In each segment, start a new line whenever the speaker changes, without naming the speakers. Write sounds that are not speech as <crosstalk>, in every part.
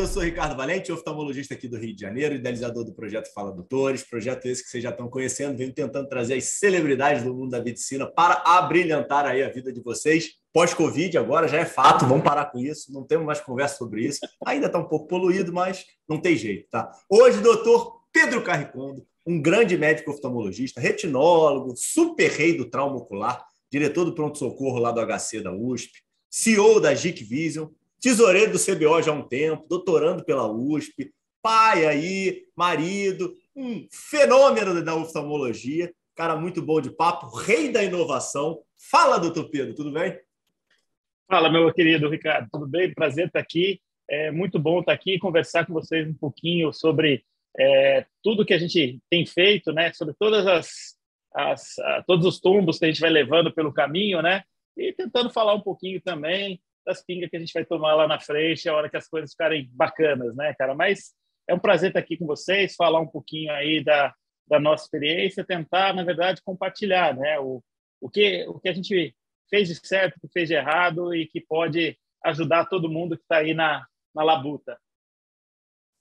Eu sou Ricardo Valente, oftalmologista aqui do Rio de Janeiro, idealizador do projeto Fala Doutores, projeto esse que vocês já estão conhecendo, venho tentando trazer as celebridades do mundo da medicina para abrilhantar aí a vida de vocês. Pós-Covid, agora já é fato, vamos parar com isso, não temos mais conversa sobre isso. Ainda está um pouco poluído, mas não tem jeito, tá? Hoje, doutor Pedro Carricondo, um grande médico oftalmologista, retinólogo, super rei do trauma ocular, diretor do pronto-socorro lá do HC da USP, CEO da GIC Vision, tesoureiro do CBO já há um tempo, doutorando pela USP, pai aí, marido, um fenômeno da oftalmologia, cara muito bom de papo, rei da inovação. Fala, doutor Pedro, tudo bem?
Fala, meu querido Ricardo, tudo bem? Prazer estar aqui. É muito bom estar aqui e conversar com vocês um pouquinho sobre é, tudo que a gente tem feito, né? Sobre todas as, as todos os tumbos que a gente vai levando pelo caminho, né? E tentando falar um pouquinho também das pingas que a gente vai tomar lá na frente, a hora que as coisas ficarem bacanas, né, cara? Mas é um prazer estar aqui com vocês, falar um pouquinho aí da, da nossa experiência, tentar, na verdade, compartilhar, né? O, o, que, o que a gente fez de certo, o que fez de errado e que pode ajudar todo mundo que está aí na, na labuta.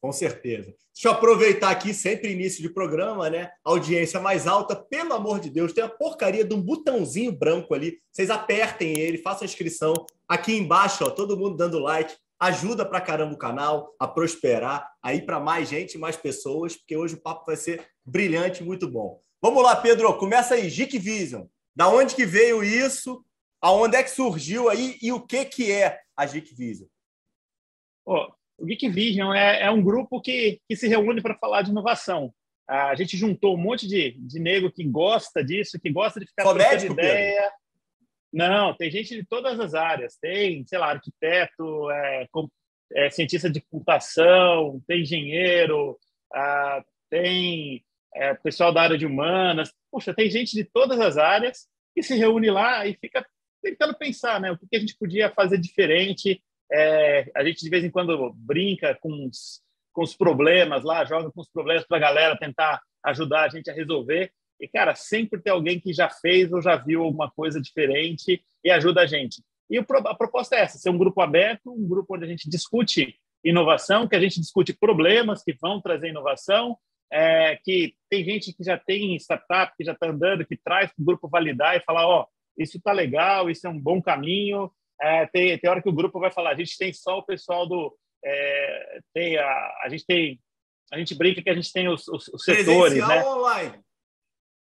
Com certeza. Deixa eu aproveitar aqui, sempre início de programa, né? Audiência mais alta, pelo amor de Deus, tem a porcaria de um botãozinho branco ali. Vocês apertem ele, façam a inscrição. Aqui embaixo, ó, todo mundo dando like. Ajuda pra caramba o canal a prosperar, aí para mais gente, mais pessoas, porque hoje o papo vai ser brilhante, muito bom. Vamos lá, Pedro, começa aí, Geek Vision. Da onde que veio isso? Aonde é que surgiu aí e o que que é a Geek Vision?
Oh, o Geek Vision é, é um grupo que, que se reúne para falar de inovação. A gente juntou um monte de, de nego que gosta disso, que gosta de ficar
Só médico,
ideia. Pedro? Não, tem gente de todas as áreas. Tem, sei lá, arquiteto, é, é, cientista de computação, tem engenheiro, ah, tem é, pessoal da área de humanas. Puxa, tem gente de todas as áreas que se reúne lá e fica tentando pensar, né? O que a gente podia fazer diferente é, a gente de vez em quando brinca com os, com os problemas lá, joga com os problemas para a galera tentar ajudar a gente a resolver. E, cara, sempre tem alguém que já fez ou já viu alguma coisa diferente e ajuda a gente. E a proposta é essa: ser um grupo aberto, um grupo onde a gente discute inovação, que a gente discute problemas que vão trazer inovação, é, que tem gente que já tem startup, que já está andando, que traz para o grupo validar e falar: ó, oh, isso está legal, isso é um bom caminho, é, tem, tem hora que o grupo vai falar, a gente tem só o pessoal do. É, tem a, a gente tem. A gente brinca que a gente tem os, os, os setores. Né?
online?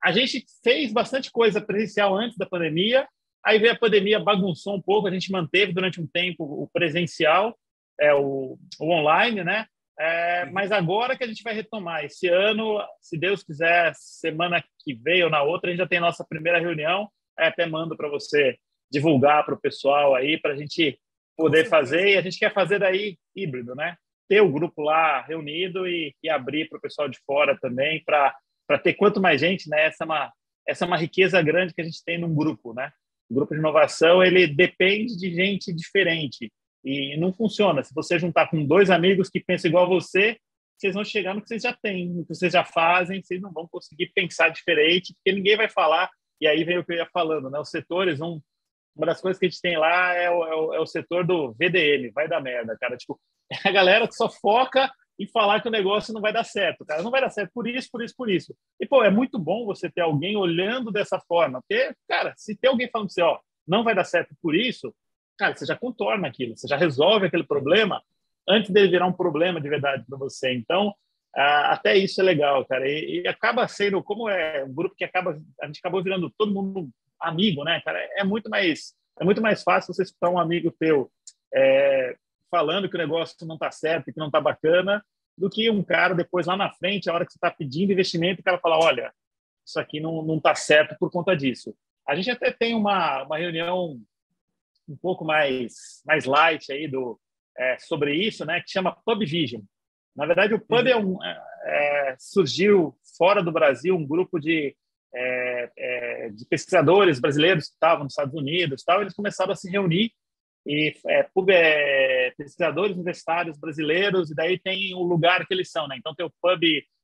A gente fez bastante coisa presencial antes da pandemia, aí veio a pandemia, bagunçou um pouco, a gente manteve durante um tempo o presencial, é, o, o online, né? É, mas agora que a gente vai retomar, esse ano, se Deus quiser, semana que vem ou na outra, a gente já tem nossa primeira reunião, até mando para você divulgar para o pessoal aí, para a gente poder fazer. E a gente quer fazer daí híbrido, né? Ter o grupo lá reunido e, e abrir para o pessoal de fora também, para ter quanto mais gente, né? Essa é, uma, essa é uma riqueza grande que a gente tem num grupo, né? O grupo de inovação, ele depende de gente diferente. E não funciona. Se você juntar com dois amigos que pensam igual a você, vocês vão chegar no que vocês já têm, no que vocês já fazem, vocês não vão conseguir pensar diferente, porque ninguém vai falar. E aí vem o que eu ia falando, né? Os setores uma das coisas que a gente tem lá é o, é o, é o setor do VDM, vai dar merda, cara. Tipo, é <laughs> a galera que só foca em falar que o negócio não vai dar certo, cara. Não vai dar certo por isso, por isso, por isso. E, pô, é muito bom você ter alguém olhando dessa forma. Porque, cara, se tem alguém falando assim, ó, não vai dar certo por isso, cara, você já contorna aquilo, você já resolve aquele problema antes dele virar um problema de verdade para você. Então, até isso é legal, cara. E, e, acaba sendo, como é um grupo que acaba, a gente acabou virando todo mundo amigo, né, cara? É muito mais é muito mais fácil você escutar um amigo teu é, falando que o negócio não está certo, que não está bacana, do que um cara depois lá na frente, a hora que você está pedindo investimento, o cara fala, olha, isso aqui não não está certo por conta disso. A gente até tem uma, uma reunião um pouco mais mais light aí do é, sobre isso, né, que chama Pub Vision. Na verdade, o Pub uhum. é um, é, é surgiu fora do Brasil um grupo de é, é, de pesquisadores brasileiros que estavam nos Estados Unidos, tal, eles começaram a se reunir e é, é, pesquisadores universitários brasileiros e daí tem o lugar que eles são, né? Então tem o pub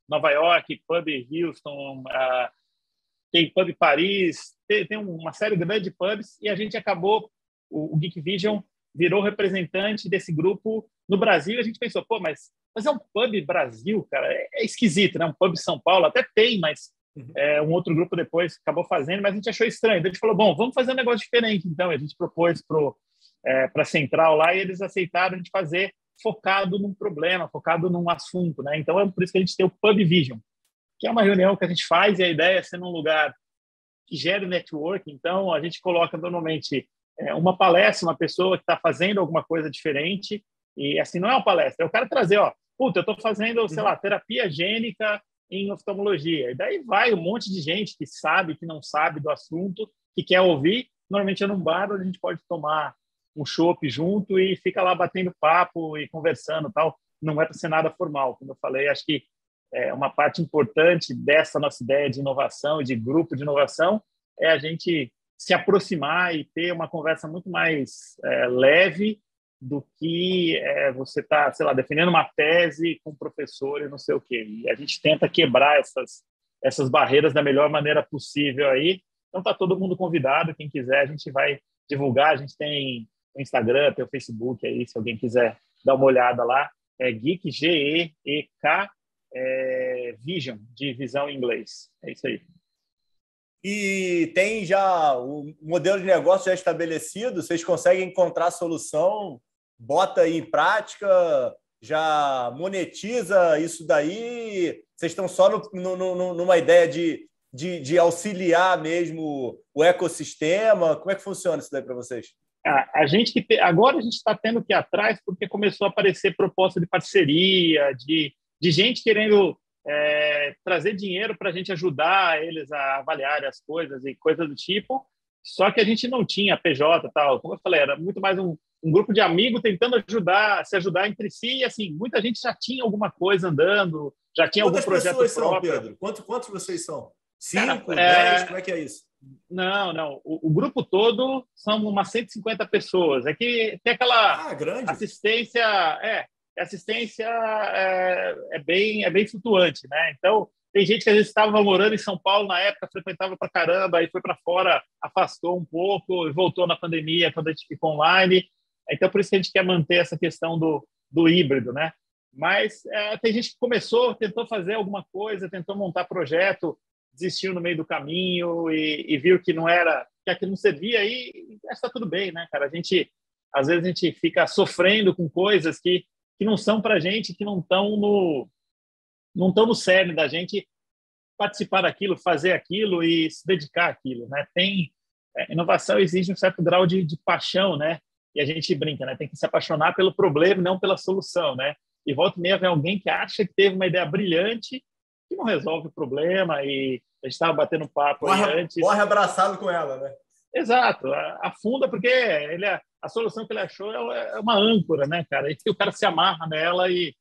Nova York, pub Houston, uh, tem pub Paris, tem, tem, uma série grande de pubs e a gente acabou o, o Geek Vision virou representante desse grupo no Brasil. A gente pensou, pô, mas, mas é um pub Brasil, cara, é, é esquisito, né? Um pub São Paulo até tem, mas uhum. é, um outro grupo depois acabou fazendo, mas a gente achou estranho. Então a gente falou, bom, vamos fazer um negócio diferente. Então a gente propôs para é, a central lá e eles aceitaram a gente fazer focado num problema, focado num assunto, né? Então é por isso que a gente tem o Pub Vision, que é uma reunião que a gente faz e a ideia é ser num lugar que gere network. Então a gente coloca normalmente é, uma palestra, uma pessoa que está fazendo alguma coisa diferente e assim não é uma palestra, é o cara trazer, ó, puta, eu estou fazendo, sei lá, terapia gênica em oftalmologia. E daí vai um monte de gente que sabe, que não sabe do assunto, que quer ouvir. Normalmente é num bar onde a gente pode tomar um chopp junto e fica lá batendo papo e conversando tal. Não é para ser nada formal, como eu falei. Acho que é uma parte importante dessa nossa ideia de inovação e de grupo de inovação é a gente se aproximar e ter uma conversa muito mais é, leve do que é, você está, sei lá, defendendo uma tese com o professor e não sei o quê. E a gente tenta quebrar essas, essas barreiras da melhor maneira possível aí. Então tá todo mundo convidado, quem quiser, a gente vai divulgar. A gente tem o Instagram, tem o Facebook aí, se alguém quiser dar uma olhada lá. É Geek, G-E-E-K, é, Vision, de visão em inglês. É isso aí.
E tem já o modelo de negócio já estabelecido? Vocês conseguem encontrar solução? Bota em prática? Já monetiza isso daí? Vocês estão só no, no, numa ideia de, de, de auxiliar mesmo o ecossistema? Como é que funciona isso daí para vocês?
A, a gente que te, agora a gente está tendo que ir atrás porque começou a aparecer proposta de parceria, de, de gente querendo é, trazer dinheiro para a gente ajudar eles a avaliar as coisas e coisas do tipo. Só que a gente não tinha PJ tal, como eu falei, era muito mais um, um grupo de amigos tentando ajudar, se ajudar entre si. E assim, muita gente já tinha alguma coisa andando, já tinha
Quantas
algum projeto
pessoas
próprio.
são, Pedro? Quantos, quantos vocês são? Cinco, Cara, dez? É... Como é que é isso?
Não, não. O, o, grupo todo são umas 150 pessoas. É que tem aquela
ah, grande.
assistência, é, assistência é, é, bem, é bem flutuante, né? Então tem gente que às vezes estava morando em São Paulo na época, frequentava para caramba, aí foi para fora, afastou um pouco e voltou na pandemia quando a gente ficou online. Então por isso que a gente quer manter essa questão do, do híbrido, né? Mas é, tem gente que começou, tentou fazer alguma coisa, tentou montar projeto, desistiu no meio do caminho e, e viu que não era, que aquilo não servia e está tudo bem, né, cara? A gente, às vezes, a gente fica sofrendo com coisas que, que não são para gente, que não estão no, não estão no cerne da gente participar daquilo, fazer aquilo e se dedicar àquilo, né? Tem é, inovação exige um certo grau de, de paixão, né? E a gente brinca, né? Tem que se apaixonar pelo problema, não pela solução, né? E volta e meia vem alguém que acha que teve uma ideia brilhante que não resolve o problema e a gente estava batendo papo
morre,
antes.
Abraçado com ela, né?
Exato, afunda porque ele, é, a solução que ele achou é, é uma âncora, né, cara? E o cara se amarra nela e,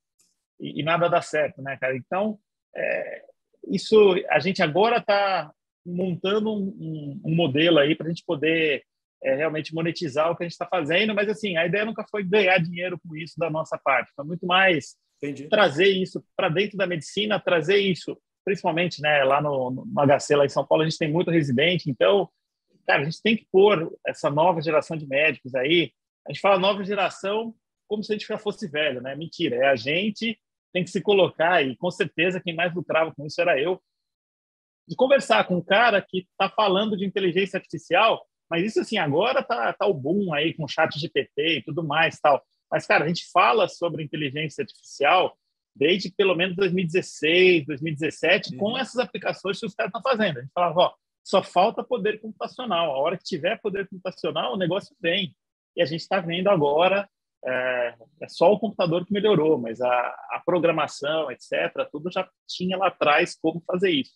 e, e nada dá certo, né, cara? Então, é, isso a gente agora está montando um, um, modelo aí para a gente poder é, realmente monetizar o que a gente está fazendo, mas assim, a ideia nunca foi ganhar dinheiro com isso da nossa parte, foi muito mais Entendi. trazer isso para dentro da medicina, trazer isso, principalmente né, lá no, no HC, lá em São Paulo, a gente tem muito residente, então, cara, a gente tem que pôr essa nova geração de médicos aí. A gente fala nova geração como se a gente já fosse velho, né? Mentira, é a gente tem que se colocar, e com certeza quem mais lucrava com isso era eu, de conversar com um cara que está falando de inteligência artificial, mas isso assim, agora tá, tá o boom aí com chat GPT e tudo mais tal. Mas, cara, a gente fala sobre inteligência artificial desde pelo menos 2016, 2017, uhum. com essas aplicações que os caras estão fazendo. A gente falava, ó, só falta poder computacional. A hora que tiver poder computacional, o negócio vem. E a gente está vendo agora, é, é, só o computador que melhorou, mas a, a, programação, etc., tudo já tinha lá atrás como fazer isso.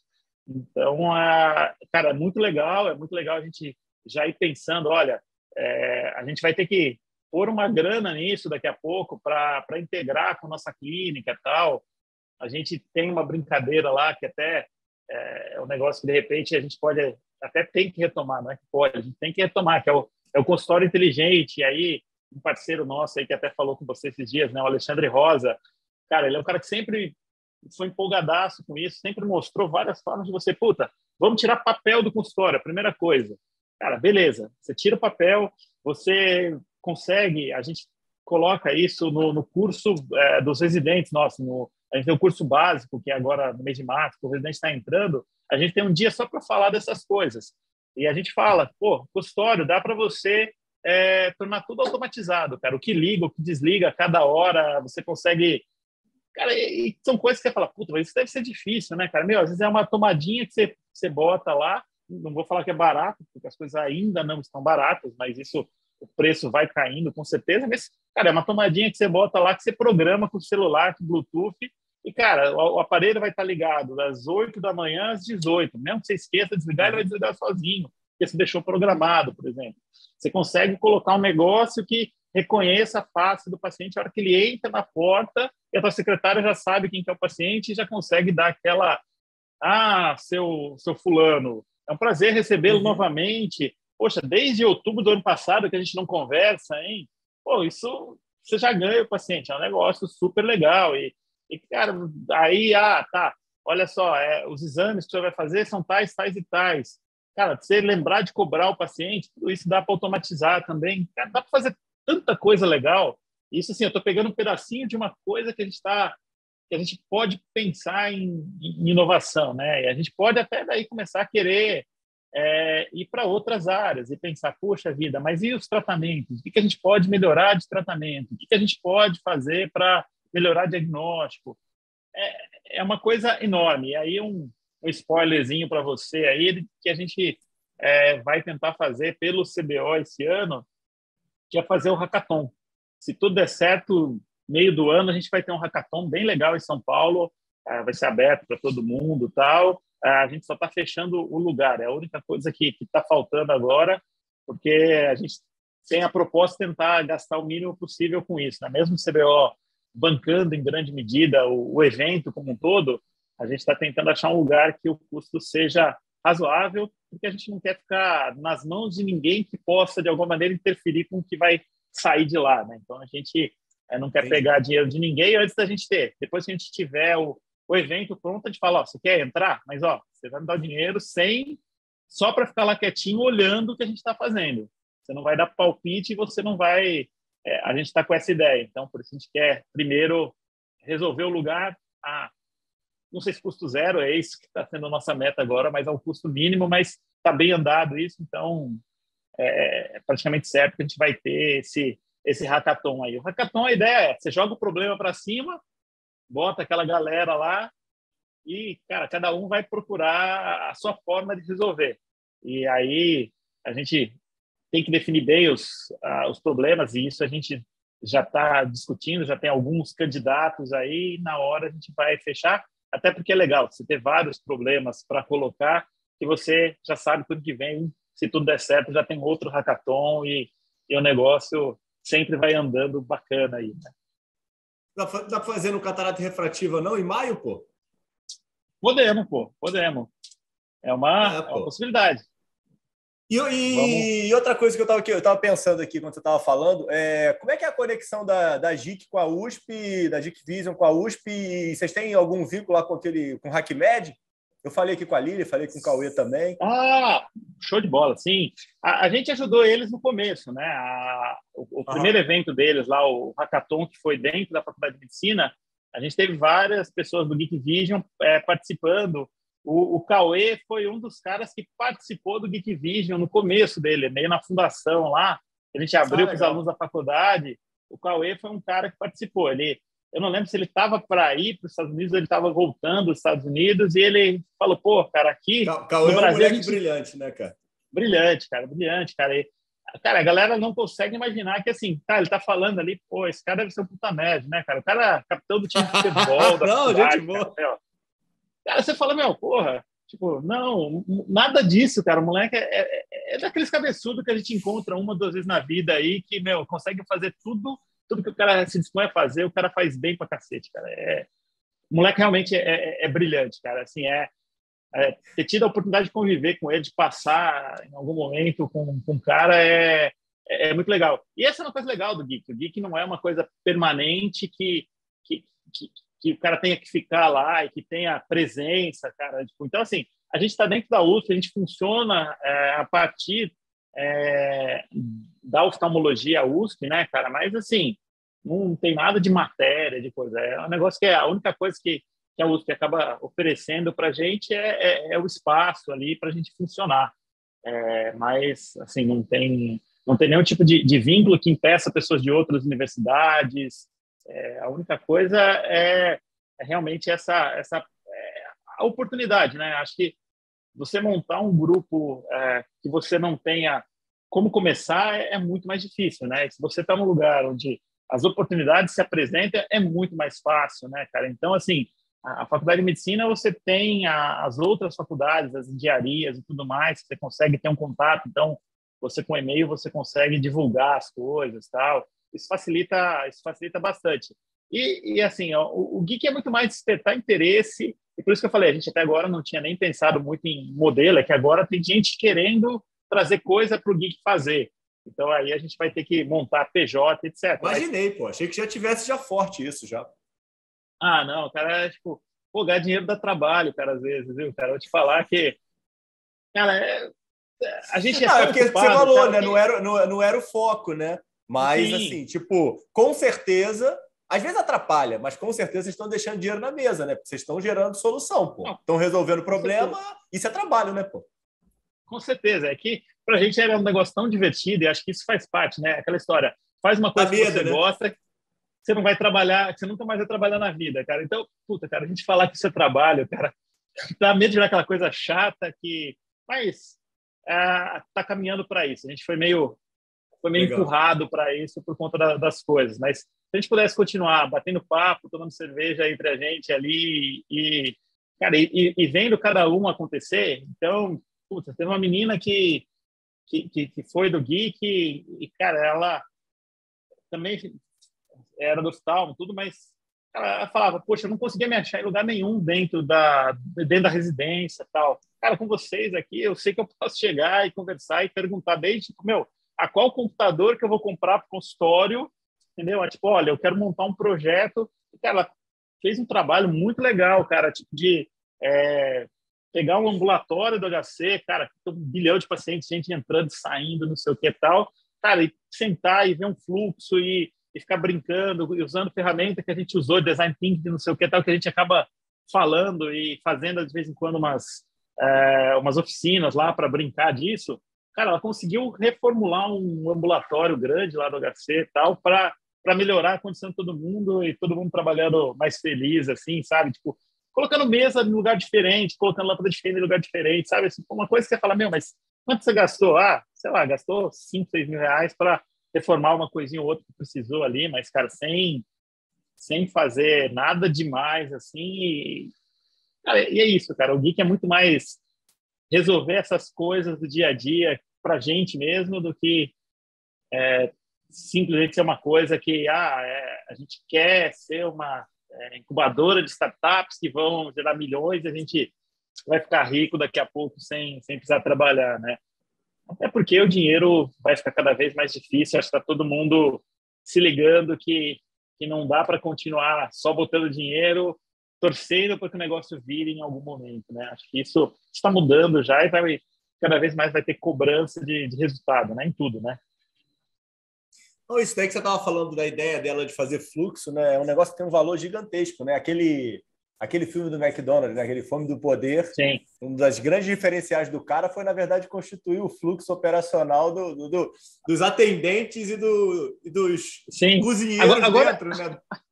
Então, a, cara, é muito legal, é muito legal a gente já ir pensando, olha, é, a gente vai ter que pôr uma grana nisso daqui a pouco para integrar com nossa clínica e tal. A gente tem uma brincadeira lá que até é, é um negócio que de repente a gente pode até tem que retomar, não é que pode, a gente tem que retomar, que é o, é o consultório inteligente. E aí, um parceiro nosso aí que até falou com você esses dias, né, o Alexandre Rosa, cara, ele é um cara que sempre foi empolgadaço com isso, sempre mostrou várias formas de você, puta, vamos tirar papel do consultório, a primeira coisa. Cara, beleza, você tira o papel, você consegue, a gente coloca isso no, no curso é, dos residentes nosso, no, a gente tem o curso básico, que é agora no mês de março, o residente está entrando, a gente tem um dia só para falar dessas coisas. E a gente fala, pô, consultório, dá para você é, tornar tudo automatizado, cara. O que liga, o que desliga, a cada hora, você consegue. Cara, e são coisas que você fala, puta, mas isso deve ser difícil, né, cara? Meu, às vezes é uma tomadinha que você, você bota lá, não vou falar que é barato, porque as coisas ainda não estão baratas, mas isso, o preço vai caindo com certeza, mas, cara, é uma tomadinha que você bota lá, que você programa com o celular, com o Bluetooth, e, cara, o, o aparelho vai estar ligado das 8 da manhã às 18. Mesmo que você esqueça de desligar, ele vai desligar sozinho, porque você deixou programado, por exemplo. Você consegue colocar um negócio que reconheça a face do paciente a hora que ele entra na porta e a tua secretária já sabe quem que é o paciente e já consegue dar aquela ah, seu seu fulano, é um prazer recebê-lo uhum. novamente. Poxa, desde outubro do ano passado que a gente não conversa, hein? Pô, isso você já ganha o paciente, é um negócio super legal e e, cara, aí, ah, tá, olha só, é, os exames que você vai fazer são tais, tais e tais. Cara, você lembrar de cobrar o paciente, tudo isso dá para automatizar também. Cara, dá para fazer tanta coisa legal. Isso, assim, eu estou pegando um pedacinho de uma coisa que a gente está que a gente pode pensar em, em, inovação, né? E a gente pode até daí começar a querer é, ir para outras áreas e pensar, poxa vida, mas e os tratamentos? O que, que a gente pode melhorar de tratamento? O que, que a gente pode fazer para melhorar diagnóstico. É, é uma coisa enorme. E aí um, um spoilerzinho para você aí que a gente é, vai tentar fazer pelo CBO esse ano, que é fazer o hackathon. Se tudo der certo, meio do ano a gente vai ter um hackathon bem legal em São Paulo, é, vai ser aberto para todo mundo, tal. A gente só está fechando o lugar. É a única coisa que está faltando agora, porque a gente tem a proposta de tentar gastar o mínimo possível com isso. Né? Mesmo o CBO bancando em grande medida o, o evento como um todo, a gente está tentando achar um lugar que o custo seja razoável, porque a gente não quer ficar nas mãos de ninguém que possa, de alguma maneira, interferir com o que vai sair de lá. Né? Então, a gente é, não quer Sim. pegar dinheiro de ninguém antes da gente ter. Depois que a gente tiver o, o evento pronto, a gente fala, ó, você quer entrar? Mas, ó, você vai me dar o dinheiro sem... Só para ficar lá quietinho, olhando o que a gente está fazendo. Você não vai dar palpite e você não vai é, a gente está com essa ideia. Então, por isso a gente quer, primeiro, resolver o lugar a, não sei se custo zero, é isso que está sendo a nossa meta agora, mas é um custo mínimo, mas está bem andado isso, então é, é, praticamente certo que a gente vai ter esse, esse hackathon aí. O hackathon, a ideia é, você joga o problema para cima, bota aquela galera lá e, cara, cada um vai procurar a sua forma de resolver. E aí a gente tem que definir bem os, uh, os problemas, e isso a gente já está discutindo, já tem alguns candidatos aí, na hora a gente vai fechar, até porque é legal você ter vários problemas para colocar, que você já sabe tudo que vem, se tudo der certo, já tem outro hackathon e, e o negócio sempre vai andando bacana aí. Né?
Dá para fazer no catarata refrativa não em maio, pô?
Podemos, pô, podemos. É uma, é, é uma possibilidade.
E, e, e, outra coisa que eu estava eu tava pensando aqui quando você estava falando, é, como é que é a conexão da, da JIC com a USP, da JIC Vision com a USP? E vocês têm algum vínculo lá com aquele com o HackMed? Eu falei aqui com a Lili, falei com o Cauê também.
Ah, show de bola, sim. A, a gente ajudou eles no começo, né? A, o, o primeiro evento deles lá, o Hackathon, que foi dentro da Faculdade de Medicina, a gente teve várias pessoas do Geek Vision é, participando o, o Cauê foi um dos caras que participou do Geek Vision no começo dele, meio na fundação lá. A gente abriu ah, para os alunos da faculdade. O Cauê foi um cara que participou. Ele, eu não lembro se ele estava para ir para os Estados Unidos, ele estava voltando dos Estados Unidos e ele falou: pô, cara, aqui.
Cauê no Brasil, é um gente... brilhante, né, cara?
Brilhante, cara, brilhante, cara. E, cara, a galera não consegue imaginar que assim, tá, ele tá falando ali, pô, esse cara deve ser um puta médio, né, cara? O cara é capitão do time de futebol <laughs> da
Não, gente boa. Cara,
Cara, você fala, meu, porra, tipo, não, nada disso, cara. O moleque é, é, é daqueles cabeçudos que a gente encontra uma, duas vezes na vida aí, que, meu, consegue fazer tudo, tudo que o cara se dispõe a fazer, o cara faz bem pra cacete, cara. É, o moleque realmente é, é, é brilhante, cara. Assim, é, é, ter tido a oportunidade de conviver com ele, de passar em algum momento com, com o cara é, é, é, muito legal. E essa é uma coisa legal do Geek. O Geek não é uma coisa permanente que, que, que, que o cara tenha que ficar lá e que tenha presença, cara. Tipo, então, assim, a gente está dentro da USP, a gente funciona é, a partir é, da oftalmologia USP, né, cara? Mas, assim, não tem nada de matéria, de coisa. É um negócio que é a única coisa que, que a USP acaba oferecendo para a gente é, é, é, o espaço ali para a gente funcionar. É, mas, assim, não tem, não tem nenhum tipo de, de vínculo que impeça pessoas de outras universidades. É, a única coisa é, é realmente essa, essa é, a oportunidade, né? Acho que você montar um grupo é, que você não tenha como começar é, é muito mais difícil, né? Se você está num lugar onde as oportunidades se apresentam, é muito mais fácil, né, cara? Então, assim, a, a faculdade de medicina, você tem a, as outras faculdades, as engenharias e tudo mais, você consegue ter um contato, então, você com e-mail, você consegue divulgar as coisas, tal. Isso facilita, isso facilita bastante. E, e assim, ó, o, o Geek é muito mais despertar interesse, e por isso que eu falei, a gente até agora não tinha nem pensado muito em modelo, é que agora tem gente querendo trazer coisa para o Geek fazer. Então aí a gente vai ter que montar PJ, etc.
Imaginei, pô. Achei que já tivesse já forte isso já.
Ah, não, cara, é, tipo, pô, ganhar dinheiro dá trabalho, cara, às vezes, viu? Cara, eu vou te falar que. Cara, é... a gente é.
Não, é porque você falou, cara, né? Que... Não, era, não, não era o foco, né? Mas, Sim. assim, tipo, com certeza. Às vezes atrapalha, mas com certeza vocês estão deixando dinheiro na mesa, né? Porque vocês estão gerando solução, pô. Estão resolvendo problema, isso é trabalho, né, pô?
Com certeza. É que para a gente era um negócio tão divertido e acho que isso faz parte, né? Aquela história, faz uma coisa que você né? gosta, você não vai trabalhar, você nunca mais vai trabalhar na vida, cara. Então, puta, cara, a gente falar que isso é trabalho, cara, <laughs> dá medo de virar aquela coisa chata que, mas é, tá caminhando para isso. A gente foi meio foi meio Legal. empurrado para isso por conta da, das coisas, mas se a gente pudesse continuar batendo papo, tomando cerveja entre a gente ali e, cara, e, e vendo cada um acontecer, então, puta, teve uma menina que que, que, que foi do Geek e, cara, ela também era do oftalmo, tudo, mas ela falava, poxa, eu não conseguia me achar em lugar nenhum dentro da, dentro da residência tal. Cara, com vocês aqui, eu sei que eu posso chegar e conversar e perguntar desde, tipo, meu, a qual computador que eu vou comprar para o consultório, entendeu? É, tipo, olha, eu quero montar um projeto. E, cara, ela fez um trabalho muito legal, cara, tipo, de é, pegar um ambulatório do HC, cara, um bilhão de pacientes, gente entrando e saindo, não sei o que tal, cara, e sentar e ver um fluxo e, e ficar brincando, e usando ferramenta que a gente usou, design thinking, não sei o que tal, que a gente acaba falando e fazendo de vez em quando umas, é, umas oficinas lá para brincar disso. Cara, ela conseguiu reformular um ambulatório grande lá do HC e tal para para melhorar a condição de todo mundo e todo mundo trabalhando mais feliz, assim, sabe? Tipo, colocando mesa em lugar diferente, colocando lâmpada diferente em lugar diferente, sabe? Assim, uma coisa que você fala, meu, mas quanto você gastou? Ah, sei lá, gastou 5, 6 mil reais para reformar uma coisinha ou outra que precisou ali, mas, cara, sem, sem fazer nada demais, assim. E, cara, e é isso, cara. O Geek é muito mais resolver essas coisas do dia a dia para gente mesmo do que é, simplesmente ser uma coisa que ah, é, a gente quer ser uma é, incubadora de startups que vão gerar milhões e a gente vai ficar rico daqui a pouco sem, sem precisar trabalhar, né? Até porque o dinheiro vai ficar cada vez mais difícil, acho que está todo mundo se ligando que, que não dá para continuar só botando dinheiro, torcendo para que o negócio vire em algum momento, né? Acho que isso está mudando já e vai cada vez mais vai ter cobrança de, de resultado, né? Em tudo, né?
Não, isso daí que você estava falando da ideia dela de fazer fluxo, né? É um negócio que tem um valor gigantesco, né? Aquele, aquele filme do McDonald's, né? aquele Fome do Poder.
Sim.
Um das grandes diferenciais do cara foi, na verdade, constituir o fluxo operacional do, do, do dos atendentes e, do, e dos
Sim.
cozinheiros agora, agora, dentro, né? <laughs>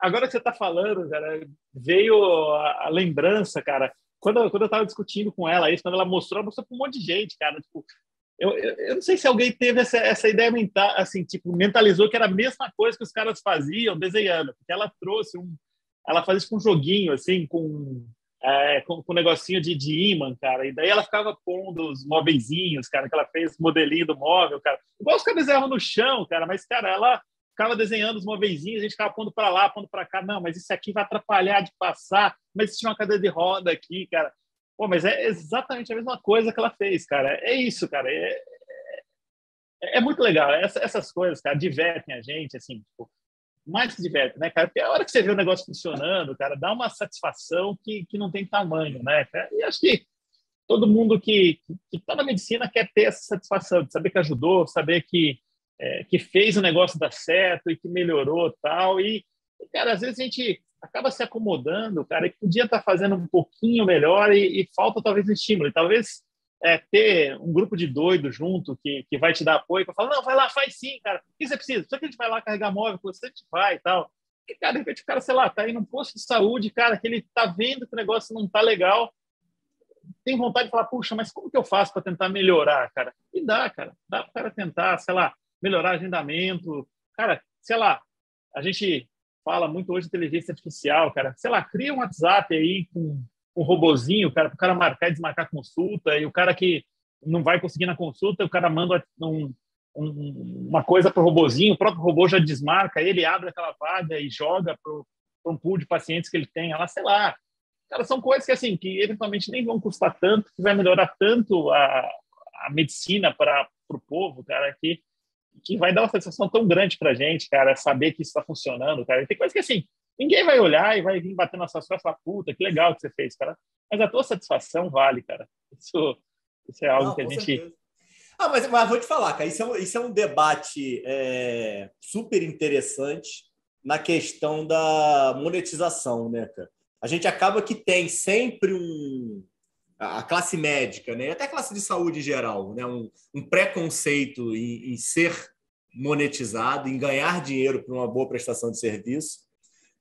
Agora que você está falando, cara, veio a, a, lembrança, cara. Quando, quando eu estava discutindo com ela isso, quando ela mostrou, ela mostrou para um monte de gente, cara. Tipo, eu, eu, eu, não sei se alguém teve essa, essa ideia mental, assim, tipo, mentalizou que era a mesma coisa que os caras faziam desenhando, porque ela trouxe um. Ela fazia isso com um joguinho, assim, com, é, com, com um negocinho de, de imã, cara, e daí ela ficava pondo os móveizinhos, cara, que ela fez modelinho do móvel, cara. Igual os caras desenhavam no chão, cara, mas, cara, ela ficava desenhando os móveizinhos, a gente ficava pondo para lá, pondo para cá. Não, mas isso aqui vai atrapalhar de passar, mas tinha uma cadeira de roda aqui, cara. Pô, mas é exatamente a mesma coisa que ela fez, cara. É isso, cara. É, é, é muito legal. Essa, essas coisas, cara, divertem a gente, assim, tipo, mais que diverte, né, cara? Porque a hora que você vê o negócio funcionando, cara, dá uma satisfação que, que não tem tamanho, né? E acho que todo mundo que está na medicina quer ter essa satisfação de saber que ajudou, saber que, é, que fez o negócio dar certo e que melhorou tal. E, cara, às vezes a gente acaba se acomodando, cara, e podia estar tá fazendo um pouquinho melhor e, e falta talvez estímulo. E talvez é, ter um grupo de doidos junto que, que vai te dar apoio, para falar, não, vai lá, faz sim, cara. O que você precisa? Só que a gente vai lá carregar móvel, você a gente vai e tal. E, cara, de repente o cara, sei lá, tá aí num posto de saúde, cara, que ele tá vendo que o negócio não tá legal, tem vontade de falar, puxa, mas como que eu faço para tentar melhorar, cara? E dá, cara. Dá para o cara tentar, sei lá, melhorar agendamento. Cara, sei lá, a gente fala muito hoje de inteligência artificial, cara. Sei lá, cria um WhatsApp aí com um robozinho, cara, para o cara marcar e desmarcar consulta, e o cara que não vai conseguir na consulta, o cara manda um, um, uma coisa para o robozinho, o próprio robô já desmarca, ele abre aquela vaga e joga para um pool de pacientes que ele tem, ela, sei lá. Cara, são coisas que, assim, que eventualmente nem vão custar tanto, que vai melhorar tanto a, a medicina para o povo, cara, que, que vai dar uma satisfação tão grande para a gente, cara, saber que isso está funcionando, cara. Tem coisas que, assim, Ninguém vai olhar e vai vir bater nas suas costas e falar, puta, que legal que você fez, cara. Mas a tua satisfação vale, cara. Isso, isso é algo Não, que a gente. Certeza.
Ah, mas, mas vou te falar, cara, isso é um, isso é um debate é, super interessante na questão da monetização, né, cara? A gente acaba que tem sempre um. A classe médica, né? até a classe de saúde em geral, né? um, um preconceito em, em ser monetizado, em ganhar dinheiro por uma boa prestação de serviço.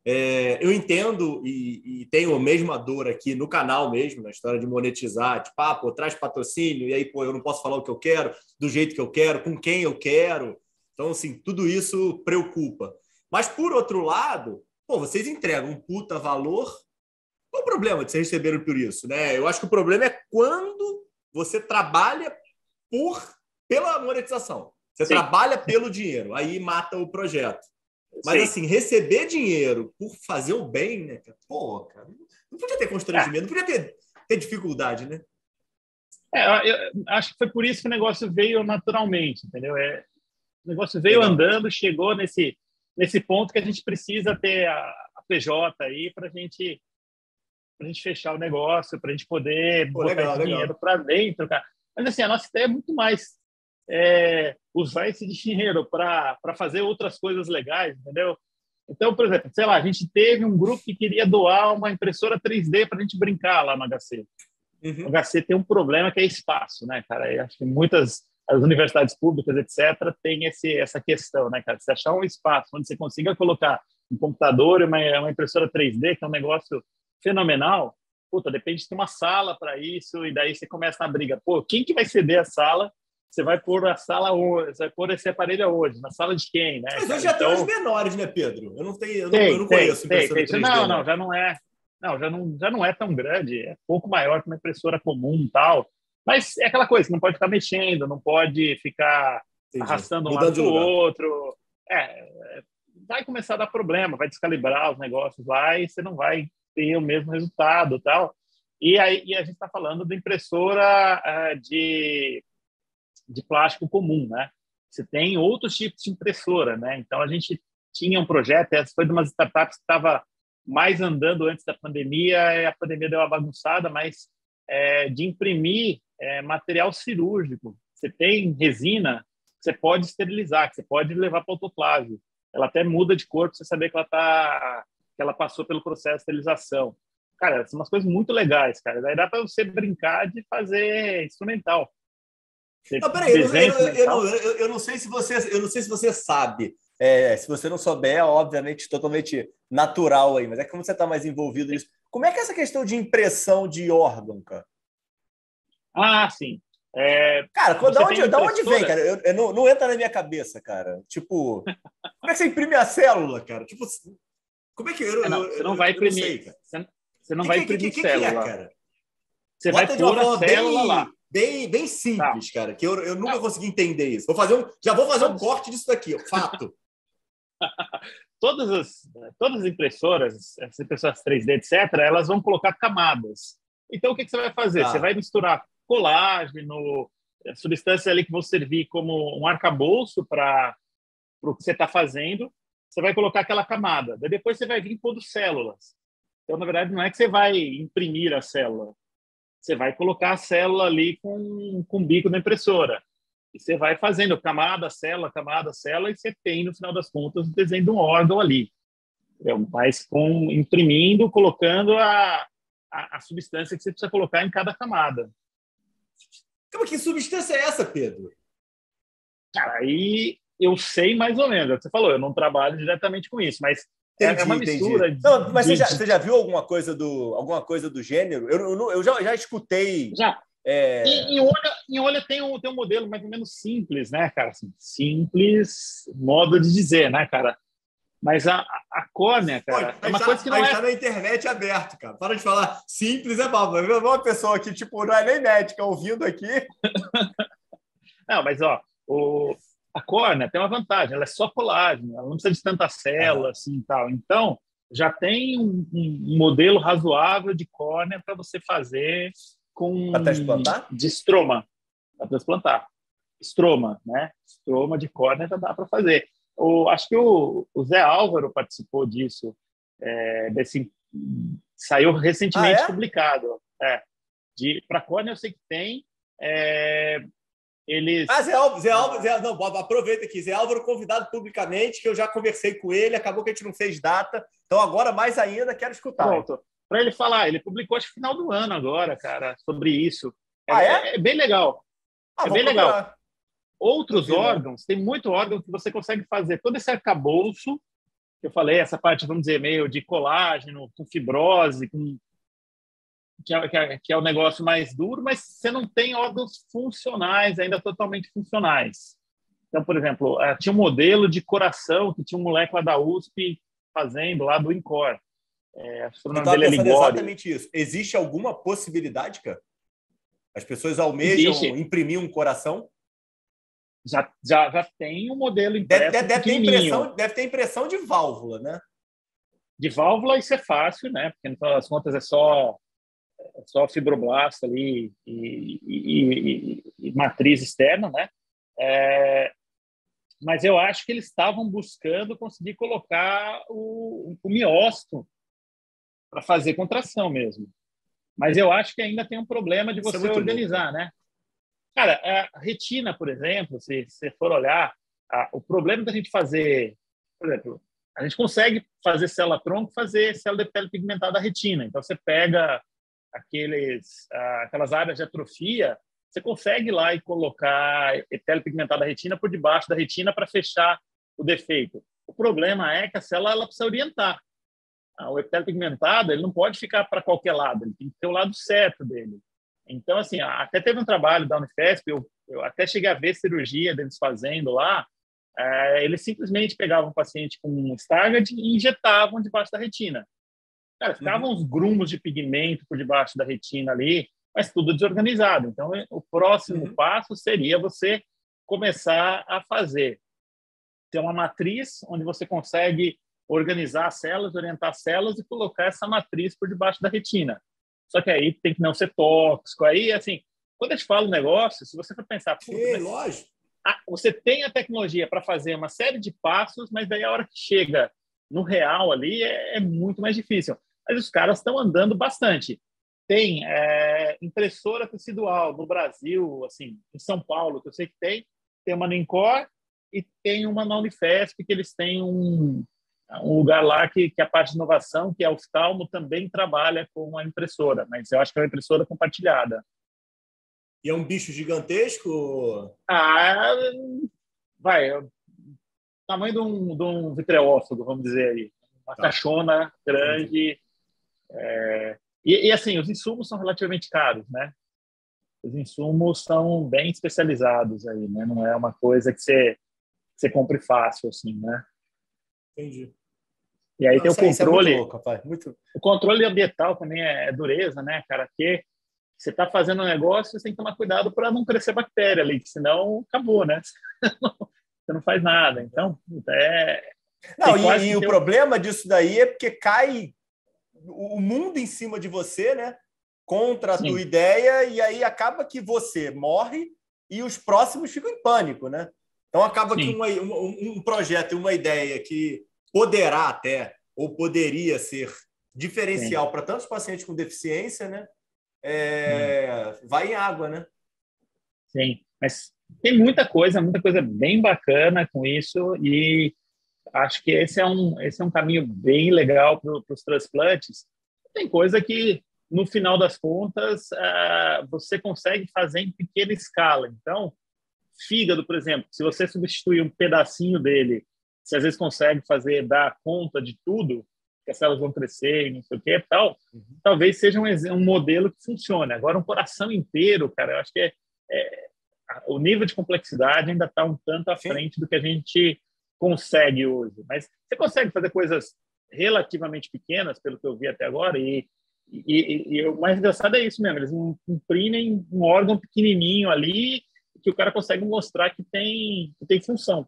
É, eu entendo e, e, tenho a mesma dor aqui no canal mesmo, na história de monetizar, tipo, ah, pô, traz patrocínio, e aí, pô, eu não posso falar o que eu quero, do jeito que eu quero, com quem eu quero. Então, assim, tudo isso preocupa. Mas, por outro lado, pô, vocês entregam um puta valor. Qual o problema de vocês receberem por isso? Né? Eu acho que o problema é quando você trabalha por pela monetização. Você Sim. trabalha pelo dinheiro, aí mata o projeto. Mas, Sim. assim, receber dinheiro por fazer o bem, né? Pô, cara, não podia ter constrangimento, não podia ter, ter dificuldade, né?
É, eu acho que foi por isso que o negócio veio naturalmente, entendeu? É, o negócio veio Legal. andando, chegou nesse, nesse ponto que a gente precisa ter a, a PJ aí para gente, a gente fechar o negócio, para a gente poder Pô, botar legal, esse dinheiro para dentro, cara. Mas, assim, a nossa ideia é muito mais é, usar esse dinheiro para fazer outras coisas legais, entendeu? Então, por exemplo, sei lá, a gente teve um grupo que queria doar uma impressora 3D para a gente brincar lá no HC. Uhum. O HC tem um problema que é espaço, né, cara? Eu acho que muitas as universidades públicas, etc., tem esse, essa questão, né, cara? Você achar um espaço onde você consiga colocar um computador e uma, uma impressora 3D, que é um negócio fenomenal, puta, depende de ter uma sala para isso, e daí você começa na briga. Pô, quem que vai ceder a sala você vai pôr a sala onde? Você vai pôr esse aparelho aonde? Na sala de quem, né?
Mas hoje já então... tem os menores, né, Pedro? Eu não tenho, eu tem, não, eu não tem, conheço
tem, tem. 3D, Não, não, já não é. Não, já não, já não é tão grande, é pouco maior que uma impressora comum tal. Mas é aquela coisa, não pode ficar mexendo, não pode ficar Entendi. arrastando um lado do outro. É, vai começar a dar problema, vai descalibrar os negócios lá e você não vai ter o mesmo resultado tal. E aí e a gente está falando de impressora uh, de de plástico comum, né? Você tem outros tipos de impressora, né? Então a gente tinha um projeto, essa foi de umas startups que estava mais andando antes da pandemia, a pandemia deu uma bagunçada, mas é, de imprimir é, material cirúrgico. Você tem resina, você pode esterilizar, você pode levar para autoclave. Ela até muda de cor para você saber que ela tá, que ela passou pelo processo de esterilização. Cara, são umas coisas muito legais, cara. Daí dá para você brincar de fazer instrumental.
Não, peraí, eu, eu, eu, eu, não sei se você, eu não sei se você sabe. É, se você não souber, é obviamente totalmente natural aí, mas é como você está mais envolvido nisso. Como é que é essa questão de impressão de órgão, cara?
Ah, sim. É,
cara, da onde, da onde vem, cara? Eu, eu não, não, entra na minha cabeça, cara. Tipo, como é que você imprime a célula, cara? Tipo, como é que eu,
é, não, você não vai imprimir? Não você não vai imprimir que, que, que, célula. Que é, cara? Você
Bota
vai pôr a célula
bem,
lá
bem, bem simples, tá. cara, que eu, eu nunca consegui entender isso. Vou fazer um, já vou fazer um corte disso daqui, fato. <laughs>
todas, as, todas as impressoras, as impressoras 3D, etc., elas vão colocar camadas. Então, o que, que você vai fazer? Tá. Você vai misturar colágeno, eh, substâncias ali que vão servir como um arcabouço para o que você está fazendo. Você vai colocar aquela camada. Daí depois você vai vir pondo células. Então, na verdade, não é que você vai imprimir a célula você vai colocar a célula ali com, com o bico da impressora. E você vai fazendo camada, célula, camada, célula, e você tem, no final das contas, o desenho de um órgão ali. Mas com, imprimindo, colocando a, a, a substância que você precisa colocar em cada camada.
Como que substância é essa, Pedro?
Cara, aí eu sei mais ou menos. É você falou, eu não trabalho diretamente com isso, mas é entendi, é uma mistura.
De, não, mas de, você, já, você já viu alguma coisa do, alguma coisa do gênero? Eu, eu, eu já, já escutei.
Já. É... Em, em, Olha, em Olha tem um, tem um modelo mais ou menos simples, né, cara? Assim, simples modo de dizer, né, cara? Mas a, a córnea, cara, Pô, é uma
tá,
coisa que não é...
tá na internet aberto, cara. Para de falar simples é mal. Uma pessoa que, tipo, não é nem médica ouvindo aqui. <laughs>
não, mas, ó, o, a córnea tem uma vantagem, ela é só colágeno, ela não precisa de tanta célula assim tal. Então, já tem um, um modelo razoável de córnea para você fazer com
para transplantar?
de estroma, para transplantar. Estroma, né? Estroma de córnea já dá para fazer. O, acho que o, o, Zé Álvaro participou disso, é, desse saiu recentemente ah, é? publicado. É, de para córnea eu sei que tem. É, eles.
Ah, Zé Álvaro, Zé Álvaro, Zé, não, Bob, aproveita aqui. Zé Álvaro convidado publicamente, que eu já conversei com ele, acabou que a gente não fez data. Então, agora, mais ainda, quero escutar.
Pronto. Para ele falar, ele publicou acho que final do ano agora, cara, sobre isso.
É, ah, é?
é bem legal. Ah, é bem procurar. legal. Outros órgãos, tem muito órgão que você consegue fazer todo esse arcabouço que eu falei, essa parte, vamos dizer, meio de colágeno, com fibrose, com que é, que, é, que é o negócio mais duro, mas você não tem órgãos funcionais, ainda totalmente funcionais. Então, por exemplo, eh, tinha um modelo de coração que tinha um moleque lá da USP fazendo, lá do INCOR.
É, o nome dele é exatamente isso. Existe alguma possibilidade, cara? As pessoas almejam Existe. imprimir um coração?
Já, já, já tem um modelo impresso
deve, deve, ter impressão, deve ter impressão de válvula, né?
De válvula isso é fácil, né? Porque, no final das contas, é só só fibroblasto ali e, e, e, e matriz externa, né? É, mas eu acho que eles estavam buscando conseguir colocar o, o miócito para fazer contração mesmo. Mas eu acho que ainda tem um problema de é você é organizar, né? Cara, a retina, por exemplo, se você for olhar, a, o problema da gente fazer, por exemplo, a gente consegue fazer célula-tronco, fazer célula de pele pigmentada da retina. Então, você pega aqueles, aquelas áreas de atrofia, você consegue ir lá e colocar epitélio pigmentado da retina por debaixo da retina para fechar o defeito. O problema é que a célula ela precisa orientar. Ah, o epitélio pigmentado ele não pode ficar para qualquer lado, ele tem que ter o lado certo dele. Então, assim, até teve um trabalho da Unifesp, eu, eu até cheguei a ver cirurgia deles fazendo lá, é, eles simplesmente pegavam um paciente com um Stargardt e injetavam debaixo da retina. Cara, ficavam uhum. uns grumos de pigmento por debaixo da retina ali, mas tudo desorganizado. Então, o próximo uhum. passo seria você começar a fazer ter uma matriz onde você consegue organizar as células, orientar as células e colocar essa matriz por debaixo da retina. Só que aí tem que não ser tóxico. Aí, assim, quando eu te falo um negócio, se você for pensar...
Sim, lógico.
você tem a tecnologia para fazer uma série de passos, mas daí a hora que chega no real ali é, é muito mais difícil mas os caras estão andando bastante. Tem é, impressora tecidual no Brasil, assim, em São Paulo, que eu sei que tem, tem uma no Incor e tem uma na Unifesp, que eles têm um, um lugar lá que, que a parte de inovação, que é o oftalmo, também trabalha com a impressora, mas eu acho que é uma impressora compartilhada.
E é um bicho gigantesco?
Ah, vai, tamanho de um, de um vitreófago, vamos dizer aí. Uma tá. caixona grande, é, e, e, assim, os insumos são relativamente caros, né? Os insumos são bem especializados aí, né? Não é uma coisa que você, você compre fácil, assim, né?
Entendi.
E aí Nossa, tem o controle. É muito louco, muito... O controle ambiental também é, é dureza, né, cara? Que você está fazendo um negócio, você tem que tomar cuidado para não crescer bactéria ali, senão acabou, né? <laughs> você não faz nada. Então, é.
Não, e, e o problema disso daí é porque cai o mundo em cima de você, né? Contra a Sim. tua ideia, e aí acaba que você morre e os próximos ficam em pânico, né? Então acaba Sim. que uma, um, um projeto e uma ideia que poderá até, ou poderia ser diferencial para tantos pacientes com deficiência, né? é, vai em água, né?
Sim, mas tem muita coisa, muita coisa bem bacana com isso e acho que esse é um, esse é um caminho bem legal para os transplantes. Tem coisa que, no final das contas, uh, você consegue fazer em pequena escala. Então, fígado, por exemplo, se você substituir um pedacinho dele, você às vezes consegue fazer, dar conta de tudo, que as células vão crescer e não sei o que tal, uhum. talvez seja um, um, modelo que funcione. Agora, um coração inteiro, cara, eu acho que é, é o nível de complexidade ainda está um tanto à Sim. frente do que a gente consegue hoje. Mas você consegue fazer coisas relativamente pequenas, pelo que eu vi até agora, e, e, e, e o mais engraçado é isso mesmo, eles imprimem um órgão pequenininho ali que o cara consegue mostrar que tem, que tem função.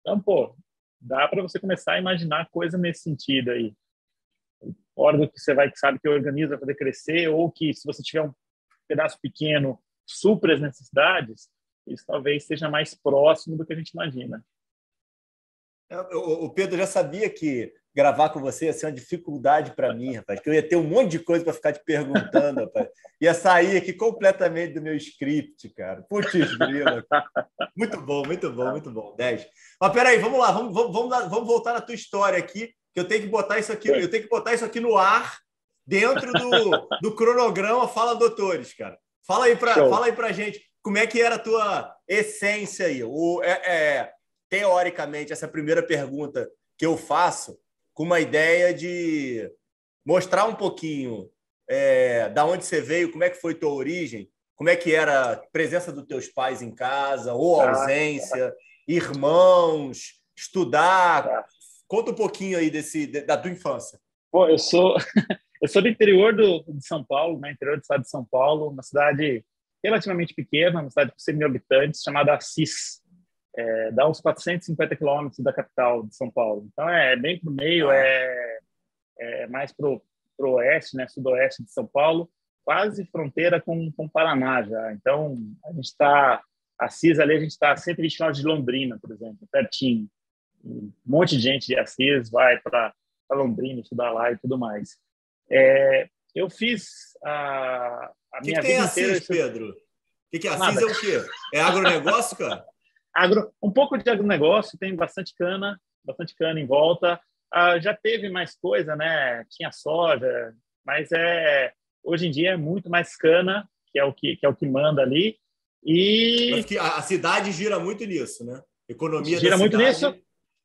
Então, pô, dá para você começar a imaginar coisa nesse sentido aí. órgão que você vai que sabe que organiza para poder crescer ou que se você tiver um pedaço pequeno supra as necessidades, isso talvez seja mais próximo do que a gente imagina.
O Pedro já sabia que gravar com você ia ser uma dificuldade para mim, rapaz, que eu ia ter um monte de coisa para ficar te perguntando, rapaz. Ia sair aqui completamente do meu script, cara. Putz, grila. Muito bom, muito bom, muito bom. 10. Mas peraí, vamos lá, vamos, vamos, vamos, vamos voltar na tua história aqui, que eu tenho que botar isso aqui, eu tenho que botar isso aqui no ar, dentro do, do cronograma Fala Doutores, cara. Fala aí para fala aí pra gente como é que era a tua essência aí. O, é, é teoricamente, essa primeira pergunta que eu faço com uma ideia de mostrar um pouquinho é, da onde você veio, como é que foi tua origem, como é que era a presença dos teus pais em casa, ou tá. ausência, irmãos, estudar. Tá. Conta um pouquinho aí desse, da tua infância.
Pô, eu sou <laughs> eu sou do interior do, de São Paulo, né, interior do estado de São Paulo, uma cidade relativamente pequena, uma cidade com 100 mil habitantes, chamada Assis é, dá uns 450 quilômetros da capital de São Paulo. Então é bem para o meio, ah. é, é mais para o oeste, né, sudoeste de São Paulo, quase fronteira com o Paraná já. Então a gente está, Assis ali, a gente está a 120 quilômetros de Londrina, por exemplo, pertinho. Um monte de gente de Assis vai para Londrina estudar lá e tudo mais. É, eu fiz a, a
minha que vida inteira... Assis, Pedro? O que, que é Assis Nada. é o quê? É agronegócio, cara? <laughs>
Agro, um pouco de agronegócio, tem bastante cana, bastante cana em volta. Ah, já teve mais coisa, né? Tinha soja, mas é hoje em dia é muito mais cana, que é o que, que é o que manda ali. E
a cidade gira muito nisso, né?
Economia gira muito nisso.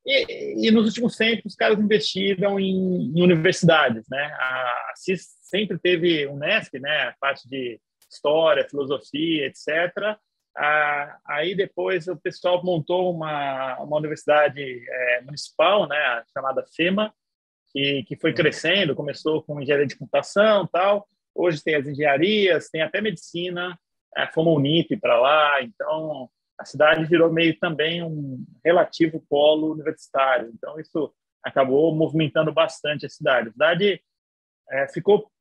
E, e, nos últimos tempos os caras investiram em, em universidades, né? A CIS sempre teve o Unesp, né? A parte de história, filosofia, etc. Ah, aí depois o pessoal montou uma, uma universidade é, municipal, né, chamada FEMA, que, que foi crescendo, começou com engenharia de computação tal, hoje tem as engenharias, tem até medicina, é, fomos Unip para lá, então a cidade virou meio também um relativo polo universitário, então isso acabou movimentando bastante a cidade. A cidade é, ficou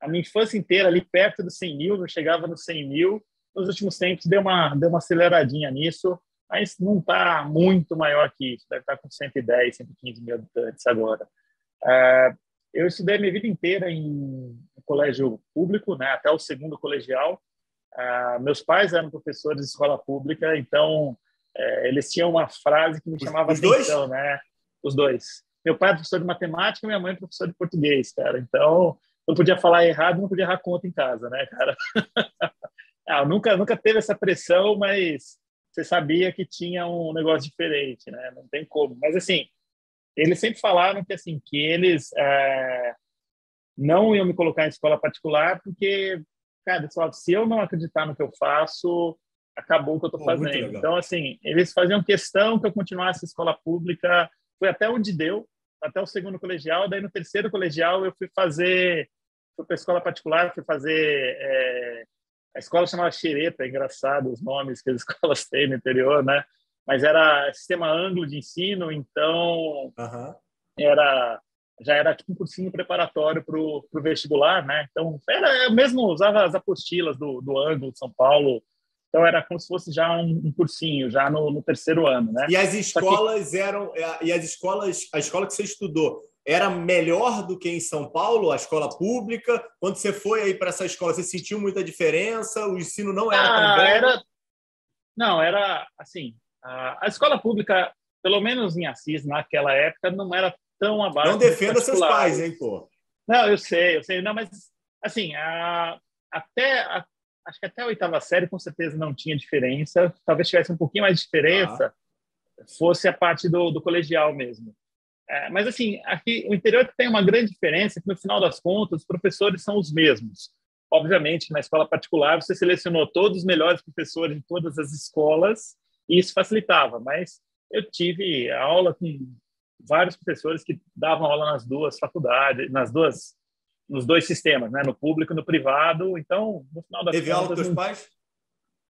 a minha infância inteira ali perto dos 100 mil, eu chegava nos 100 mil, nos últimos tempos deu uma, deu uma aceleradinha nisso, mas não está muito maior que isso, deve estar tá com 110, 115 mil habitantes agora. É, eu estudei minha vida inteira em colégio público, né, até o segundo colegial. É, meus pais eram professores de escola pública, então é, eles tinham uma frase que me chamava Os atenção, dois? né? Os dois. Meu pai é professor de matemática, minha mãe é professor de português, cara. Então, não podia falar errado, não podia errar conta em casa, né, cara? <laughs> Ah, nunca, nunca teve essa pressão, mas você sabia que tinha um negócio diferente, né? Não tem como. Mas assim, eles sempre falaram que assim que eles é, não iam me colocar em escola particular porque, cara, falavam, se eu não acreditar no que eu faço, acabou o que eu estou fazendo. Então, assim, eles faziam questão que eu continuasse escola pública. Foi até onde deu, até o segundo colegial. Daí no terceiro colegial eu fui fazer, fui para escola particular, fui fazer é, a escola chamava Xereta, é engraçado os nomes que as <laughs> escolas têm no interior, né? Mas era sistema ângulo de ensino, então uhum. era já era tipo um cursinho preparatório para o vestibular, né? Então era eu mesmo usava as apostilas do, do ângulo de São Paulo, então era como se fosse já um, um cursinho, já no, no, terceiro ano, né?
E as escolas que... eram e as escolas, a escola que você estudou era melhor do que em São Paulo, a escola pública? Quando você foi aí para essa escola, você sentiu muita diferença? O ensino não era ah, tão bom?
Era... Não, era assim. A escola pública, pelo menos em Assis, naquela época, não era tão abaixo.
Não defenda seus pais, hein, pô?
Não, eu sei, eu sei. Não, mas assim, a... até a... acho que até a oitava série com certeza não tinha diferença. Talvez tivesse um pouquinho mais de diferença. Ah fosse a parte do, do colegial mesmo. É, mas, assim, aqui o interior tem uma grande diferença, que no final das contas, os professores são os mesmos. Obviamente, na escola particular, você selecionou todos os melhores professores de todas as escolas, e isso facilitava, mas eu tive aula com vários professores que davam aula nas duas faculdades, nas duas, nos dois sistemas, né? no público e no privado. Então, no final das
Teve contas, aula com seus pais?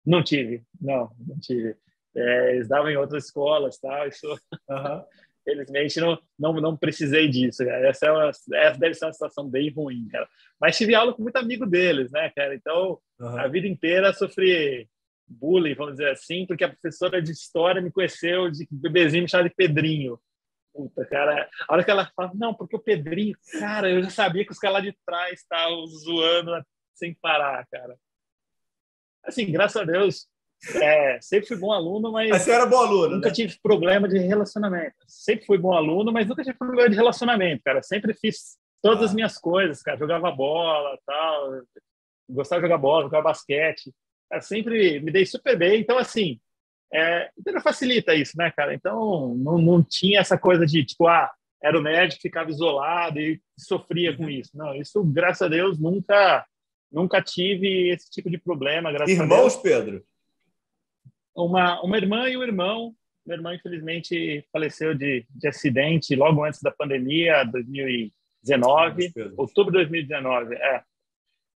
Não tive, não, não tive. É, eles davam em outras escolas, tal. Isso, uhum. Felizmente, não, não, não precisei disso. Cara. Essa, é uma, essa deve ser uma situação bem ruim, cara. Mas tive aula com muito amigo deles, né, cara? Então, uhum. a vida inteira sofri bullying, vamos dizer assim, porque a professora de história me conheceu de bebezinho me chamava de Pedrinho. Puta, cara, a hora que ela fala, não, porque o Pedrinho, cara, eu já sabia que os caras lá de trás estavam zoando sem parar, cara. Assim, graças a Deus, é, sempre fui bom aluno, mas.
Mas você era bom aluno.
Nunca
né?
tive problema de relacionamento. Sempre fui bom aluno, mas nunca tive problema de relacionamento, cara. Sempre fiz todas ah. as minhas coisas, cara. Jogava bola, tal. Gostava de jogar bola, jogava basquete. Cara, sempre me dei super bem. Então, assim, é, então facilita isso, né, cara? Então, não, não tinha essa coisa de, tipo, ah, era o médico ficava isolado e sofria com isso. Não, isso, graças a Deus, nunca nunca tive esse tipo de problema.
Irmãos, Pedro?
Uma, uma irmã e um irmão. Meu irmão, infelizmente, faleceu de, de acidente logo antes da pandemia, 2019, outubro de 2019. É.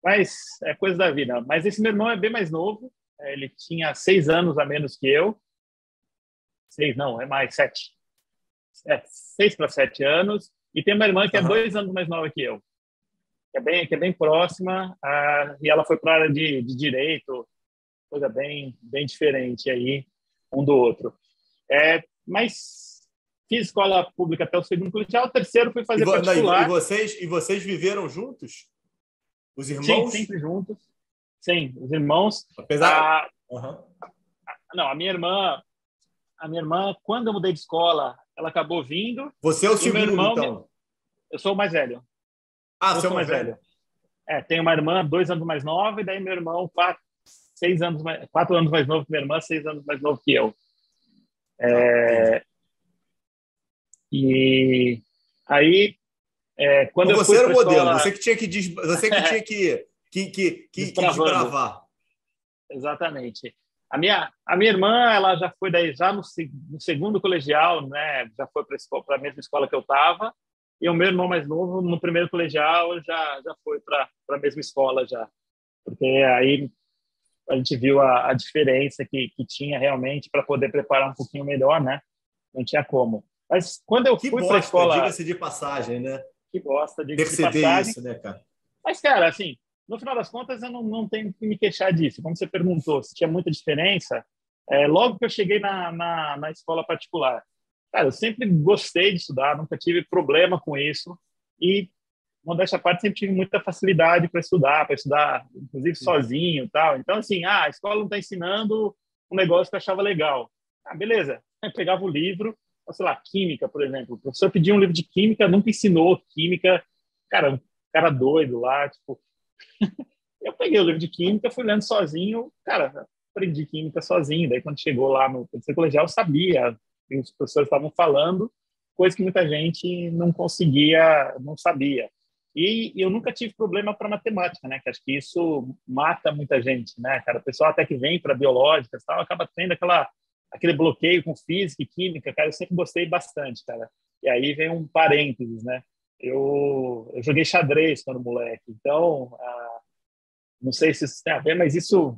Mas é coisa da vida. Mas esse meu irmão é bem mais novo. É, ele tinha seis anos a menos que eu. Seis, não, é mais sete. É, seis para sete anos. E tem uma irmã que uhum. é dois anos mais nova que eu. Que é bem, que é bem próxima. Ah, e ela foi para a área de, de direito, coisa bem, bem diferente aí um do outro. É, mas fiz escola pública até o segundo colegial, o terceiro fui fazer e, particular.
E vocês, e vocês viveram juntos? Os irmãos?
Sim, sempre juntos. Sim, os irmãos.
Apesar... A,
uhum. não, a minha irmã, a minha irmã, quando eu mudei de escola, ela acabou vindo.
Você é o segundo, irmão, então?
Eu sou o mais velho.
Ah, eu sou o mais velho. velho.
É, tenho uma irmã dois anos mais nova e daí meu irmão quatro, seis anos mais, quatro anos mais novo que minha irmã, seis anos mais novo que eu. É, e aí, é, quando
então,
eu você
era o modelo, escola... você que tinha que des... você que tinha que que, que, que, que desbravar.
Exatamente. A minha a minha irmã, ela já foi daí já no, no segundo colegial, né? Já foi para a mesma escola que eu estava. E o meu irmão mais novo, no primeiro colegial, já já foi para a mesma escola já. Porque aí a gente viu a, a diferença que, que tinha realmente para poder preparar um pouquinho melhor, né? Não tinha como. Mas quando eu que fui para a escola...
diga-se de passagem, né?
Que bosta, diga-se de passagem. isso, né, cara? Mas, cara, assim, no final das contas, eu não, não tenho que me queixar disso. Como você perguntou, se tinha muita diferença, é, logo que eu cheguei na, na, na escola particular, cara, eu sempre gostei de estudar, nunca tive problema com isso. E modéstia à parte, sempre tive muita facilidade para estudar, para estudar, inclusive sozinho tal. Então, assim, ah, a escola não está ensinando um negócio que eu achava legal. Ah, beleza. Eu pegava o livro, sei lá, química, por exemplo. O professor pedia um livro de química, nunca ensinou química. Cara, um cara doido lá, tipo... <laughs> eu peguei o livro de química, fui lendo sozinho, cara, aprendi química sozinho. Daí, quando chegou lá no terceiro colegial, eu sabia, e os professores estavam falando, coisa que muita gente não conseguia, não sabia. E eu nunca tive problema para matemática, né? Que acho que isso mata muita gente, né, cara? O pessoal até que vem para biológicas tal, acaba tendo aquela aquele bloqueio com física e química, cara. Eu sempre gostei bastante, cara. E aí vem um parênteses, né? Eu, eu joguei xadrez quando moleque, então ah, não sei se isso tem a ver, mas isso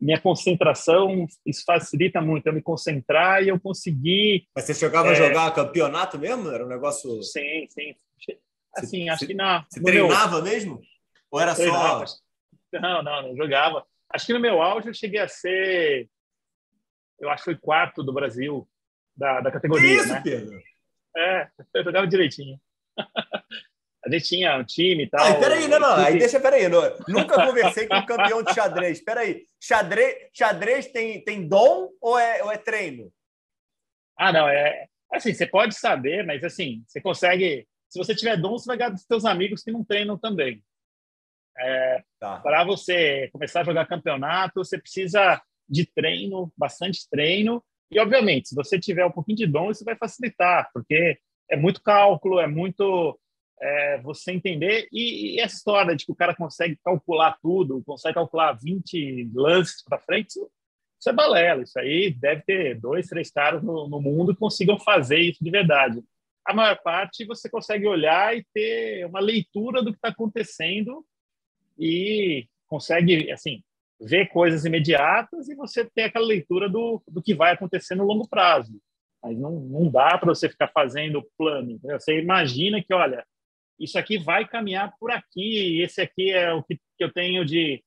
minha concentração isso facilita muito eu me concentrar e eu conseguir.
Mas você chegava é... a jogar campeonato mesmo? Era um negócio.
Sim, sim. Assim, você, acho que na.
Você treinava meu... mesmo? Ou era treinava. só.
Não, não, não jogava. Acho que no meu auge eu cheguei a ser. Eu acho que foi quarto do Brasil, da, da categoria. Que isso,
né? Pedro?
É, <laughs> eu jogava direitinho. <laughs> a gente tinha um time e tal.
Ah, peraí, não, não. Aí deixa, peraí. Não, nunca <laughs> conversei com um campeão de xadrez. Peraí. Xadrez, xadrez tem, tem dom ou é, ou é treino?
Ah, não. É assim, você pode saber, mas assim, você consegue. Se você tiver dom, você vai ganhar dos seus amigos que não treinam também. É, tá. Para você começar a jogar campeonato, você precisa de treino, bastante treino. E, obviamente, se você tiver um pouquinho de dom, isso vai facilitar, porque é muito cálculo, é muito é, você entender. E, e, essa história de que o cara consegue calcular tudo, consegue calcular 20 lances para frente, isso, isso, é balela. Isso aí deve ter dois, três caras no, no mundo que consigam fazer isso de verdade. A maior parte você consegue olhar e ter uma leitura do que está acontecendo e consegue, assim, ver coisas imediatas e você tem aquela leitura do, do que vai acontecer no longo prazo. Mas não, não dá para você ficar fazendo plano. Você imagina que, olha, isso aqui vai caminhar por aqui, esse aqui é o que, que eu tenho de,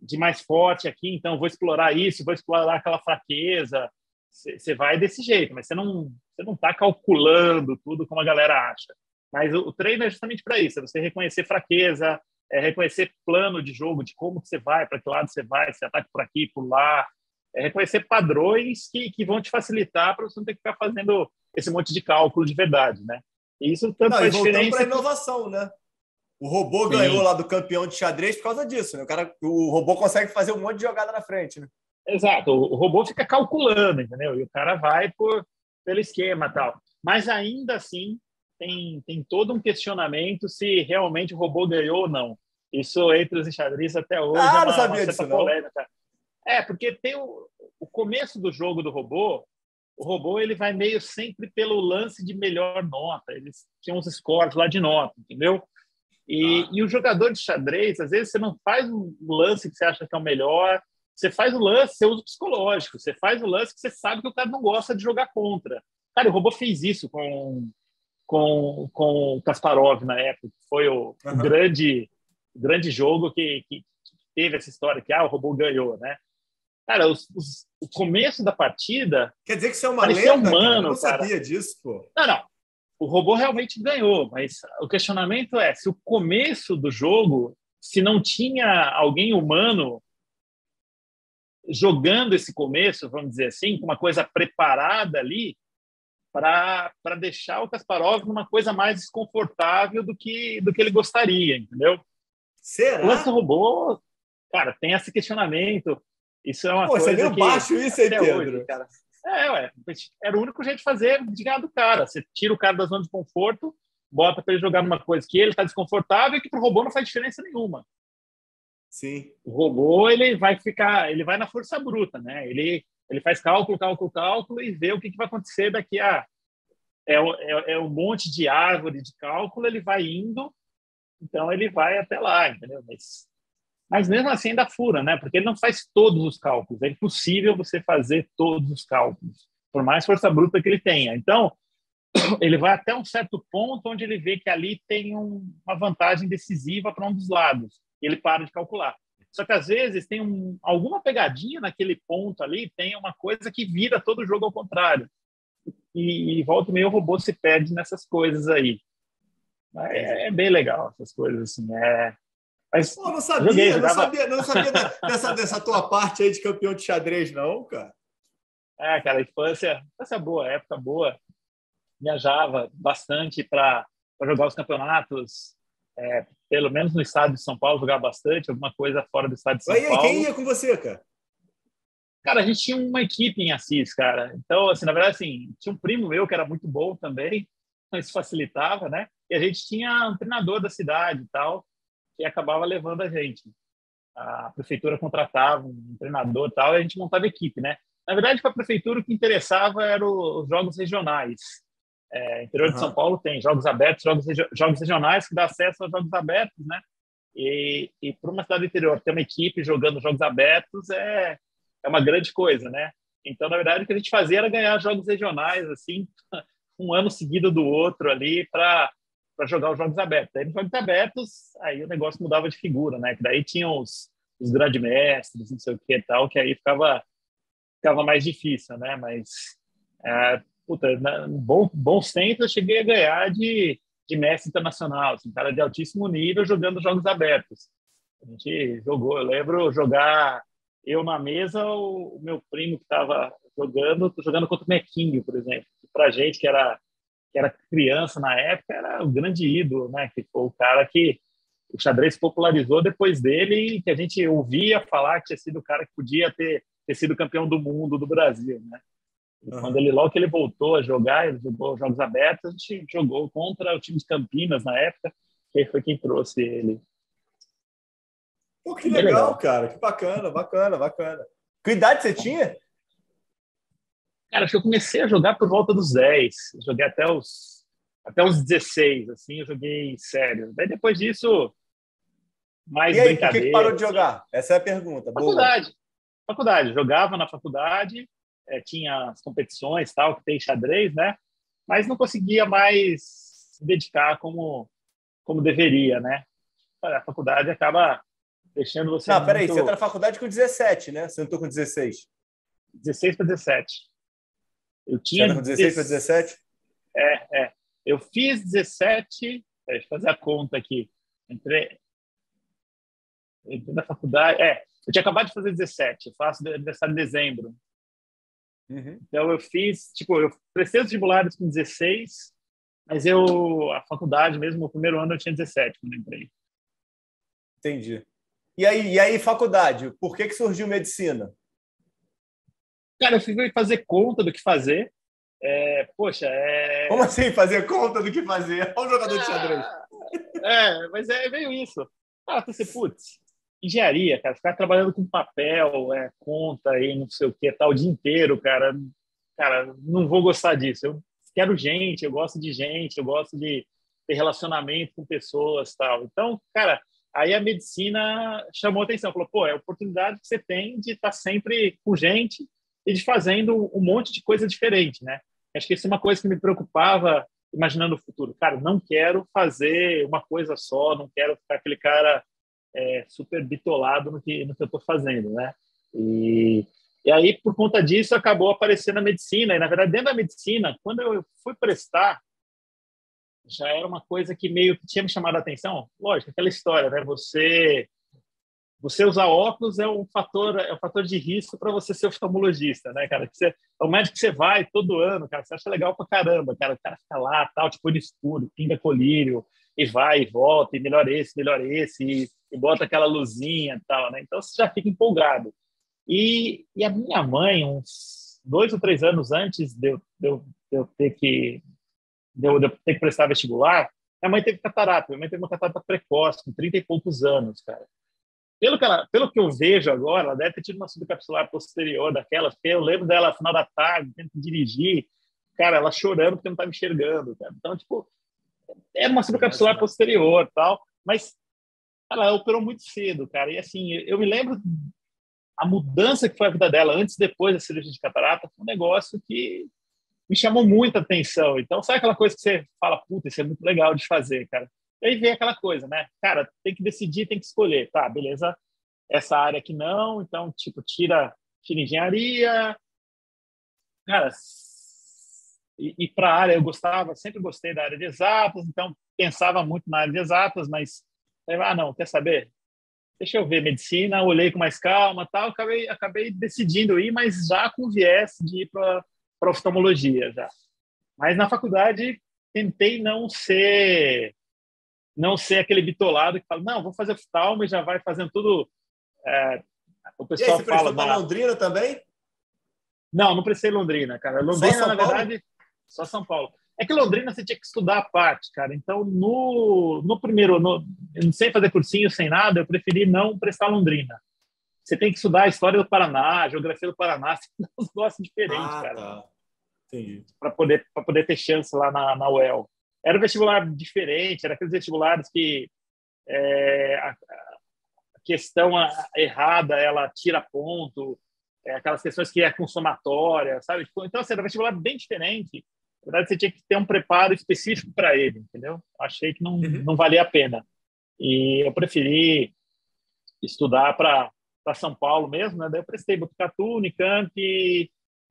de mais forte aqui, então vou explorar isso, vou explorar aquela fraqueza. Você vai desse jeito, mas você não você não está calculando tudo como a galera acha. Mas o, o treino é justamente para isso, é você reconhecer fraqueza, é reconhecer plano de jogo, de como você vai, para que lado você vai, se ataque por aqui, por lá, é reconhecer padrões que, que vão te facilitar para você não ter que ficar fazendo esse monte de cálculo de verdade, né? E isso tanto não, faz diferença.
para inovação, né? O robô Sim. ganhou lá do campeão de xadrez por causa disso, né? O, cara, o robô consegue fazer um monte de jogada na frente, né?
Exato, o robô fica calculando, entendeu? E o cara vai por, pelo esquema tal. Mas ainda assim, tem, tem todo um questionamento se realmente o robô ganhou ou não. Isso entre os enxadristas até hoje.
Ah, é uma, não sabia disso, polêmica.
É, porque tem o, o começo do jogo do robô, o robô ele vai meio sempre pelo lance de melhor nota. Eles tinham uns scores lá de nota, entendeu? E, ah. e o jogador de xadrez, às vezes você não faz um lance que você acha que é o melhor, você faz o lance, você usa o psicológico, você faz o lance que você sabe que o cara não gosta de jogar contra. Cara, o robô fez isso com, com, com o Kasparov na época, foi o, uhum. grande grande jogo que, que, teve essa história que ah, o robô ganhou, né? Cara, os, os, o começo da partida.
Quer dizer que isso é uma lenda? Humano, cara. Eu não cara. sabia disso, pô.
Não, não. O robô realmente ganhou, mas o questionamento é se o começo do jogo, se não tinha alguém humano jogando esse começo, vamos dizer assim, com uma coisa preparada ali, para deixar o Kasparov numa coisa mais desconfortável do que, do que ele gostaria, entendeu?
Será?
O lance do robô, cara, tem esse questionamento. Isso é uma Pô, coisa. Você
meio baixo isso aí, Pedro. Hoje,
cara. É, ué, era o único jeito de fazer de ganhar do cara. Você tira o cara da zona de conforto, bota para ele jogar numa coisa que ele está desconfortável e que para o robô não faz diferença nenhuma.
Sim.
O robô ele vai ficar, ele vai na força bruta, né? Ele ele faz cálculo, cálculo, cálculo e vê o que, que vai acontecer daqui a é, é, é um monte de árvore de cálculo, ele vai indo então ele vai até lá, entendeu? Mas, mas mesmo assim ainda fura, né? Porque ele não faz todos os cálculos. É impossível você fazer todos os cálculos, por mais força bruta que ele tenha. Então <coughs> ele vai até um certo ponto onde ele vê que ali tem um, uma vantagem decisiva para um dos lados. Ele para de calcular. Só que às vezes tem um, alguma pegadinha naquele ponto ali, tem uma coisa que vira todo o jogo ao contrário. E, e volta e meio o robô se perde nessas coisas aí. É, é, bem legal essas coisas, assim. É...
Mas, Pô, não sabia, joguei, não sabia, não sabia dessa, dessa tua parte aí de campeão de xadrez, não, cara.
É, cara, infância, infância boa, época boa. Viajava bastante para jogar os campeonatos, é, pelo menos no estado de São Paulo, jogar bastante, alguma coisa fora do estado de São
aí,
Paulo.
Quem ia com você, cara?
Cara, a gente tinha uma equipe em Assis, cara. Então, assim, na verdade, assim, tinha um primo meu que era muito bom também, então isso facilitava, né? E a gente tinha um treinador da cidade e tal, que acabava levando a gente. A prefeitura contratava um treinador e tal, e a gente montava equipe, né? Na verdade, para a prefeitura, o que interessava eram os jogos regionais. É, interior uhum. de São Paulo tem jogos abertos, jogos, jogos regionais, que dá acesso aos jogos abertos, né? E, e para uma cidade interior ter uma equipe jogando jogos abertos é, é uma grande coisa, né? Então, na verdade, o que a gente fazia era ganhar jogos regionais, assim, <laughs> um ano seguido do outro ali, para jogar os jogos abertos. Aí nos jogos abertos, aí o negócio mudava de figura, né? Que daí tinham os, os grandes mestres, não sei o que e tal, que aí ficava, ficava mais difícil, né? Mas, é, puta, na, bom, bons tempos eu cheguei a ganhar de, de mestre internacional, assim, cara de altíssimo nível jogando jogos abertos. A gente jogou, eu lembro jogar eu na mesa, o, o meu primo que estava jogando, jogando contra o Mequinho, por exemplo. Para gente que era que era criança na época, era o grande ídolo, né? Que foi o cara que o xadrez popularizou depois dele e que a gente ouvia falar que tinha sido o cara que podia ter, ter sido campeão do mundo do Brasil, né? Uhum. Quando ele logo que ele voltou a jogar, ele jogou jogos abertos, a gente jogou contra o time de Campinas na época, que foi quem trouxe ele.
Pô, que legal, legal, cara, que bacana, bacana, bacana. Que idade você tinha?
Cara, acho que eu comecei a jogar por volta dos 10. Joguei até os até os 16, assim, eu joguei sério. Daí depois disso mais
e aí, por que, que parou de jogar? Essa é a pergunta.
Faculdade. Boa. Faculdade. Jogava na faculdade, é, tinha as competições tal, que tem xadrez, né? Mas não conseguia mais se dedicar como, como deveria, né? A faculdade acaba deixando você.
Não, muito... peraí, você está na faculdade com 17, né? Você não estou com 16.
16 para 17.
Eu tinha. Você com 16 para 17?
É, é. Eu fiz 17. Deixa eu fazer a conta aqui. Entrei, entrei na faculdade. É, eu tinha acabado de fazer 17. Eu faço aniversário em dezembro. Uhum. Então eu fiz, tipo, eu prestei os vestibulares com 16, mas eu, a faculdade mesmo, o primeiro ano eu tinha 17 quando entrei.
Entendi. E aí, e aí faculdade, por que, que surgiu medicina?
Cara, eu fui fazer conta do que fazer. É, poxa, é...
Como assim fazer conta do que fazer? Olha o jogador de xadrez.
É, mas é meio isso. Ah, você, putz, engenharia, cara, ficar trabalhando com papel, é, conta e não sei o que, tal, o dia inteiro, cara, cara, não vou gostar disso. Eu quero gente, eu gosto de gente, eu gosto de ter relacionamento com pessoas, tal. Então, cara, aí a medicina chamou atenção, falou, pô, é a oportunidade que você tem de estar sempre com gente e de fazendo um monte de coisa diferente, né? Acho que isso é uma coisa que me preocupava imaginando o futuro. Cara, não quero fazer uma coisa só, não quero ficar aquele cara é, super bitolado no que, no que eu estou fazendo, né? E, e aí, por conta disso, acabou aparecendo a medicina. E, na verdade, dentro da medicina, quando eu fui prestar, já era uma coisa que meio que tinha me chamado a atenção. Lógico, aquela história, né? Você você usar óculos é um fator é um fator de risco para você ser oftalmologista, né, cara? Que você, é o médico que você vai todo ano, cara, você acha legal pra caramba, cara, o cara fica lá, tal, tipo no escuro, pinga colírio, e vai e volta, e melhor esse, melhor esse, e, e bota aquela luzinha e tal, né? Então você já fica empolgado. E, e a minha mãe, uns dois ou três anos antes de eu, de eu, de eu ter que de eu, de eu ter que prestar vestibular, minha mãe teve catarata. Minha mãe teve uma catarata precoce, com 30 e poucos anos, cara. Pelo que, ela, pelo que eu vejo agora, ela deve ter tido uma subcapsular posterior daquelas, porque eu lembro dela no final da tarde, tendo que dirigir, cara, ela chorando porque não estava enxergando, cara. Então, tipo, era uma subcapsular posterior tal, mas ela operou muito cedo, cara. E assim, eu me lembro a mudança que foi a vida dela antes e depois da cirurgia de catarata foi um negócio que me chamou muita atenção. Então, sabe aquela coisa que você fala, puta, isso é muito legal de fazer, cara. E aí vem aquela coisa, né? Cara, tem que decidir, tem que escolher. Tá, beleza, essa área aqui não, então, tipo, tira, tira engenharia. Cara, e, e para a área eu gostava, sempre gostei da área de exatas, então pensava muito na área de exatas, mas ah, não, quer saber? Deixa eu ver medicina, olhei com mais calma, tal, acabei acabei decidindo ir, mas já com viés de ir para oftalmologia já. Mas na faculdade tentei não ser não ser aquele bitolado que fala, não, vou fazer oftalmo e já vai fazendo tudo. É,
o pessoal e aí, você fala. Você Londrina também?
Não, não prestei Londrina, cara. Londrina, na verdade, só São Paulo. É que Londrina você tinha que estudar a parte, cara. Então, no, no primeiro, no, sem fazer cursinho, sem nada, eu preferi não prestar Londrina. Você tem que estudar a história do Paraná, a geografia do Paraná, <laughs> você tem uns negócios diferentes, ah, cara. Tá. Para poder, poder ter chance lá na, na UEL. Era um vestibular diferente, era aqueles vestibulares que é, a, a, questão errada ela tira ponto, é, aquelas questões que é consumatória, sabe? Tipo, então, assim, era um vestibular bem diferente. Na verdade, você tinha que ter um preparo específico para ele, entendeu? Achei que não, uhum. não valia a pena. E eu preferi estudar para São Paulo mesmo, né? Daí eu prestei Botucatu, Unicamp,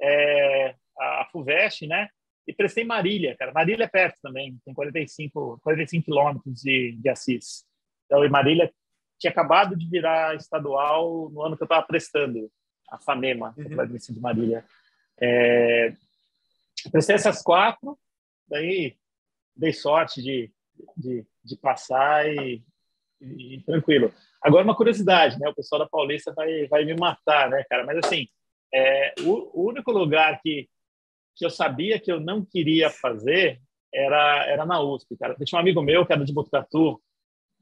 é, a FUVEST, né? e prestei Marília, cara. Marília é perto também, tem 45, 45 quilômetros de, de Assis. Então, e Marília tinha acabado de virar estadual no ano que eu estava prestando a FAMEMA, uhum. a de Marília. É, prestei essas quatro, daí dei sorte de, de, de passar e, e, e, tranquilo. Agora, uma curiosidade, né? O pessoal da Paulista vai, vai me matar, né, cara? Mas, assim, é, o, o único lugar que, que eu sabia que eu não queria fazer era, era na USP, cara. Tinha um amigo meu que era de Botucatu,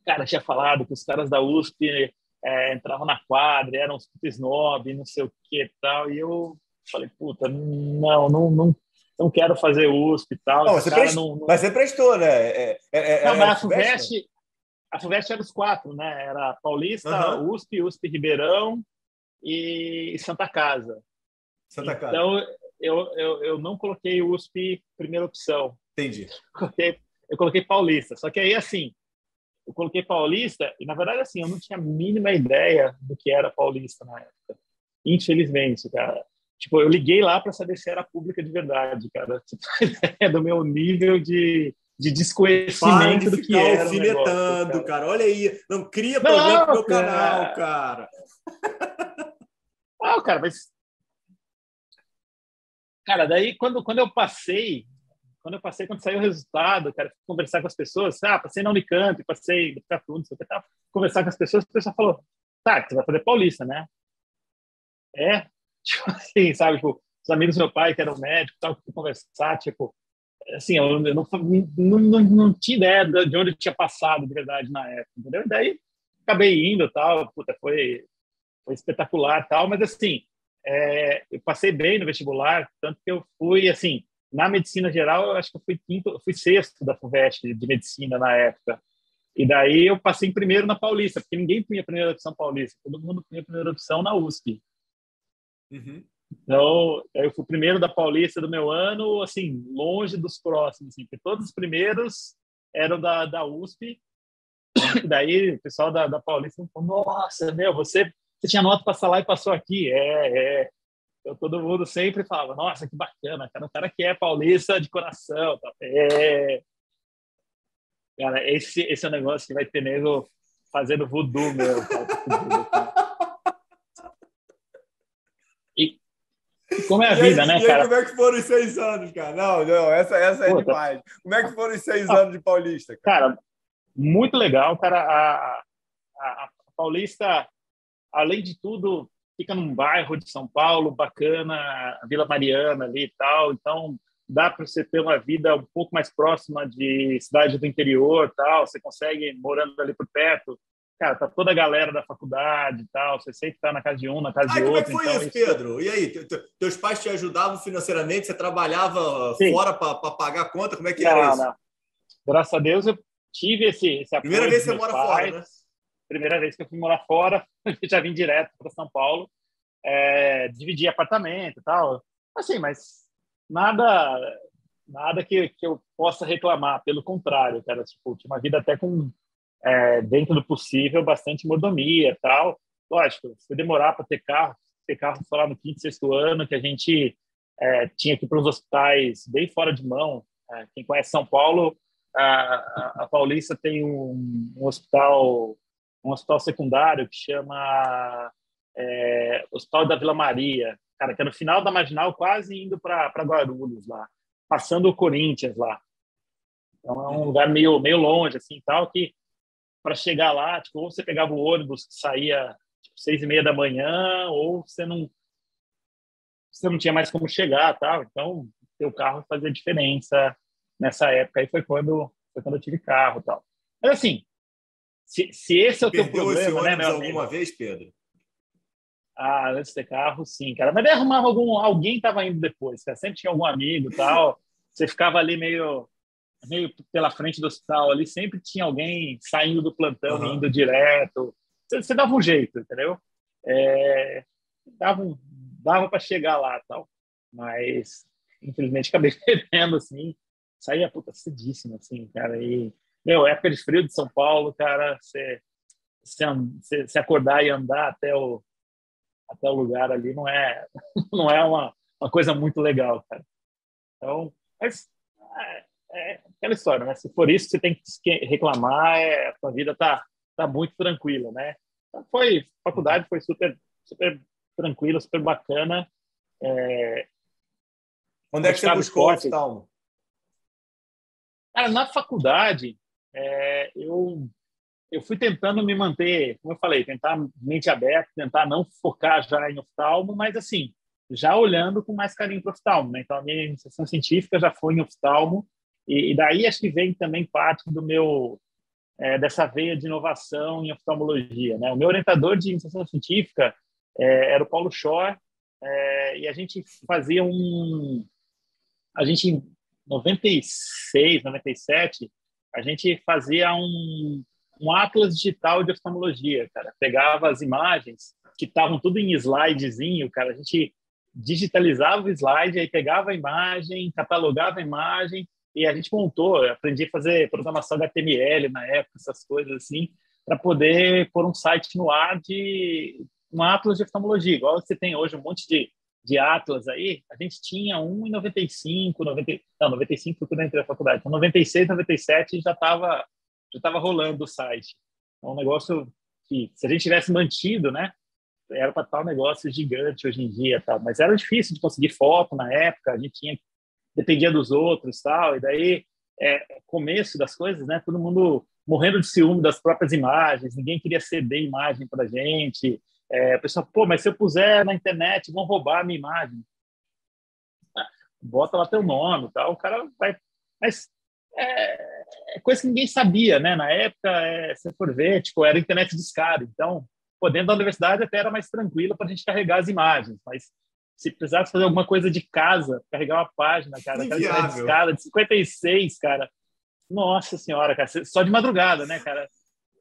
cara tinha falado que os caras da USP é, entravam na quadra, eram uns snob, não sei o que e tal, e eu falei, puta, não, não, não, não quero fazer USP e tal.
Não, você prest... não, não... Mas você prestou, né? É,
é, é não, mas a FUVEST, a FUVEST era os quatro, né? Era Paulista, uhum. USP, USP Ribeirão e Santa Casa.
Santa Casa.
Então, eu, eu, eu não coloquei USP primeira opção.
Entendi.
Eu <laughs> coloquei, eu coloquei Paulista. Só que aí, assim, eu coloquei Paulista e, na verdade, assim, eu não tinha a mínima ideia do que era Paulista na época. Infelizmente, cara. Tipo, eu liguei lá para saber se era pública de verdade, cara. <laughs> É do meu nível de, de desconhecimento
de
do que era.
alfinetando, negócio, cara. cara. Olha aí. Não cria problema no meu canal, cara.
Não, cara, mas. Cara, daí quando, quando eu passei, quando eu passei, quando saiu o resultado, cara, conversar com as pessoas, ah, passei na Unicamp, passei no Catuno, conversar com as pessoas, a pessoa falou, tá, você vai fazer Paulista, né? É, tipo <laughs> assim, sabe, tipo, os amigos do meu pai, que eram médicos, tal, que conversar, tipo, assim, eu não, não, não, não, tinha ideia de onde eu tinha passado de verdade na época, entendeu? E daí acabei indo, tal, puta, foi, foi espetacular, tal, mas assim, é, eu passei bem no vestibular, tanto que eu fui, assim, na medicina geral, eu acho que eu fui quinto, eu fui sexto da FUVEST de medicina na época. E daí eu passei em primeiro na Paulista, porque ninguém punha primeira opção Paulista, todo mundo punha primeira opção na USP. Uhum. Então, eu fui o primeiro da Paulista do meu ano, assim, longe dos próximos, assim, porque todos os primeiros eram da, da USP. daí o pessoal da, da Paulista falou: Nossa, meu, você, você tinha nota para lá e passou aqui. É, é. Então, todo mundo sempre falava: Nossa, que bacana, cara, o cara que é paulista de coração. Tá? É. Cara, esse, esse é um negócio que vai ter nego fazendo voodoo meu. Como é a vida,
aí,
né, cara?
Como é que foram os seis anos, cara? Não, não, essa, essa é Puta. demais. Como é que foram os seis anos de Paulista?
Cara, cara muito legal, cara. A, a, a, Paulista, além de tudo, fica num bairro de São Paulo bacana, a Vila Mariana ali e tal. Então, dá para você ter uma vida um pouco mais próxima de cidade do interior tal. Você consegue, morando ali por perto, cara, tá toda a galera da faculdade e tal, você sempre tá na casa de um, na casa Ai, de outro.
Como é que foi
então,
isso, Pedro? E aí, teus pais te ajudavam financeiramente? Você trabalhava Sim. fora para pagar a conta? Como é que não, era isso? Não.
Graças a Deus eu tive esse, esse apoio.
Primeira vez que você mora pais. fora, né?
Primeira vez que eu fui morar fora, <laughs> já vim direto para São Paulo, é, dividi apartamento e tal. Assim, mas nada nada que, que eu possa reclamar, pelo contrário, cara, tipo, tinha uma vida até com é, dentro do possível, bastante mordomia tal. Lógico, se demorar para ter carro, ter carro só lá no quinto, sexto ano, que a gente é, tinha que ir para os hospitais bem fora de mão. É, quem conhece São Paulo, a, a Paulista tem um, um, hospital um hospital secundário que chama é, Hospital da Vila Maria, cara, que é no final da Marginal, quase indo para Guarulhos lá, passando o Corinthians lá. Então é um lugar meio meio longe assim, tal que para chegar lá, tipo, ou você pegava o ônibus que saía tipo, seis e meia da manhã, ou você não você não tinha mais como chegar, tal. Então, ter o carro fazia diferença nessa época. Aí foi quando foi quando eu tive carro, tal. Mas assim, se, se esse é o Perdeu teu problema, né, meu
amigo? alguma vez, Pedro?
Ah, antes de ter carro, sim, cara. Mas daí arrumava algum, alguém estava indo depois, cara. Sempre tinha algum amigo, tal. Você ficava ali meio meio pela frente do hospital ali, sempre tinha alguém saindo do plantão, uhum. indo direto. Você, você, dava um jeito, entendeu? É, dava um, dava para chegar lá tal. Mas, infelizmente, acabei <laughs> perdendo, assim. Saía, puta, cedíssimo, assim, cara. E, meu, época de frio de São Paulo, cara, você, você, você acordar e andar até o, até o lugar ali não é, <laughs> não é uma, uma coisa muito legal, cara. Então, Mas é, é aquela história, né? Se for isso que você tem que reclamar, é, a sua vida tá, tá muito tranquila, né? Então, foi, faculdade foi super, super tranquila, super bacana. É,
Onde é que você buscou oftalmo?
Cara, na faculdade, é, eu eu fui tentando me manter, como eu falei, tentar mente aberta, tentar não focar já em oftalmo, mas assim, já olhando com mais carinho para o oftalmo. Né? Então, a minha iniciação científica já foi em oftalmo, e, e daí acho que vem também parte do meu é, dessa veia de inovação em oftalmologia. Né? O meu orientador de iniciação científica é, era o Paulo Shore, é, e a gente fazia um. A gente, em 96, 97, a gente fazia um, um atlas digital de oftalmologia, cara. Pegava as imagens que estavam tudo em slidezinho, cara. A gente digitalizava o slide, aí pegava a imagem, catalogava a imagem e a gente montou, aprendi a fazer programação HTML na época, essas coisas assim, para poder pôr um site no ar de um atlas de oftalmologia, igual você tem hoje um monte de, de atlas aí, a gente tinha um em 95, 90, não, 95 foi quando eu entrei na faculdade, então 96, 97 já estava já estava rolando o site. É um negócio que, se a gente tivesse mantido, né, era para estar um negócio gigante hoje em dia, tal. Mas era difícil de conseguir foto na época, a gente tinha dependia dos outros, tal. E daí, é, começo das coisas, né, todo mundo morrendo de ciúme das próprias imagens, ninguém queria ceder imagem para gente. É, o pessoal, pô, mas se eu puser na internet, vão roubar a minha imagem. Ah, bota lá teu nome, tal. O cara vai, mas é, é coisa que ninguém sabia, né? Na época, é, se for ver, tipo, era internet de escada. Então, pô, dentro da universidade até era mais tranquilo para a gente carregar as imagens, mas se precisasse fazer alguma coisa de casa, carregar uma página, cara, de 56, cara, nossa senhora, cara, só de madrugada, né, cara?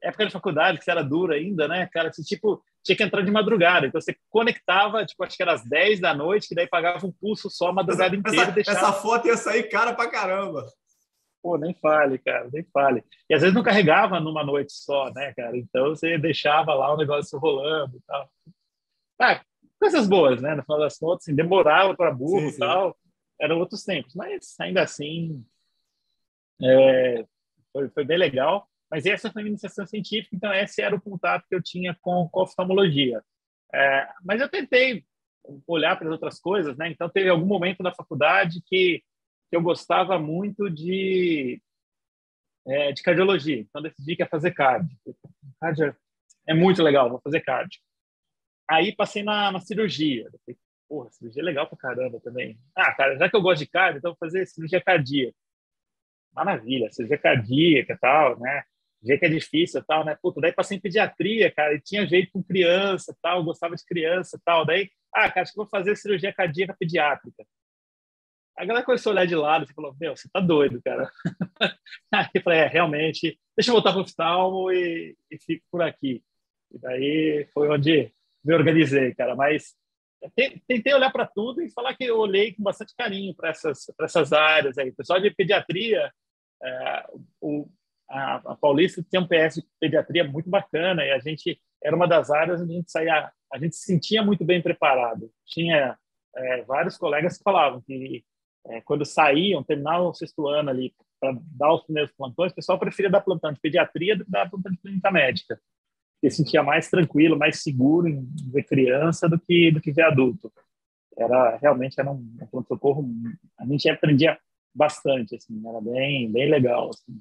Época de faculdade, que você era dura ainda, né, cara? Você, tipo, tinha que entrar de madrugada. Então, você conectava, tipo, acho que era às 10 da noite, que daí pagava um pulso só a madrugada
essa,
inteira.
Essa, deixava... essa foto ia sair cara pra caramba.
Pô, nem fale, cara, nem fale. E às vezes não carregava numa noite só, né, cara? Então você deixava lá o negócio rolando e tal. Ah, coisas boas, né? No final das contas, assim, demorava para burro e tal. Eram outros tempos, mas ainda assim é, foi, foi bem legal. Mas essa foi a iniciação científica, então esse era o contato que eu tinha com, com oftalmologia. É, mas eu tentei olhar para as outras coisas, né? Então teve algum momento na faculdade que que eu gostava muito de, é, de cardiologia. Então, decidi que ia fazer cardio. Cardio é muito legal, vou fazer cardio. Aí, passei na, na cirurgia. falei, porra, cirurgia é legal pra caramba também. Ah, cara, já que eu gosto de cardio, então vou fazer cirurgia cardíaca. Maravilha, cirurgia cardíaca e tal, né? Vê que é difícil e tal, né? Puta, daí passei em pediatria, cara, e tinha jeito com criança tal, gostava de criança tal. Daí, ah, cara, acho que vou fazer cirurgia cardíaca pediátrica. A galera começou a olhar de lado e falou: Meu, você tá doido, cara. <laughs> Aí eu falei: É, realmente, deixa eu voltar para o oftalmo e, e fico por aqui. E daí foi onde me organizei, cara. Mas tentei olhar para tudo e falar que eu olhei com bastante carinho para essas, essas áreas aí. O pessoal de pediatria, é, o, a, a, Paulista tem um PS de pediatria muito bacana e a gente era uma das áreas onde a gente saía, a gente se sentia muito bem preparado. Tinha é, vários colegas que falavam que é, quando saíam, terminavam o sexto ano ali para dar os primeiros plantões, o pessoal preferia dar plantão de pediatria do que dar plantão de clínica médica. Porque sentia mais tranquilo, mais seguro em ver criança do que, do que ver adulto. Era, realmente era um, um pronto-socorro, a gente aprendia bastante, assim, era bem, bem legal, assim.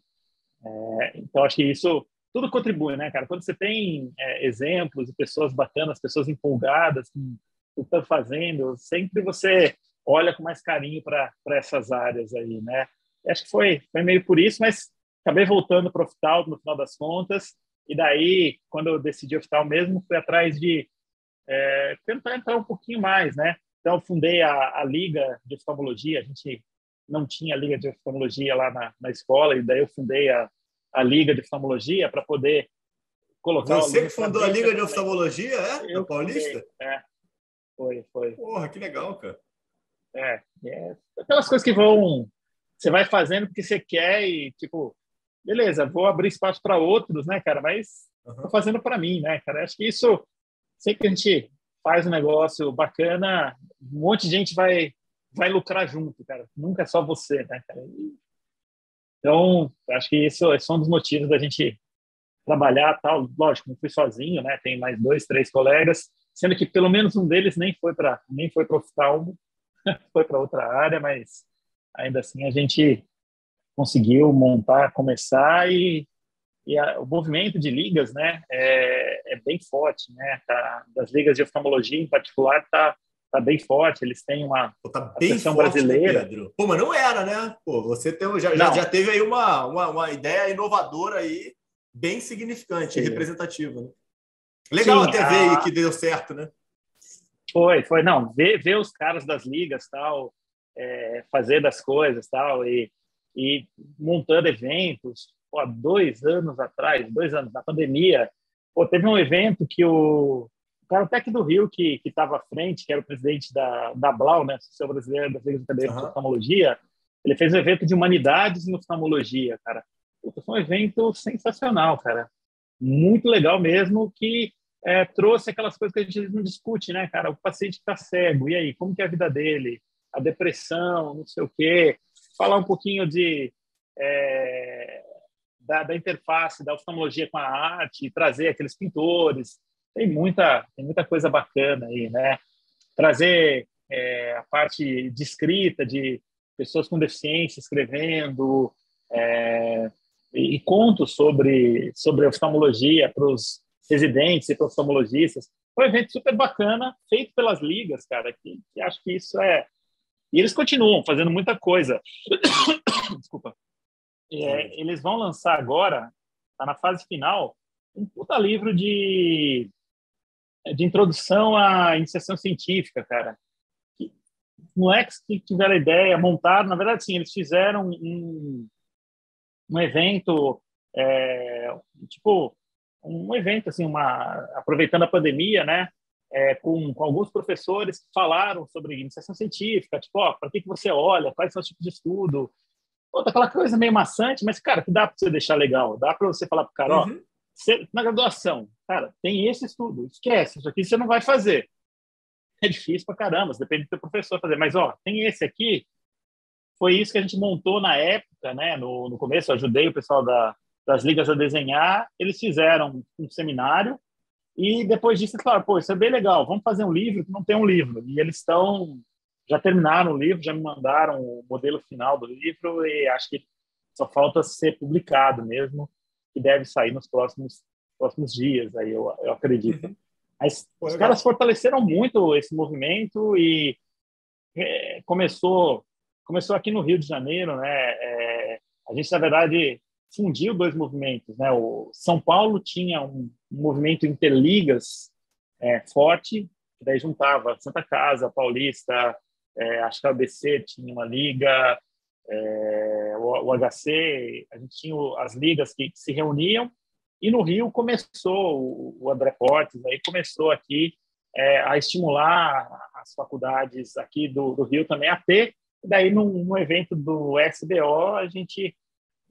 É, então, acho que isso tudo contribui, né, cara? Quando você tem é, exemplos de pessoas bacanas, pessoas empolgadas o que estão fazendo, sempre você olha com mais carinho para essas áreas aí, né? Acho que foi, foi meio por isso, mas acabei voltando para o oftalmo no final das contas, e daí, quando eu decidi oftalmo mesmo, fui atrás de é, tentar entrar um pouquinho mais, né? Então, fundei a, a Liga de Oftalmologia, a gente não tinha Liga de Oftalmologia lá na, na escola, e daí eu fundei a, a Liga de Oftalmologia para poder colocar...
Você que fundou a Liga de Oftalmologia, é? Eu Paulista?
Fundei, é, foi, foi.
Porra, que legal, cara.
É, é, aquelas coisas que vão. Você vai fazendo porque você quer e, tipo, beleza, vou abrir espaço para outros, né, cara? Mas uhum. tô fazendo para mim, né, cara? Acho que isso, sempre que a gente faz um negócio bacana, um monte de gente vai vai lucrar junto, cara. Nunca é só você, né, cara? Então, acho que isso é um dos motivos da gente trabalhar tal. Lógico, não fui sozinho, né? Tem mais dois, três colegas, sendo que pelo menos um deles nem foi para nem foi para oftalmo, <laughs> foi para outra área, mas ainda assim a gente conseguiu montar, começar e, e a, o movimento de ligas, né, é, é bem forte, né? Tá, das ligas de oftalmologia em particular tá tá bem forte, eles têm uma
Pô, tá bem forte, né, brasileira. Pedro? Pô, mas não era, né? Pô, você tem, já, já, já, teve aí uma, uma, uma, ideia inovadora aí, bem significante, Sim. representativa. Né? Legal Sim, até a... ver que deu certo, né?
Foi, foi. Não, ver, ver os caras das ligas, tal, é, fazer das coisas, tal, e, e montando eventos. Pô, há dois anos atrás, dois anos, na pandemia, pô, teve um evento que o, o cara até aqui do Rio, que estava à frente, que era o presidente da, da Blau, né, Associação Brasileira das Ligas Acadêmicas uhum. de Oftalmologia, ele fez um evento de humanidades em oftalmologia, cara. Foi um evento sensacional, cara. Muito legal mesmo, que é, trouxe aquelas coisas que a gente não discute, né, cara? O paciente está cego, e aí, como que é a vida dele? A depressão, não sei o quê. Falar um pouquinho de... É, da, da interface da oftalmologia com a arte, trazer aqueles pintores, tem muita, tem muita coisa bacana aí, né? Trazer é, a parte de escrita, de pessoas com deficiência escrevendo, é, e, e contos sobre, sobre oftalmologia para os residentes e para oftalmologistas. Foi um evento super bacana, feito pelas ligas, cara, que, que acho que isso é... E eles continuam fazendo muita coisa. <coughs> Desculpa. É, eles vão lançar agora, está na fase final, um puta livro de de introdução à iniciação científica, cara. Moleques que tiveram a ideia, montaram, na verdade, sim, eles fizeram um, um evento, é, tipo, um evento, assim, uma, aproveitando a pandemia, né, é, com, com, alguns professores que falaram sobre iniciação científica, tipo, ó, para que, que você olha, quais são os tipos de estudo, Outra, aquela coisa meio maçante, mas, cara, que dá para você deixar legal, dá para você falar para o cara, uhum. ó, na graduação, cara, tem esse estudo, esquece, isso aqui você não vai fazer. É difícil pra caramba, depende do seu professor fazer, mas ó, tem esse aqui. Foi isso que a gente montou na época, né? No, no começo, eu ajudei o pessoal da, das ligas a desenhar. Eles fizeram um seminário e depois disso, claro, pô, isso é bem legal. Vamos fazer um livro que não tem um livro. E eles estão já terminaram o livro, já me mandaram o modelo final do livro e acho que só falta ser publicado mesmo que deve sair nos próximos próximos dias, aí eu, eu acredito. Uhum. Mas os caras fortaleceram muito esse movimento e é, começou começou aqui no Rio de Janeiro, né? É, a gente na verdade fundiu dois movimentos, né? O São Paulo tinha um, movimento interligas é, forte, que daí juntava Santa Casa, Paulista, é, acho que a ABC tinha uma liga, é, o, o, HC, a gente tinha as ligas que, se reuniam, e no Rio começou, o, o André Portes aí começou aqui é, a estimular as faculdades aqui do, do Rio também a ter, e daí num, num, evento do SBO a gente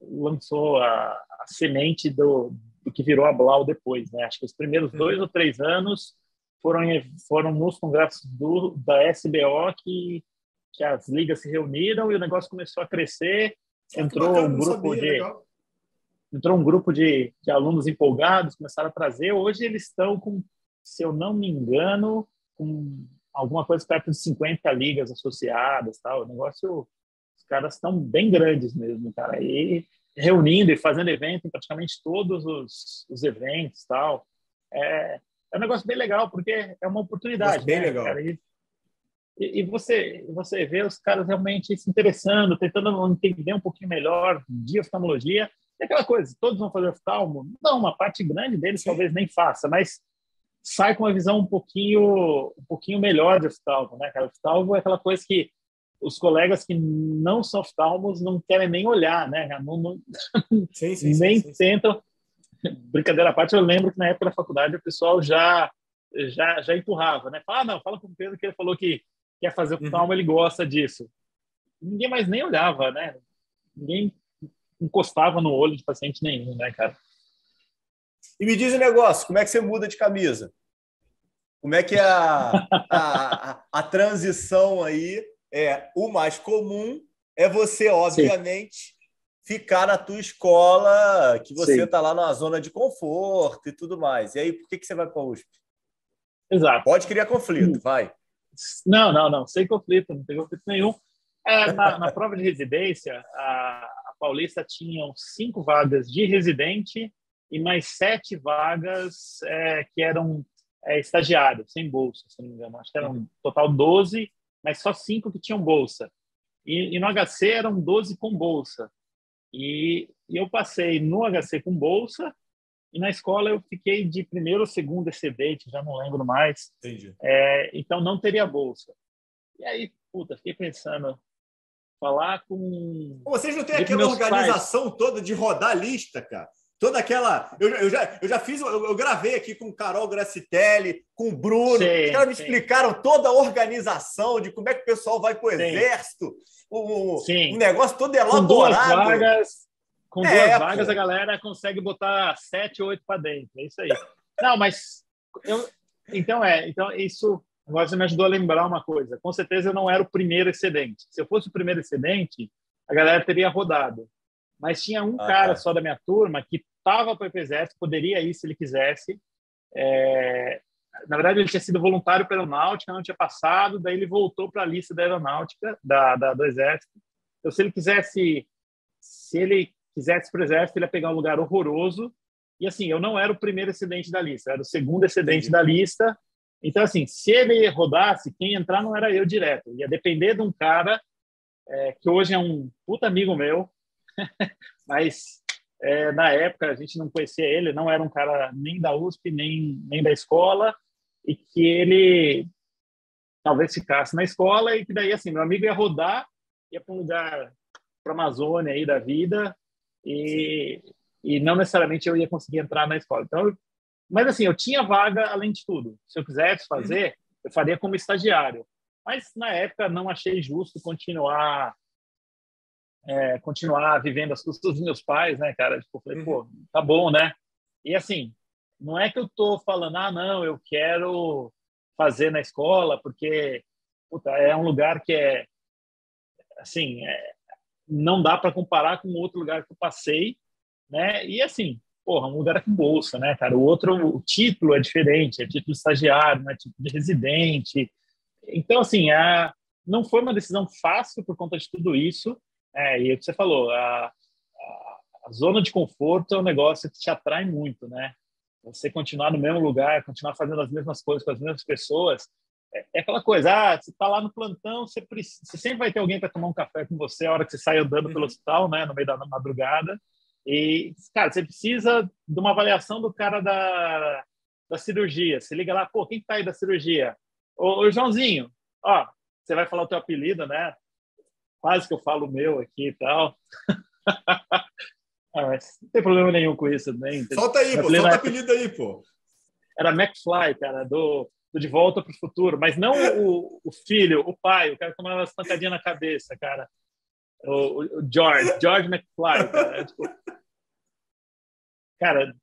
lançou a, a semente do, do, que virou a Blau depois, né? Acho que os primeiros uhum. dois ou três anos foram foram nos congressos do, da SBO que que as ligas se reuniram e o negócio começou a crescer. Entrou bacana, um grupo sabia, de legal. entrou um grupo de, de alunos empolgados, começaram a trazer. Hoje eles estão com, se eu não me engano, com alguma coisa perto de 50 ligas associadas, tal. O negócio, caras estão bem grandes mesmo, cara. E reunindo e fazendo evento em praticamente todos os, os eventos, tal. É, é um negócio bem legal porque é uma oportunidade,
bem
né,
legal.
Cara? E e, você você vê os caras realmente se interessando, tentando entender um pouquinho melhor de oftalmologia. E aquela coisa, todos vão fazer oftalmo? Não, uma parte grande deles talvez nem faça, mas sai com uma visão um pouquinho um pouquinho melhor de oftalmo, né? Cara, oftalmo é aquela coisa que os colegas que não são oftalmos não querem nem olhar, né? Não, <laughs> não sim, sim, nem sim, tentam. Brincadeira à parte, eu lembro que na época da faculdade o pessoal já já já empurrava, né? Fala, ah, não, fala com o Pedro que ele falou que quer fazer o uhum. ele gosta disso. Ninguém mais nem olhava, né? Ninguém encostava no olho de paciente nenhum, né, cara?
E me diz o um negócio, como é que você muda de camisa? Como é que é a, a, a, a transição aí é o mais comum é você, obviamente, Sim. ficar na tua escola, que você está lá na zona de conforto e tudo mais. E aí, por que, que você vai para a USP?
Exato.
Pode criar conflito, vai.
Não, não, não, sem conflito, não tem conflito nenhum. É, na, na, prova de residência, a, a Paulista tinha cinco vagas de residente e mais sete vagas é, que eram é, estagiários, sem bolsa, se não me engano. Acho que eram um total 12, mas só cinco que tinham bolsa. E, e no HC eram 12 com bolsa. E, e, eu passei no HC com bolsa e na escola eu fiquei de primeiro ou segundo excedente, já não lembro mais.
Entendi.
É, então não teria bolsa. E aí, puta, fiquei pensando, falar com.
Vocês não têm aquela organização pais. toda de rodar a lista, cara? Toda aquela. Eu, eu, já, eu já fiz, eu, eu gravei aqui com Carol Gracitelli, com o Bruno. Sim, Os caras me sim. explicaram toda a organização de como é que o pessoal vai para o exército. O, o, negócio todo elaborado. Com duas
vagas, com é, duas vagas a galera consegue botar sete, oito para dentro. É isso aí. Não, mas. Eu, então, é. Então, isso Agora você me ajudou a lembrar uma coisa. Com certeza eu não era o primeiro excedente. Se eu fosse o primeiro excedente, a galera teria rodado. Mas tinha um ah, cara tá. só da minha turma que estava para o IPZF, poderia ir se ele quisesse. É... Na verdade, ele tinha sido voluntário para a aeronáutica, não tinha passado, daí ele voltou para a lista da aeronáutica, da, da, do exército. Então, se ele quisesse, se ele quisesse para o exército, ele ia pegar um lugar horroroso. E assim, eu não era o primeiro excedente da lista, eu era o segundo excedente Entendi. da lista então, assim, se ele rodasse, quem entrar não era eu direto. Ia depender de um cara é, que hoje é um puta amigo meu, <laughs> mas é, na época a gente não conhecia ele, não era um cara nem da USP, nem, nem da escola, e que ele talvez ficasse na escola e que daí, assim, meu amigo ia rodar, ia para um lugar, para a Amazônia aí da vida, e, e não necessariamente eu ia conseguir entrar na escola. Então, mas assim, eu tinha vaga além de tudo. Se eu quisesse fazer, eu faria como estagiário. Mas na época não achei justo continuar é, continuar vivendo as custas dos meus pais, né, cara? Tipo, falei, pô, uhum. tá bom, né? E assim, não é que eu tô falando, ah, não, eu quero fazer na escola, porque puta, é um lugar que é assim, é, não dá para comparar com outro lugar que eu passei, né? E assim, porra, um lugar com bolsa, né, cara? O outro, o título é diferente, é título de estagiário, não é título de residente. Então, assim, a, não foi uma decisão fácil por conta de tudo isso. É, e é o que você falou, a, a, a, zona de conforto é um negócio que te atrai muito, né? Você continuar no mesmo lugar, continuar fazendo as mesmas coisas com as mesmas pessoas, é, é aquela coisa, ah, você está lá no plantão, você, precisa, você sempre vai ter alguém para tomar um café com você a hora que você sai andando pelo uhum. hospital, né, no meio da madrugada. E, cara, você precisa de uma avaliação do cara da, da cirurgia. Você liga lá, pô, quem tá aí da cirurgia? Ô, ô Joãozinho, ó, você vai falar o teu apelido, né? Quase que eu falo meu aqui e tal. <laughs> ah, não tem problema nenhum com isso também.
Solta aí, pô, solta o apelido aí, pô.
Era McFly, cara, do, do De Volta para o Futuro. Mas não o, o filho, o pai, o cara que tomava as pancadinhas na cabeça, cara. O, o George, George McFly, cara. É, tipo, cara,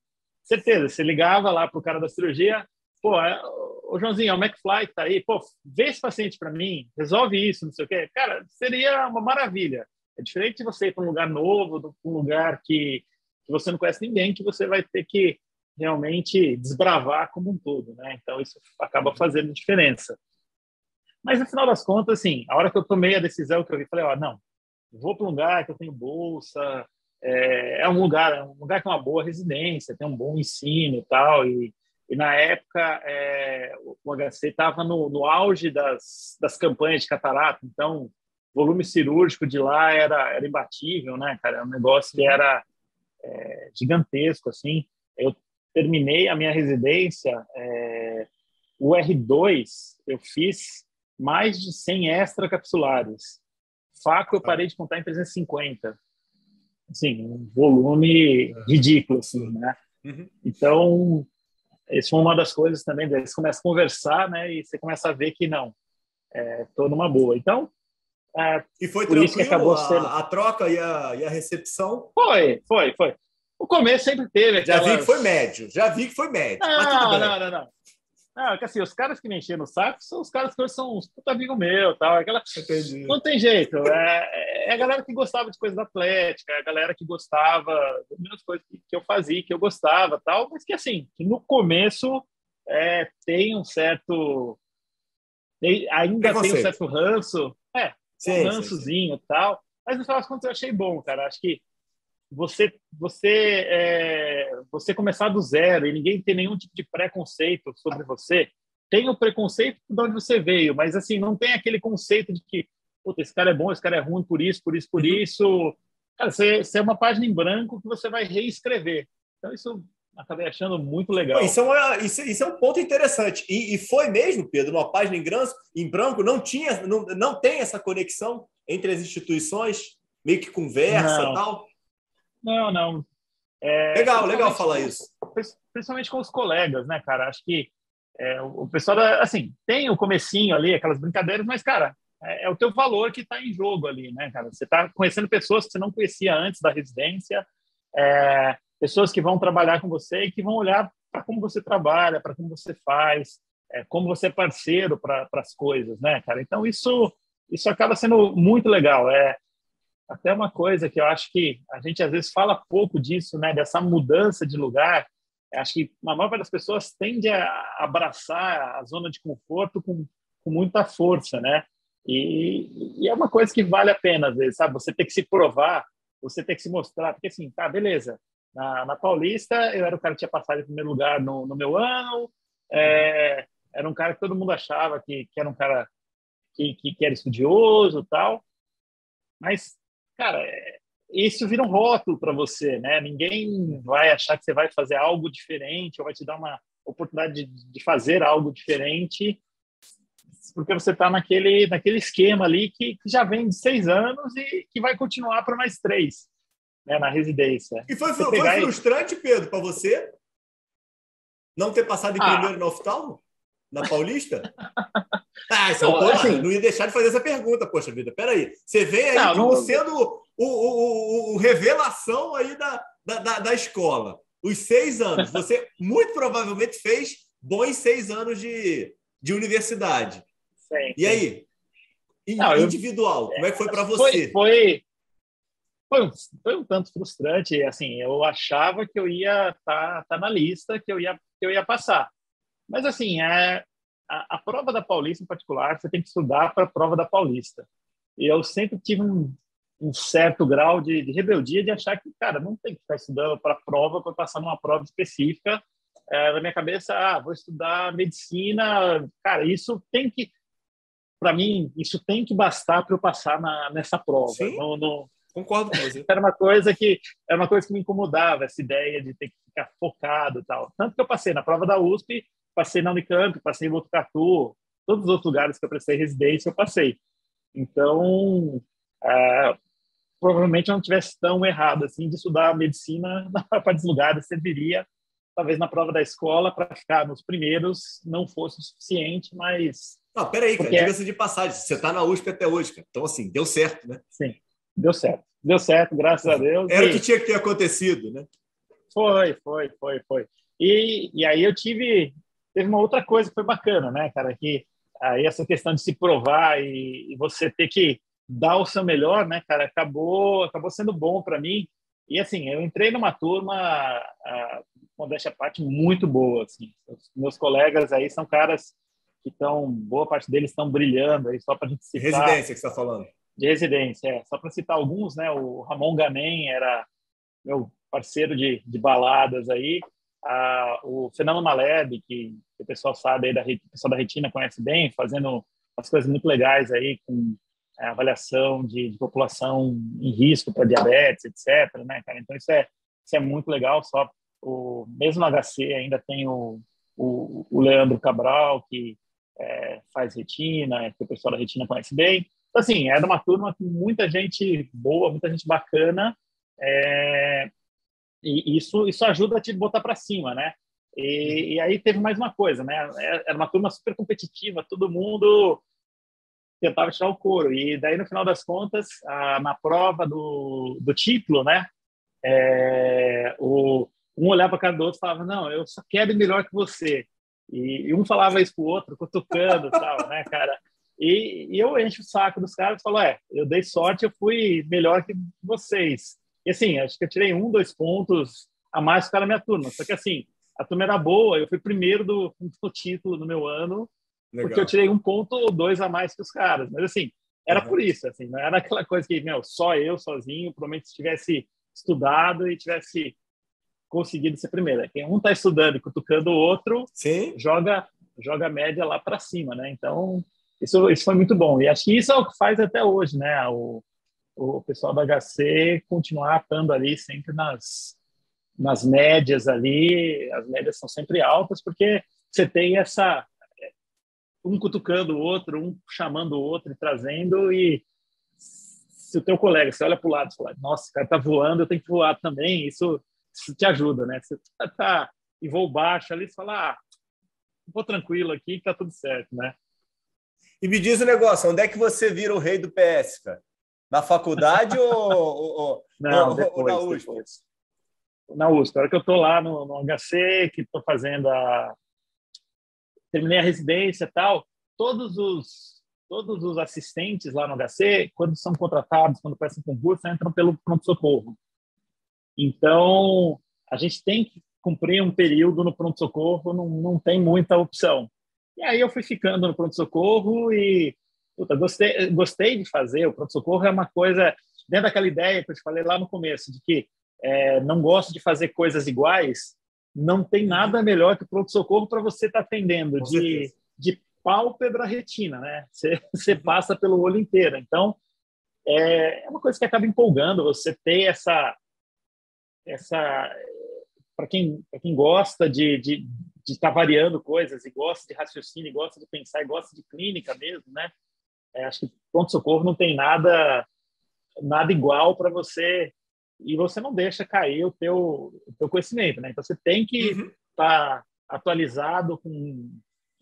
certeza, você ligava lá pro cara da cirurgia, pô, é, o Joãozinho, é o McFly que tá aí, pô, vê esse paciente para mim, resolve isso, não sei o quê. Cara, seria uma maravilha. É diferente de você ir para um lugar novo, um lugar que, que você não conhece ninguém, que você vai ter que realmente desbravar como um todo, né? Então isso acaba fazendo diferença. Mas no final das contas, assim, a hora que eu tomei a decisão que eu vi, falei, ó, não, vou para um lugar que eu tenho bolsa, é, é, um lugar, é um lugar com uma boa residência, tem um bom ensino e tal. E, e na época é, o HC estava no, no, auge das, das campanhas de catarata, então o volume cirúrgico de lá era, era imbatível, né, cara? É um negócio que era é, gigantesco, assim. Eu terminei a minha residência, é, o R2, eu fiz mais de 100 extracapsulares. Faco eu parei de contar em 350 assim, um volume ridículo, assim, né? Uhum. Então, isso foi uma das coisas também, daí você começa a conversar, né, e você começa a ver que não, é, tô numa boa. Então,
é, e foi tranquilo acabou a, sendo... a, troca e a, e a recepção?
Foi, foi, foi. O começo sempre teve
aquelas... Já vi que foi médio, já vi que foi médio.
Não, não, não, não. É que assim, os caras que me encheram no saco são os caras que hoje são uns puta amigo meu, tal. Aquela... Entendi. Não tem jeito. É, é a galera que gostava de coisas da Atlética, é a galera que gostava das mesmas coisas que, que eu fazia, que eu gostava, tal. Mas que assim, que no começo é, tem um certo. Tem, ainda tem um certo ranço. É, sim, um rançozinho e tal. Mas no final das contas eu achei bom, cara. Acho que você você é, você começar do zero e ninguém ter nenhum tipo de preconceito sobre você tem o preconceito de onde você veio mas assim não tem aquele conceito de que Puta, esse cara é bom esse cara é ruim por isso por isso por uhum. isso cara você, você é uma página em branco que você vai reescrever então isso acabei achando muito legal.
Isso é, uma, isso, isso é um ponto interessante. E, e, foi mesmo, Pedro, uma página em, branco, em branco, não tinha, não, não tem essa conexão entre as instituições, meio que conversa
não.
tal.
Não, não.
É, legal, legal falar isso.
Principalmente com os colegas, né, cara? Acho que é, o pessoal, assim, tem o comecinho ali, aquelas brincadeiras, mas, cara, é, é o teu valor que está em jogo ali, né, cara? Você está conhecendo pessoas que você não conhecia antes da residência, é, pessoas que vão trabalhar com você e que vão olhar para como você trabalha, para como você faz, é, como você é parceiro para as coisas, né, cara? Então, isso, isso acaba sendo muito legal. É, até uma coisa que eu acho que a gente às vezes fala pouco disso, né? Dessa mudança de lugar. Eu acho que a maior parte das pessoas tende a abraçar a zona de conforto com, com muita força, né? E, e, é uma coisa que vale a pena, às vezes, sabe? Você tem que se provar, você tem que se mostrar, porque assim, tá, beleza. Na, na Paulista, eu era o cara que tinha passado em primeiro lugar no, no meu ano, é, era um cara que todo mundo achava que, que era um cara que, que, que era estudioso tal, mas cara, isso vira um rótulo para você, né? Ninguém vai achar que você vai fazer algo diferente ou vai te dar uma oportunidade de, de fazer algo diferente porque você está naquele, naquele esquema ali que, que, já vem de seis anos e que vai continuar por mais três né, na residência.
E foi, foi frustrante, Pedro, para você não ter passado em ah. primeiro no oftalmo? Na Paulista? <laughs> Ah, isso não, é assim, não ia deixar de fazer essa pergunta, poxa vida. Peraí, você vem aí não, não... sendo o, o, o, o, revelação aí da, da, da, escola. Os seis anos. Você <laughs> muito provavelmente fez bons seis anos de, de universidade. Sim, e aí? Não, individual, eu, como é que foi para você?
Foi, foi, foi, um, foi um tanto frustrante. Assim, eu achava que eu ia estar tá, tá na lista, que eu ia, que eu ia passar. Mas, assim, é, a, a, prova da Paulista, em particular, você tem que estudar para a prova da Paulista. E eu sempre tive um, um certo grau de, de, rebeldia de achar que, cara, não tem que ficar estudando para a prova para passar numa prova específica. É, na minha cabeça, ah, vou estudar medicina. Cara, isso tem que, para mim, isso tem que bastar para eu passar na, nessa prova.
Sim.
Não, não,
Concordo com você. <laughs>
Era uma coisa que era uma coisa que me incomodava essa ideia de ter que ficar focado e tal. Tanto que eu passei na prova da USP passei na Unicamp, passei em Botucatu, todos os outros lugares que eu prestei residência eu passei. Então, é, provavelmente eu não tivesse tão errado assim de estudar medicina <laughs> na maior parte dos lugares serviria talvez na prova da escola para ficar nos primeiros não fosse o suficiente, mas
não, peraí, cara, diga-se de passagem, você está na USP até hoje, cara. Então, assim, deu certo, né?
Sim, deu certo. Deu certo, graças a Deus.
Era o que tinha que ter acontecido, né?
Foi, foi, foi, foi. E, e aí eu tive teve uma outra coisa que foi bacana, né, cara? Que aí essa questão de se provar e, e você ter que dar o seu melhor, né, cara, acabou, acabou sendo bom para mim. E assim, eu entrei numa turma, a, modéstia à parte, muito boa. Assim. Os meus colegas aí são caras que estão, boa parte deles estão brilhando aí, só para a gente citar.
Residência que você está falando.
De residência, é. Só para citar alguns, né? O Ramon Ganem era meu parceiro de, de baladas aí o Fernando Maleb, que, que, o pessoal sabe aí da o pessoal da Retina conhece bem, fazendo umas coisas muito legais aí com a avaliação de, de população em risco para diabetes, etc. Né, cara? Então isso é isso é muito legal. Só o mesmo no HC ainda tem o, o, o Leandro Cabral que é, faz retina, que o pessoal da retina conhece bem. Então, assim, era uma turma com muita gente boa, muita gente bacana. É, e isso, isso ajuda a te botar para cima, né? E, e, aí teve mais uma coisa, né? Era uma turma super competitiva, todo mundo tentava tirar o couro. E daí, no final das contas, a, na prova do, do título, né? É, o, um olhava para a cara do outro e falava: Não, eu só quero ir melhor que você. E, e um falava isso pro outro, cutucando tal, né, cara? E, e, eu encho o saco dos caras e falo, é, eu dei sorte, eu fui melhor que vocês. E assim, acho que eu tirei um, dois pontos a mais que o cara da minha turma. Só que assim, a turma era boa, eu fui primeiro do, do título no meu ano, Legal. porque eu tirei um ponto ou dois a mais que os caras. Mas assim, era uhum. por isso, assim, não era aquela coisa que, meu, só eu sozinho, provavelmente se tivesse estudado e tivesse conseguido ser primeiro. É quem um está estudando e cutucando o outro, Sim. joga joga a média lá para cima, né? Então, isso, isso foi muito bom. E acho que isso é o que faz até hoje, né? O, o pessoal da HC continuar estando ali sempre nas, nas médias ali, as médias são sempre altas, porque você tem essa um cutucando o outro, um chamando o outro e trazendo, e se o teu colega, você olha para o lado e fala, nossa, o cara está voando, eu tenho que voar também, isso, isso te ajuda, né? Você está em voo baixo ali, você fala, ah, vou tranquilo aqui, tá tudo certo, né?
E me diz o um negócio, onde é que você vira o rei do PS, cara? Na faculdade ou, ou, <laughs>
Não, ou, depois, na USP? Depois. Na USP. A hora que eu estou lá no, no HC, que estou fazendo a... Terminei a residência e tal, todos os, todos os assistentes lá no HC, quando são contratados, quando prestam concurso, entram pelo pronto-socorro. Então, a gente tem que cumprir um período no pronto-socorro, não, não tem muita opção. E aí eu fui ficando no pronto-socorro e puta, gostei, gostei de fazer. O pronto-socorro é uma coisa, dentro daquela ideia que eu te falei lá no começo, de que é, não gosto de fazer coisas iguais, não tem nada melhor que o pronto-socorro para você estar tá atendendo de, de pálpebra retina, né? Você, <laughs> você passa pelo olho inteiro. Então, é, é uma coisa que acaba empolgando você ter essa. essa para quem, quem gosta de, de, de estar tá variando coisas e gosta de raciocínio, e gosta de pensar e gosta de clínica mesmo, né? É, acho que pronto socorro não tem nada nada igual para você e você não deixa cair o teu, o teu conhecimento, né? Então você tem que estar uhum. tá atualizado com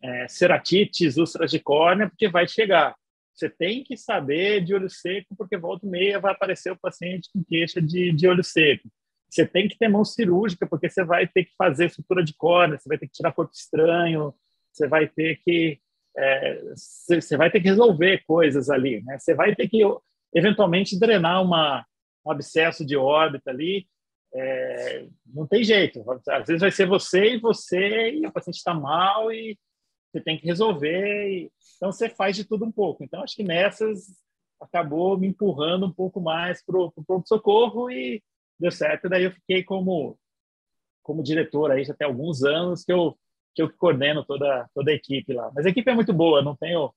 é, ceratites, úlceras de córnea, porque vai chegar. Você tem que saber de olho seco, porque volta e meia vai aparecer o paciente com queixa de, de olho seco. Você tem que ter mão cirúrgica, porque você vai ter que fazer estrutura de córnea, você vai ter que tirar corpo estranho, você vai ter que é, você vai ter que resolver coisas ali, né? Você vai ter que eventualmente drenar uma, um abscesso de órbita ali. É, não tem jeito. Às vezes vai ser você e você e o paciente está mal e você tem que resolver. E, então você faz de tudo um pouco. Então acho que nessas acabou me empurrando um pouco mais para o pronto socorro e deu certo. Daí eu fiquei como como diretor aí já tem alguns anos que eu que eu coordeno toda toda a equipe lá. Mas a equipe é muito boa, não tenho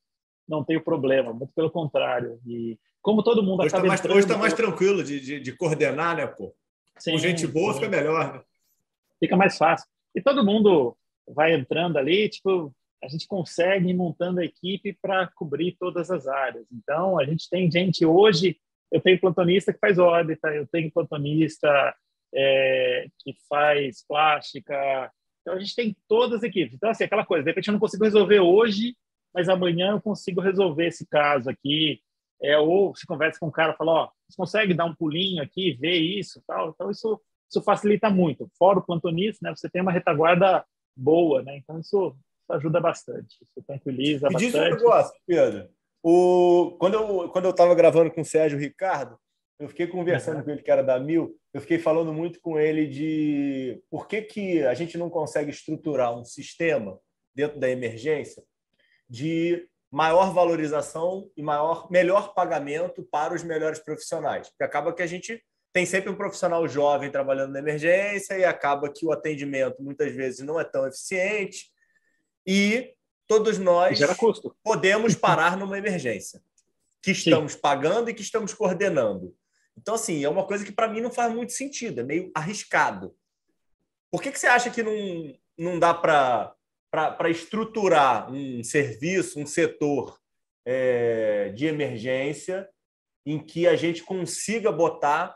não tenho problema, muito pelo contrário. E como todo mundo
hoje acaba tá mais, hoje está mais tranquilo de, de, de, coordenar, né, pô? Sim, Com gente boa sim. fica melhor, né?
Fica mais fácil. E todo mundo vai entrando ali, tipo, a gente consegue ir montando a equipe para cobrir todas as áreas. Então, a gente tem gente hoje eu tenho plantonista que faz órbita, eu tenho plantonista é, que faz plástica. Então, a gente tem todas as equipes. Então, assim, aquela coisa, de repente eu não consigo resolver hoje, mas amanhã eu consigo resolver esse caso aqui. É, ou se conversa com um cara e fala, ó, você consegue dar um pulinho aqui, ver isso tal. Então, isso, isso facilita muito. Fora o plantonista, né, você tem uma retaguarda boa, né? Então, isso, isso ajuda bastante. Isso tranquiliza
Me
bastante.
Diz um negócio, Pedro. O, quando eu quando eu estava gravando com o Sérgio Ricardo, eu fiquei conversando com ele que era da Mil, eu fiquei falando muito com ele de por que, que a gente não consegue estruturar um sistema dentro da emergência de maior valorização e maior melhor pagamento para os melhores profissionais. Porque acaba que a gente tem sempre um profissional jovem trabalhando na emergência e acaba que o atendimento muitas vezes não é tão eficiente e todos nós podemos parar numa emergência que estamos Sim. pagando e que estamos coordenando. Então, assim, é uma coisa que para mim não faz muito sentido, é meio arriscado. Por que, que você acha que não, não dá para estruturar um serviço, um setor é, de emergência em que a gente consiga botar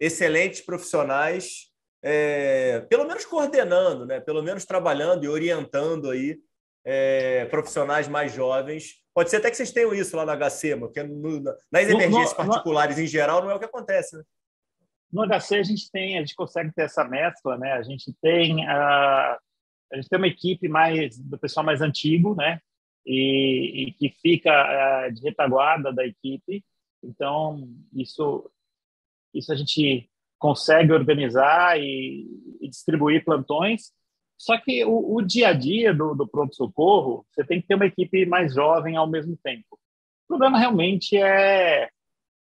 excelentes profissionais, é, pelo menos coordenando, né? pelo menos trabalhando e orientando aí é, profissionais mais jovens. Pode ser até que vocês tenham isso lá na HC, porque no, nas emergências no, particulares no, em geral não é o que acontece. Né?
No HC a gente tem, a gente consegue ter essa mescla, né? A gente tem a, a gente tem uma equipe mais do pessoal mais antigo, né? E, e que fica é, de retaguarda da equipe. Então, isso, isso a gente consegue organizar e, e distribuir plantões. Só que o, o, dia a dia do, do pronto-socorro, você tem que ter uma equipe mais jovem ao mesmo tempo. O problema realmente é,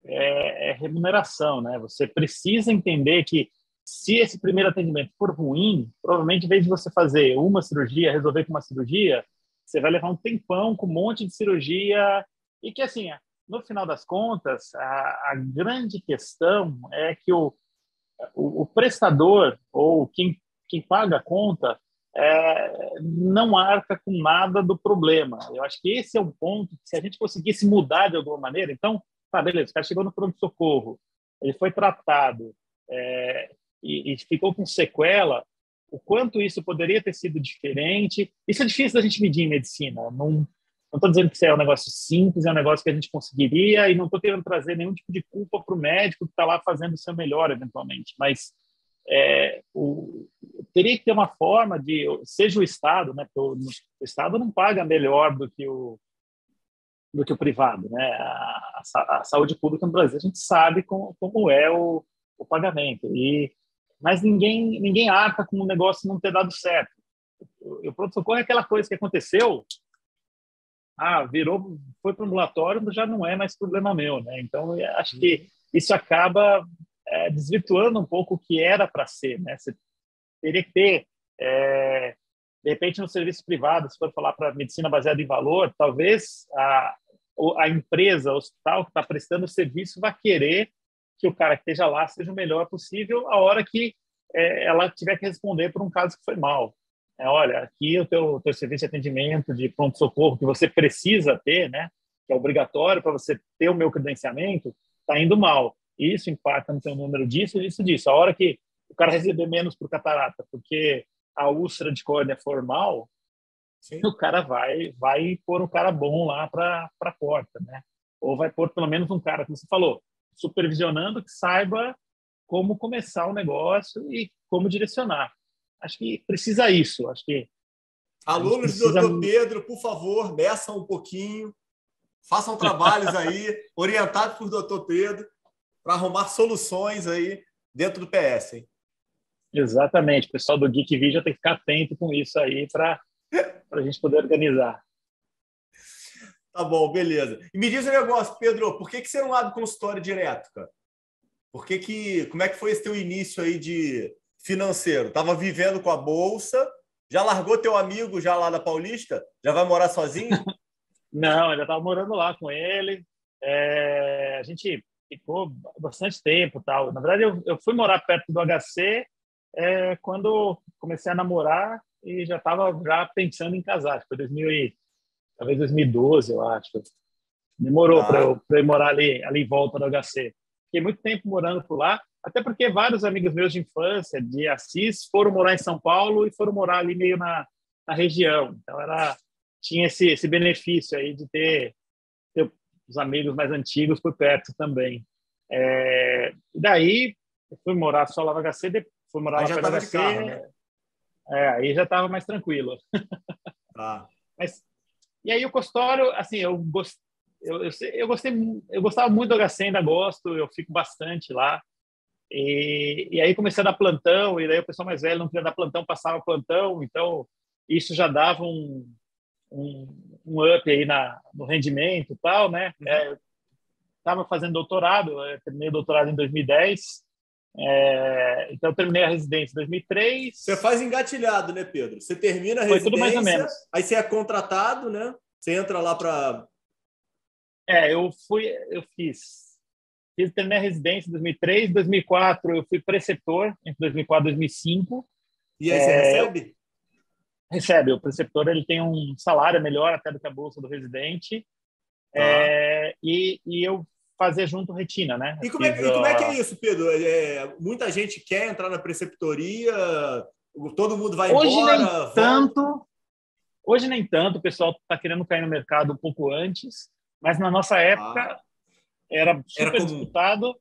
é, é remuneração, né? Você precisa entender que se esse primeiro atendimento for ruim, provavelmente, em vez de você fazer uma cirurgia, resolver com uma cirurgia, você vai levar um tempão com um monte de cirurgia. E que, assim, no final das contas, a, a grande questão é que o, o, o, prestador ou quem, quem paga a conta é, não arca com nada do problema. Eu acho que esse é um ponto que, se a gente conseguisse mudar de alguma maneira, então, tá, beleza, o cara chegou no pronto-socorro, ele foi tratado, é, e, e ficou com sequela, o quanto isso poderia ter sido diferente. Isso é difícil da gente medir em medicina. Não estou dizendo que isso é um negócio simples, é um negócio que a gente conseguiria, e não estou querendo trazer nenhum tipo de culpa para o médico que está lá fazendo o seu melhor, eventualmente. Mas é, o, teria que ter uma forma de, seja o Estado, né? O, o Estado não paga melhor do que o do que o privado, né? A, a, a saúde pública no Brasil a gente sabe como, como é o, o pagamento e mas ninguém ninguém arca com o negócio não ter dado certo. O pronto-socorro é aquela coisa que aconteceu, ah, virou, foi para o ambulatório, já não é mais problema meu, né? Então, acho que isso acaba é, desvirtuando um pouco o que era para ser, né? Você teria que ter, é, de repente, no serviço privado, se for falar para medicina baseada em valor, talvez a, a empresa, o hospital que está prestando o serviço vai querer que o cara que esteja lá seja o melhor possível a hora que é, ela tiver que responder por um caso que foi mal. É, olha, aqui o teu, teu serviço de atendimento de pronto-socorro que você precisa ter, né, que é obrigatório para você ter o meu credenciamento, está indo mal. Isso impacta no seu número disso, disso, disso. A hora que o cara receber menos por catarata, porque a úlcera de córnea formal, Sim. o cara vai vai pôr um cara bom lá para a porta, né? Ou vai pôr pelo menos um cara, como você falou, supervisionando que saiba como começar o negócio e como direcionar. Acho que precisa isso. Acho que
alunos precisa... do doutor Pedro, por favor, meçam um pouquinho, façam trabalhos aí <laughs> orientados por doutor Pedro para arrumar soluções aí dentro do PS. Hein?
Exatamente. O pessoal do Geek Video tem que ficar atento com isso aí para a gente poder organizar.
Tá bom, beleza. E me diz um negócio, Pedro, por que, que você não abre consultório direto, cara? Por que que, como é que foi esse teu início aí de financeiro? Tava vivendo com a bolsa, já largou teu amigo já lá da Paulista? Já vai morar sozinho? <laughs>
não, ainda estava morando lá com ele. É, a gente ficou bastante tempo, tal. Na verdade, eu, eu fui morar perto do HC é, quando comecei a namorar e já estava já pensando em casar. Foi 2000 e talvez 2012, eu acho. Demorou ah. para eu, eu morar ali, ali em volta do HC. Fiquei muito tempo morando por lá, até porque vários amigos meus de infância, de Assis, foram morar em São Paulo e foram morar ali meio na, na região. Então, era, tinha esse, esse benefício aí de ter, ter os amigos mais antigos por perto também. É, daí, eu fui morar só lá no HC, fui morar aí lá no HC. Carro, né? É, aí já estava mais tranquilo. Ah. <laughs> Mas e aí o consultório, assim, eu, gost, eu, eu, eu, gostei, eu gostava muito do HC, ainda gosto, eu fico bastante lá. E, e aí comecei a dar plantão, e daí o pessoal mais velho não queria dar plantão, passava plantão, então isso já dava um, um, um up aí na, no rendimento e tal, né? Estava uhum. é, fazendo doutorado, terminei o doutorado em 2010, é, então, eu terminei a residência em 2003.
Você faz engatilhado, né, Pedro? Você termina a Foi residência, tudo mais ou menos. aí você é contratado, né? Você entra lá para.
É, eu fui, eu fiz. fiz. Terminei a residência em 2003, 2004 eu fui preceptor, entre 2004 e 2005.
E aí você é, recebe?
Recebe. O preceptor ele tem um salário melhor até do que a bolsa do residente. Ah. É, e, e eu fazer junto retina, né?
E como, é, e como é que é isso, Pedro? É, muita gente quer entrar na preceptoria, todo mundo vai
hoje
embora.
Nem volta. tanto, hoje nem tanto, o pessoal está querendo cair no mercado um pouco antes, mas na nossa época ah. era super era disputado.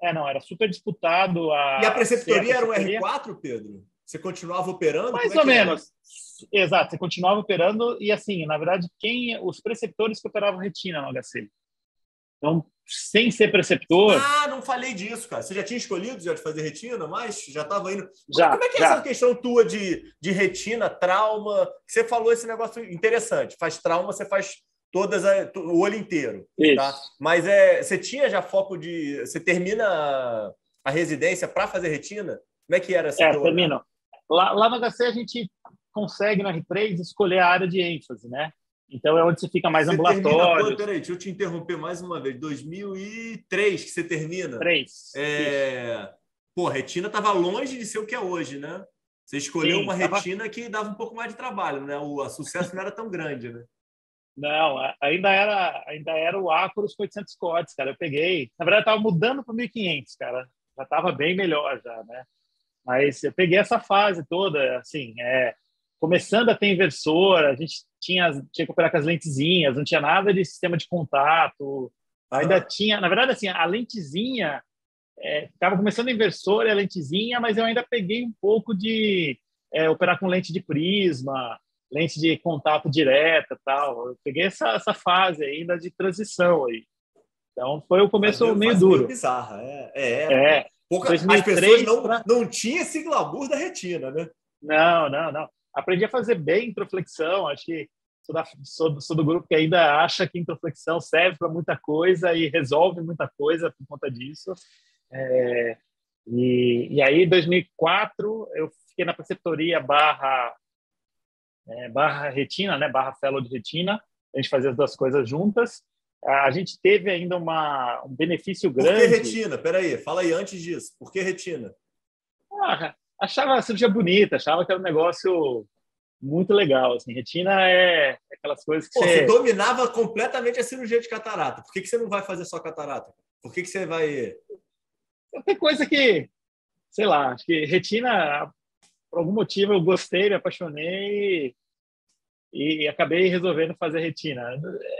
É, não, era super disputado. A,
e a preceptoria era um R4, Pedro? Você continuava operando?
Mais é ou menos. Era? Exato, você continuava operando e assim, na verdade, quem os preceptores que operavam retina no HC. Então, sem ser preceptor.
Ah, não falei disso, cara. Você já tinha escolhido já de fazer retina, mas já estava indo.
Já,
Como é que é
já.
essa questão tua de, de retina, trauma? Você falou esse negócio interessante. Faz trauma, você faz todas a, o olho inteiro.
Isso.
Tá? Mas é, você tinha já foco de. Você termina a residência para fazer retina? Como é que era essa?
É, termino. Lá, lá no HC a gente consegue no R3 escolher a área de ênfase, né? Então é onde você fica mais
você
ambulatório.
Termina, peraí, deixa eu te interromper mais uma vez. 2003 que você termina.
Três.
É... Pô, a retina estava longe de ser o que é hoje, né? Você escolheu
Sim,
uma
tava...
retina que dava um pouco mais de trabalho, né? O sucesso não era tão grande, né?
Não, ainda era, ainda era o Acros com 800 cotes, cara. Eu peguei. Na verdade, estava mudando para 1500, cara. Já estava bem melhor, já, né? Mas eu peguei essa fase toda, assim, é, começando a ter inversor, a gente tinha, tinha que operar com as lentezinhas, não tinha nada de sistema de contato, ainda ah. tinha, na verdade, assim, a lentezinha estava é, começando a inversor e a lentezinha, mas eu ainda peguei um pouco de é, operar com lente de prisma, lente de contato direta tal. Eu peguei essa, essa fase ainda de transição aí. Então foi o começo meio duro.
Meio bizarra, é. é,
é.
Pouca, 2003, as pessoas não, pra... não tinham esse glamour da retina, né?
Não, não, não. Aprendi a fazer bem introflexão. Acho que sou, da, sou, sou do grupo que ainda acha que introflexão serve para muita coisa e resolve muita coisa por conta disso. É, e, e aí, em 2004, eu fiquei na preceptoria barra, é, barra retina, né? Barra fellow de retina. A gente fazia as duas coisas juntas a gente teve ainda uma, um benefício grande. Por
que retina? Peraí, fala aí antes disso. Por que retina?
Ah, achava a cirurgia bonita, achava que era um negócio muito legal. Assim. Retina é aquelas coisas que
Pô,
você...
você dominava completamente a cirurgia de catarata. Por que, que você não vai fazer só catarata? Por que, que você vai...
Tem coisa que, sei lá, acho que retina, por algum motivo eu gostei, me apaixonei e acabei resolvendo fazer retina.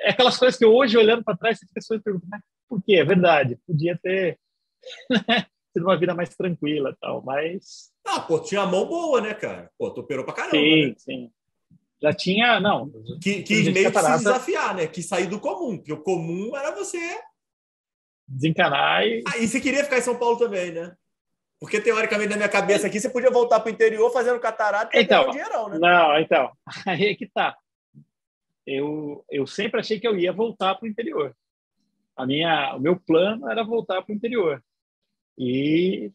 É aquelas coisas que hoje, olhando para trás, as pessoas perguntam, mas por quê? É verdade, podia ter <laughs> né, sido uma vida mais tranquila tal, mas...
Ah, pô, tinha a mão boa, né, cara? Pô, tu operou pra caramba,
Sim,
né?
sim. Já tinha, não...
Que, que meio que se desafiar, né? Que sair do comum, porque o comum era você...
Desencanar e...
Ah, e você queria ficar em São Paulo também, né? Porque, teoricamente, na minha cabeça aqui, você podia voltar para o interior fazendo catarata e
então,
um dinheirão, né?
Não, então. <laughs> Aí é que tá. Eu, eu sempre achei que eu ia voltar para o interior. A minha, o meu plano era voltar para o interior. E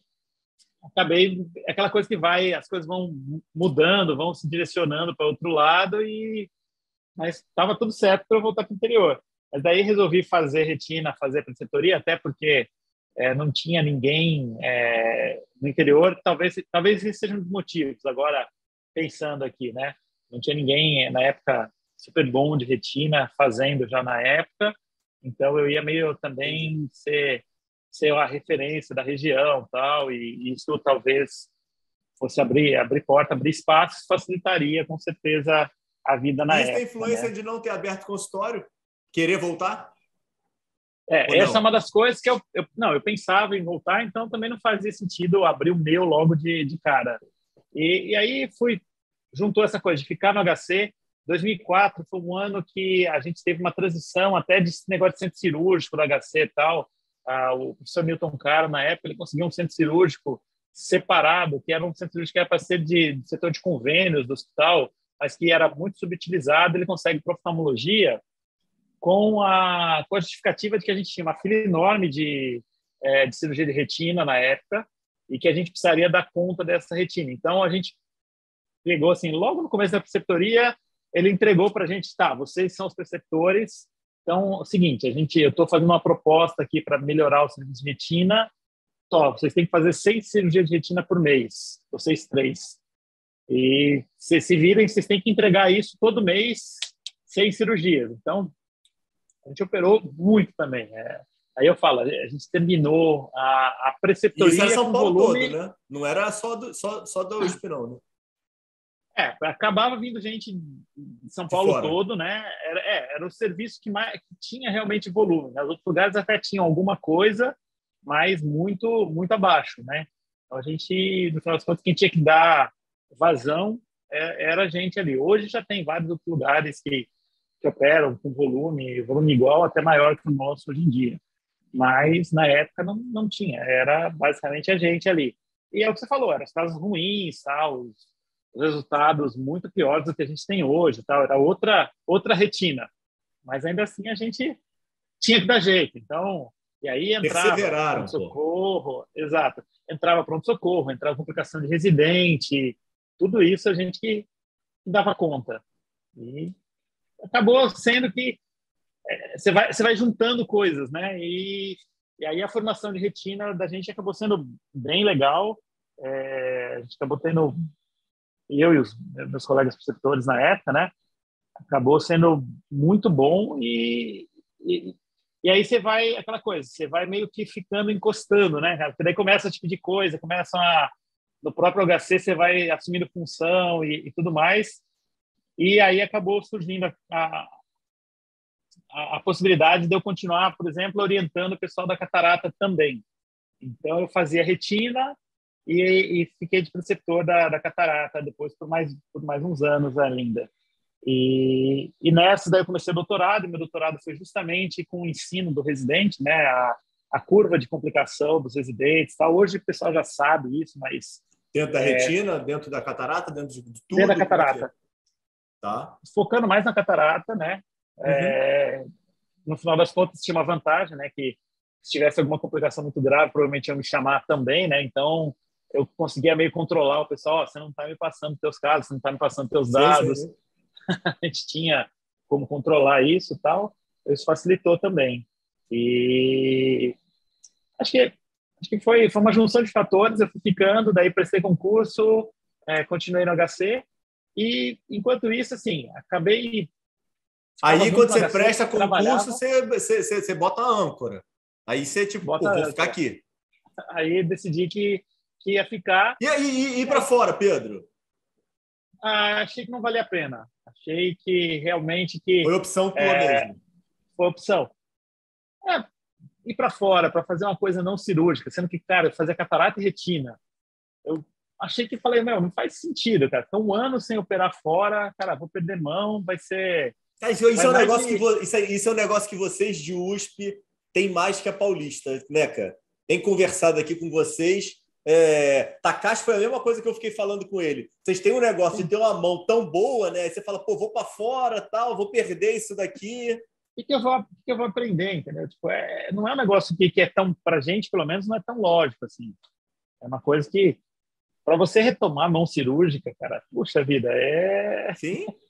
acabei aquela coisa que vai, as coisas vão mudando, vão se direcionando para outro lado e mas estava tudo certo para eu voltar para o interior. Mas daí resolvi fazer retina, fazer preceptoria, até porque é, não tinha ninguém é, no interior. Talvez, talvez esse seja um dos motivos. Agora, pensando aqui, né? Não tinha ninguém na época super bom de retina fazendo já na época. Então eu ia meio também ser ser a referência da região, tal. E isso talvez fosse abrir abrir porta, abrir espaço, facilitaria com certeza a vida na
Isso
época.
Isso tem influência
né?
de não ter aberto consultório? Querer voltar?
É, essa é uma das coisas que eu, eu, não, eu pensava em voltar, então também não fazia sentido abrir o meu logo de, de cara. E, e aí fui juntou essa coisa de ficar no HC. 2004 foi um ano que a gente teve uma transição até de negócio de centro cirúrgico do HC e tal. Ah, o professor Milton Caro, na época, ele conseguiu um centro cirúrgico separado, que era um centro cirúrgico que era para ser de, de setor de convênios do hospital, mas que era muito subutilizado. Ele consegue para oftalmologia com a, justificativa de que a gente tinha uma fila enorme de, é, de cirurgia de retina na época e que a gente precisaria dar conta dessa retina. Então, a gente pegou, assim, logo no começo da preceptoria, ele entregou para a gente, tá, vocês são os preceptores, então, é o seguinte, a gente, eu estou fazendo uma proposta aqui para melhorar o serviço de retina, Tó, vocês têm que fazer seis cirurgias de retina por mês, vocês três. E vocês se virem, vocês têm que entregar isso todo mês, seis cirurgias. Então, a gente operou muito também. É. Aí eu falo, a gente terminou a, a preceptoria
Isso era São Paulo
volume...
todo, né? Não era só do, só, só da USP, não, né?
É, acabava vindo gente de São Paulo de todo, né? Era, é, era o serviço que, mais, que tinha realmente volume. Né? Os outros lugares até tinham alguma coisa, mas muito muito abaixo, né? Então a gente, no final das contas, quem tinha que dar vazão é, era a gente ali. Hoje já tem vários outros lugares que, que operam com volume, volume igual, até maior que o nosso hoje em dia. Mas na época não, não tinha, era basicamente a gente ali. E é o que você falou, eram as casas ruins, tal, os, os resultados muito piores do que a gente tem hoje, tal, era outra outra retina. Mas ainda assim a gente tinha que dar jeito. Então, e aí entrava pronto socorro, exato. Entrava pronto socorro, entrava complicação de residente, tudo isso a gente que dava conta. E acabou sendo que é, você vai você vai juntando coisas, né? E, e aí a formação de retina da gente acabou sendo bem legal. É, a gente acabou tendo eu e os meus colegas preceptores na época, né? Acabou sendo muito bom e, e e aí você vai, aquela coisa, você vai meio que ficando encostando, né, Porque daí começa esse tipo de coisa, começam a. No próprio HC você vai assumindo função e, e tudo mais. E aí acabou surgindo a, a, a, possibilidade de eu continuar, por exemplo, orientando o pessoal da catarata também. Então eu fazia retina e, e fiquei de preceptor da, da catarata depois por mais, por mais uns anos ainda. E, e nessa daí eu comecei o doutorado, e meu doutorado foi justamente com o ensino do residente, né, a, a curva de complicação dos residentes. Tal. Hoje o pessoal já sabe isso, mas
dentro da é, retina, dentro da catarata, dentro de tudo.
Dentro da catarata.
Tá.
Focando mais na catarata, né? Uhum. É, no final das contas tinha uma vantagem, né, que se tivesse alguma complicação muito grave, provavelmente iam me chamar também, né? Então eu conseguia meio controlar o pessoal, oh, você não está me passando teus casos, você não está me passando teus dados. Sim, sim. <laughs> a gente tinha como controlar isso e tal, isso facilitou também. E acho que, acho que foi, foi uma junção de fatores, eu fui ficando, daí prestei concurso, é, continuei no HC, e enquanto isso, assim, acabei...
Aí, quando você presta concurso, você, você, você, você bota a âncora. Aí você, tipo, bota, vou ficar aqui.
Aí decidi que, que ia ficar.
E, e ir para fora, Pedro?
Ah, achei que não valia a pena. Achei que realmente que
foi opção tua é, mesmo.
Foi opção. É, ir para fora para fazer uma coisa não cirúrgica, sendo que cara, fazer catarata e retina. Eu achei que falei, meu, não faz sentido, cara. Então, um ano sem operar fora, cara, vou perder mão, vai ser.
Isso, isso é um negócio que isso, é, isso é um negócio que vocês de USP têm mais que a Paulista, né, cara? Tem conversado aqui com vocês é, Takashi foi a mesma coisa que eu fiquei falando com ele. Vocês têm um negócio de ter uma mão tão boa, né? Você fala, pô, vou para fora, tal, vou perder isso daqui.
O que, eu vou, que eu vou aprender, entendeu? Tipo, é, não é um negócio que, que é tão, para gente, pelo menos, não é tão lógico assim. É uma coisa que, para você retomar a mão cirúrgica, cara, puxa vida, é.
Sim. <laughs>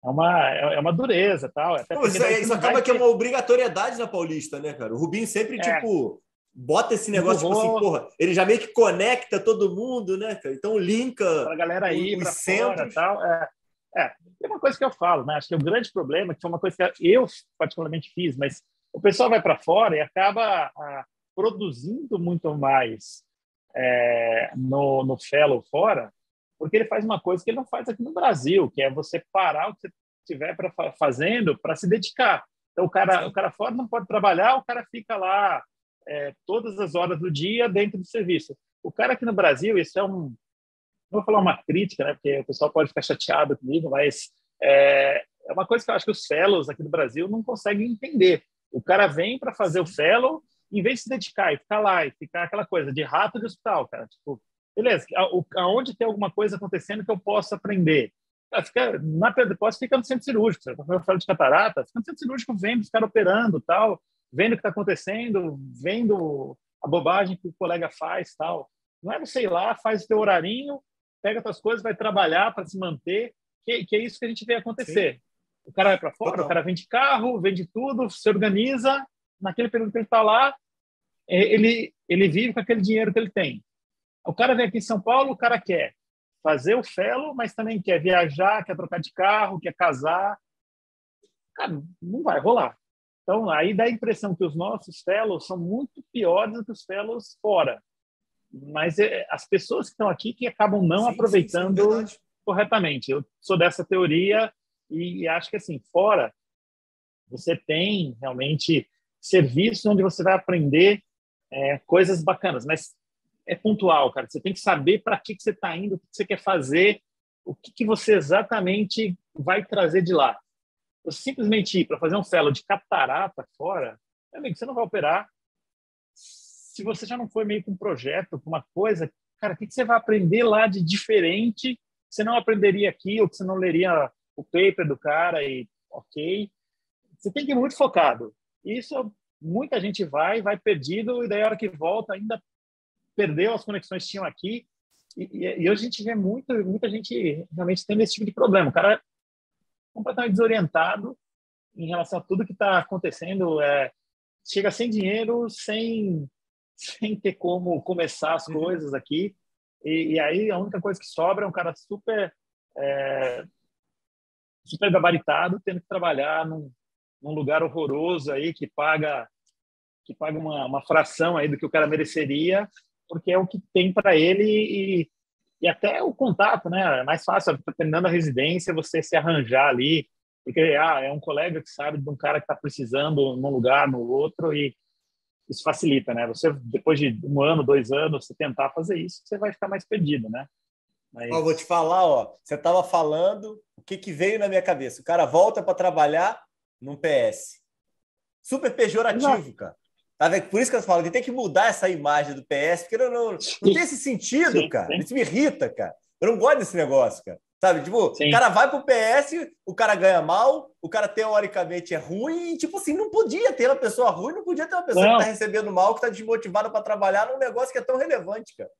É uma, é uma dureza tal.
Pô, isso, isso acaba que é uma obrigatoriedade na Paulista, né, cara? O Rubinho sempre, é. tipo bota esse negócio, tipo assim, porra, ele já meio que conecta todo mundo, né, cara? Então linka
a galera aí para fora tal. É, é, é uma coisa que eu falo, né? Acho que o grande problema, que foi uma coisa que eu particularmente fiz, mas o pessoal vai para fora e acaba a, produzindo muito mais é, no, no fellow fora, porque ele faz uma coisa que ele não faz aqui no Brasil, que é você parar o que você estiver pra, fazendo para se dedicar. Então, o cara, o cara fora não pode trabalhar, o cara fica lá é, todas as horas do dia dentro do serviço. O cara aqui no Brasil, isso é um. Não vou falar uma crítica, né, porque o pessoal pode ficar chateado comigo, mas é, é uma coisa que eu acho que os fellows aqui do Brasil não conseguem entender. O cara vem para fazer o fellow, em vez de se dedicar e ficar lá e ficar aquela coisa de rato de hospital, cara. Tipo, beleza, aonde tem alguma coisa acontecendo que eu possa aprender? Cara, fica, na posso ficar no centro cirúrgico. Você está falando de catarata, fica no centro cirúrgico, vendo os caras operando tal vendo o que está acontecendo, vendo a bobagem que o colega faz, tal. Não é você ir lá, faz o teu horarinho, pega suas coisas, vai trabalhar para se manter, que, que, é isso que a gente vê acontecer. Sim. O cara vai para fora, Total. o cara vende carro, vende tudo, se organiza, naquele período que ele está lá, é, ele, ele vive com aquele dinheiro que ele tem. O cara vem aqui em São Paulo, o cara quer fazer o fellow, mas também quer viajar, quer trocar de carro, quer casar. Cara, não vai rolar. Então, aí dá a impressão que os nossos fellows são muito piores do que os fellows fora. Mas é, as pessoas que estão aqui que acabam não sim, aproveitando sim, sim, corretamente. Eu sou dessa teoria e acho que, assim, fora, você tem realmente serviços onde você vai aprender é, coisas bacanas. Mas é pontual, cara. Você tem que saber para que, que você está indo, o que, que você quer fazer, o que, que você exatamente vai trazer de lá. Você simplesmente ir para fazer um fellow de catarata fora, amigo, você não vai operar. Se você já não foi meio com um projeto, com uma coisa, cara, o que, que você vai aprender lá de diferente você não aprenderia aqui, ou que você não leria o paper do cara e ok. Você tem que ir muito focado. Isso muita gente vai, vai perdido, e daí a hora que volta ainda perdeu as conexões que tinham aqui. E, e, hoje a gente vê muito, muita gente realmente tendo esse tipo de problema. O cara é completamente desorientado em relação a tudo que está acontecendo. É, chega sem dinheiro, sem, sem ter como começar as uhum. coisas aqui. E, e, aí a única coisa que sobra é um cara super é, super gabaritado, tendo que trabalhar num, num lugar horroroso aí que paga que paga uma, uma fração aí do que o cara mereceria, porque é o que tem para ele e, e até o contato, né? É mais fácil, tá terminando a residência, você se arranjar ali, porque ah, é um colega que sabe de um cara que está precisando num lugar, no outro, e isso facilita, né? Você, depois de um ano, dois anos, você tentar fazer isso, você vai ficar mais perdido, né?
Mas... Ó, vou te falar, ó, você estava falando, o que, que veio na minha cabeça? O cara volta para trabalhar num PS. Super pejorativo, Exato. cara. Tá Por isso que eu falo que tem que mudar essa imagem do PS, porque não, não, não tem esse sentido, sim, cara. Sim. Isso me irrita, cara. Eu não gosto desse negócio, cara. Sabe, tipo, sim. o cara vai pro PS, o cara ganha mal, o cara teoricamente é ruim, e, tipo assim, não podia ter uma pessoa ruim, não podia ter uma pessoa não. que tá recebendo mal, que tá desmotivada para trabalhar num negócio que é tão relevante, cara.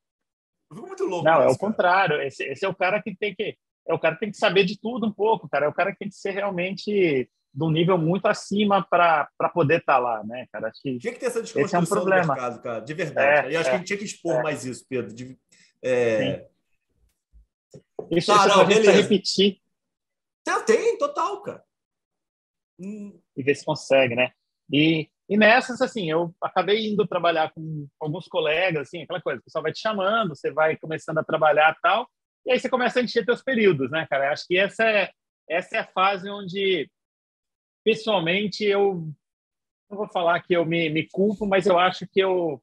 Eu fico muito louco. Não, é o contrário. Esse, esse é o cara que tem que. É o cara que tem que saber de tudo um pouco, cara. É o cara que tem que ser realmente de um nível muito acima para poder estar tá lá, né, cara?
Acho que tinha que ter essa discussão é um problema. do mercado, cara, de verdade. É, e acho é, que a gente tinha que expor é. mais isso, Pedro. De, é...
Isso, tá, isso não, a gente repetir.
Tem, tem, total, cara.
Hum. E ver se consegue, né? E, e nessas, assim, eu acabei indo trabalhar com alguns colegas, assim, aquela coisa, o pessoal vai te chamando, você vai começando a trabalhar tal, e aí você começa a encher teus períodos, né, cara? Acho que essa é, essa é a fase onde, pessoalmente, eu não vou falar que eu me, me culpo, mas eu acho que eu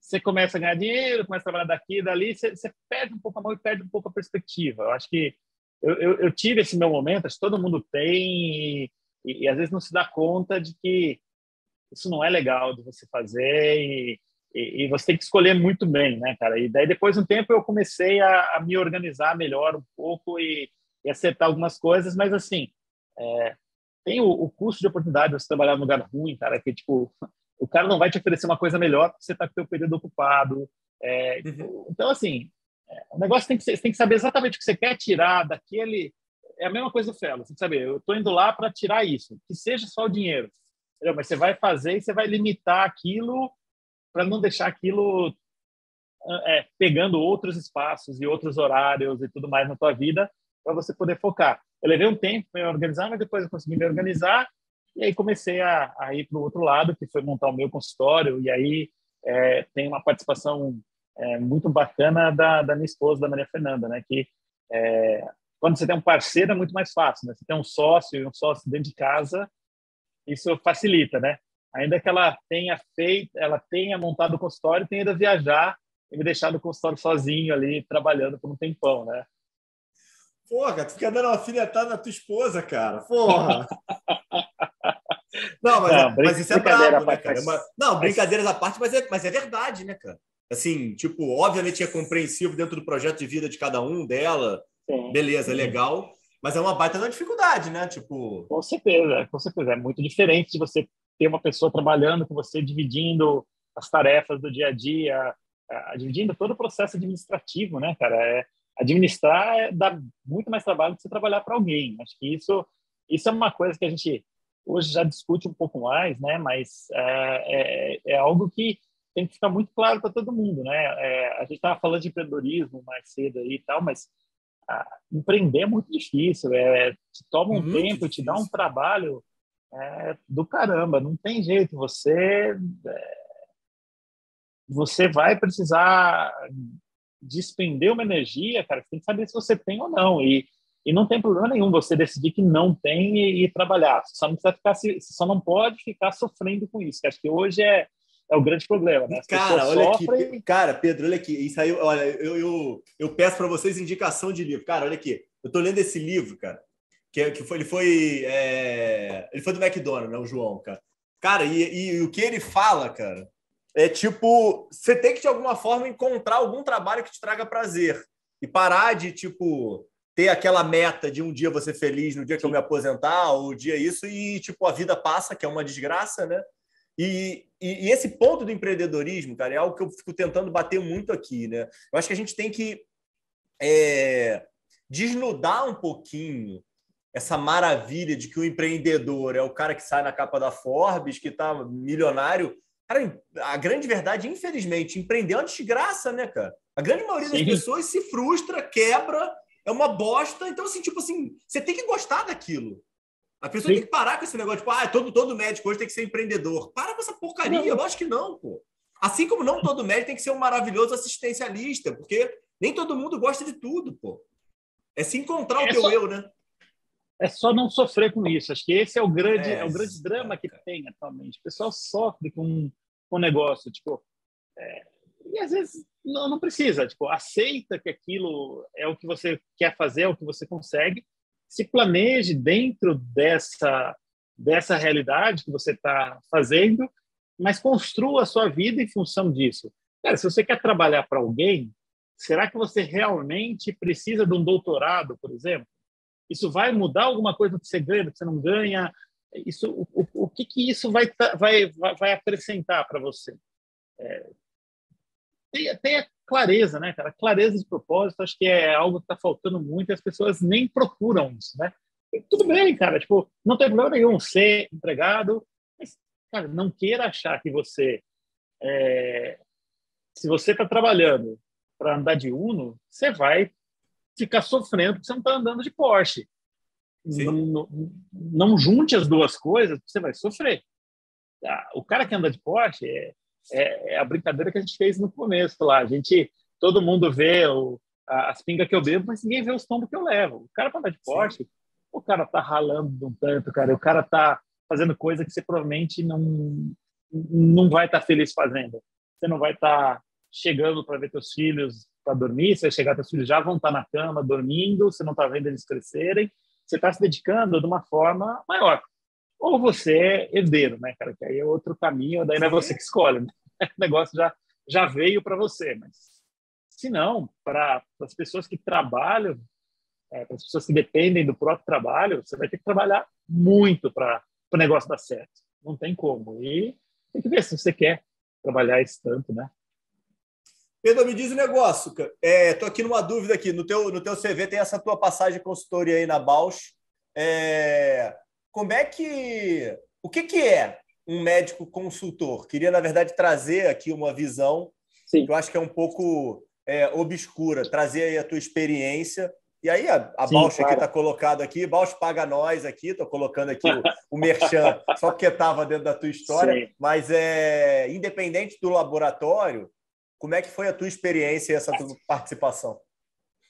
você começa a ganhar dinheiro, começa a trabalhar daqui e dali, você, você, perde um pouco a mão e perde um pouco a perspectiva. Eu acho que eu, eu, eu tive esse meu momento, acho que todo mundo tem, e, e, e, às vezes não se dá conta de que isso não é legal de você fazer e, e, você tem que escolher muito bem, né, cara? E daí depois de um tempo eu comecei a, a me organizar melhor um pouco e, e, acertar algumas coisas, mas assim, é, tem o, o, custo de oportunidade de você trabalhar num lugar ruim, cara, que tipo, o cara não vai te oferecer uma coisa melhor porque você está com o seu período ocupado. É, uhum. Então, assim, é, o negócio tem que, ser, tem que saber exatamente o que você quer tirar daquele. É a mesma coisa do Felo, você tem que saber, eu estou indo lá para tirar isso, que seja só o dinheiro. Entendeu? Mas você vai fazer e você vai limitar aquilo para não deixar aquilo é, pegando outros espaços e outros horários e tudo mais na tua vida para você poder focar. Eu levei um tempo para organizar, mas depois eu consegui me organizar e aí comecei a, a ir para o outro lado, que foi montar o meu consultório. E aí é, tem uma participação é, muito bacana da, da minha esposa, da Maria Fernanda, né? Que é, quando você tem um parceiro é muito mais fácil, né? Você tem um sócio e um sócio dentro de casa, isso facilita, né? Ainda que ela tenha feito, ela tenha montado o consultório, tenha ido viajar e me deixado o consultório sozinho ali, trabalhando por um tempão, né?
Porra, tu fica dando uma alfinetada na tua esposa, cara. Porra! <laughs> Não, mas, não, é, mas isso é brabo, né, cara? Uma... Não, brincadeiras à parte, mas é, mas é verdade, né, cara? Assim, tipo, obviamente é compreensível dentro do projeto de vida de cada um dela. Sim. Beleza, legal. Mas é uma baita da dificuldade, né? Tipo.
Com certeza, com certeza. É muito diferente de você ter uma pessoa trabalhando com você, dividindo as tarefas do dia a dia, dividindo todo o processo administrativo, né, cara? É, administrar é, dá muito mais trabalho do que você trabalhar para alguém. Acho que isso, isso é uma coisa que a gente hoje já discute um pouco mais, né? Mas é, é, é algo que tem que ficar muito claro para todo mundo, né? É, a gente estava falando de empreendedorismo mais cedo aí e tal, mas ah, empreender é muito difícil, é, te toma um muito tempo, difícil. te dá um trabalho é, do caramba, não tem jeito, você é, você vai precisar despender uma energia, cara, você tem que saber se você tem ou não, e, e não tem problema nenhum você decidir que não tem e, e trabalhar, você só não precisa ficar, você só não pode ficar sofrendo com isso, acho que hoje é, é o grande problema, né? As
cara, olha sofrem... aqui, cara, Pedro, olha aqui, isso aí, olha, eu, eu, eu peço para vocês indicação de livro. Cara, olha aqui, eu tô lendo esse livro, cara, que, é, que foi, ele foi, é, ele foi do McDonald's, né, o João, cara. Cara, e, e, e o que ele fala, cara, é tipo, você tem que de alguma forma encontrar algum trabalho que te traga prazer. E parar de tipo ter aquela meta de um dia você feliz no dia que Sim. eu me aposentar ou o dia isso e tipo a vida passa que é uma desgraça né? E, e, e, esse ponto do empreendedorismo cara é algo que eu fico tentando bater muito aqui né? Eu acho que a gente tem que é, desnudar um pouquinho essa maravilha de que o empreendedor é o cara que sai na capa da Forbes que está milionário cara a grande verdade infelizmente empreender é uma desgraça né cara a grande maioria Sim. das pessoas se frustra quebra é uma bosta. Então, assim, tipo assim, você tem que gostar daquilo. A pessoa Sim. tem que parar com esse negócio, tipo, ah, todo, todo médico hoje tem que ser empreendedor. Para com essa porcaria, eu acho que não, pô. Assim como não todo médico tem que ser um maravilhoso assistencialista, porque nem todo mundo gosta de tudo, pô. É se encontrar é o teu só, eu, né?
É só não sofrer com isso. Acho que esse é o grande, é, é o grande drama que tem atualmente. O pessoal sofre com o negócio, tipo, é, e às vezes não, não precisa, tipo, aceita que aquilo é o que você quer fazer, é o que você consegue, se planeje dentro dessa dessa realidade que você está fazendo, mas construa a sua vida em função disso. Cara, se você quer trabalhar para alguém, será que você realmente precisa de um doutorado, por exemplo? Isso vai mudar alguma coisa que você ganha, que você não ganha? Isso, o, o, que, que isso vai, vai, vai acrescentar para você? É, tenha, tenha clareza, né, cara? Clareza de propósito, acho que é algo que está faltando muito e as pessoas nem procuram isso, né? E tudo bem, cara, tipo, não tem problema nenhum ser empregado, mas, cara, não queira achar que você, é, se você está trabalhando para andar de Uno, você vai ficar sofrendo porque você não está andando de Porsche. Não, não, não, junte as duas coisas, você vai sofrer. Ah, o cara que anda de Porsche é, é, é, a brincadeira que a gente fez no começo lá. A gente, todo mundo vê o, as pingas que eu bebo, mas ninguém vê os tombos que eu levo. O cara para andar de Porsche, Sim. o cara tá ralando de um tanto, cara. O cara tá fazendo coisa que você provavelmente não não vai estar tá feliz fazendo. Você não vai estar tá chegando para ver seus filhos para dormir, você vai chegar, seus filhos já vão estar tá na cama dormindo, você não está vendo eles crescerem, você está se dedicando de uma forma maior ou você é herdeiro, né, cara? Que aí é outro caminho, daí não é você que escolhe, né? <laughs> O negócio já, já veio para você, mas se não, para as pessoas que trabalham, é, para as pessoas que dependem do próprio trabalho, você vai ter que trabalhar muito para o negócio dar certo. Não tem como. E tem que ver se você quer trabalhar esse tanto, né?
Pedro, me diz um negócio. Estou é, aqui numa dúvida aqui. No teu, no teu CV tem essa tua passagem de consultoria aí na Bausch. É, como é que. O que, que é um médico consultor? Queria, na verdade, trazer aqui uma visão Sim. que eu acho que é um pouco é, obscura, trazer aí a tua experiência. E aí, a, a Sim, Bausch claro. aqui está colocado aqui, Bausch paga nós aqui, estou colocando aqui o, o Merchan só porque estava dentro da tua história, Sim. mas é independente do laboratório, como é que foi a tua experiência e essa tua participação?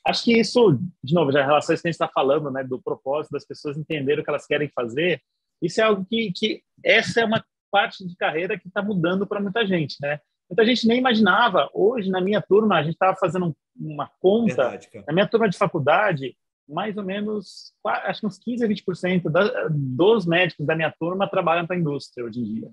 Acho que isso, de novo, já em relação a isso que a gente está falando, né, do propósito das pessoas entenderem o que elas querem fazer, isso é algo que, que essa é uma parte de carreira que está mudando para muita gente, né? Muita gente nem imaginava. Hoje, na minha turma, a gente estava fazendo uma conta. Verdade, na minha turma de faculdade, mais ou menos, acho que uns 15 a 20% da, dos médicos da minha turma trabalham para a indústria hoje em dia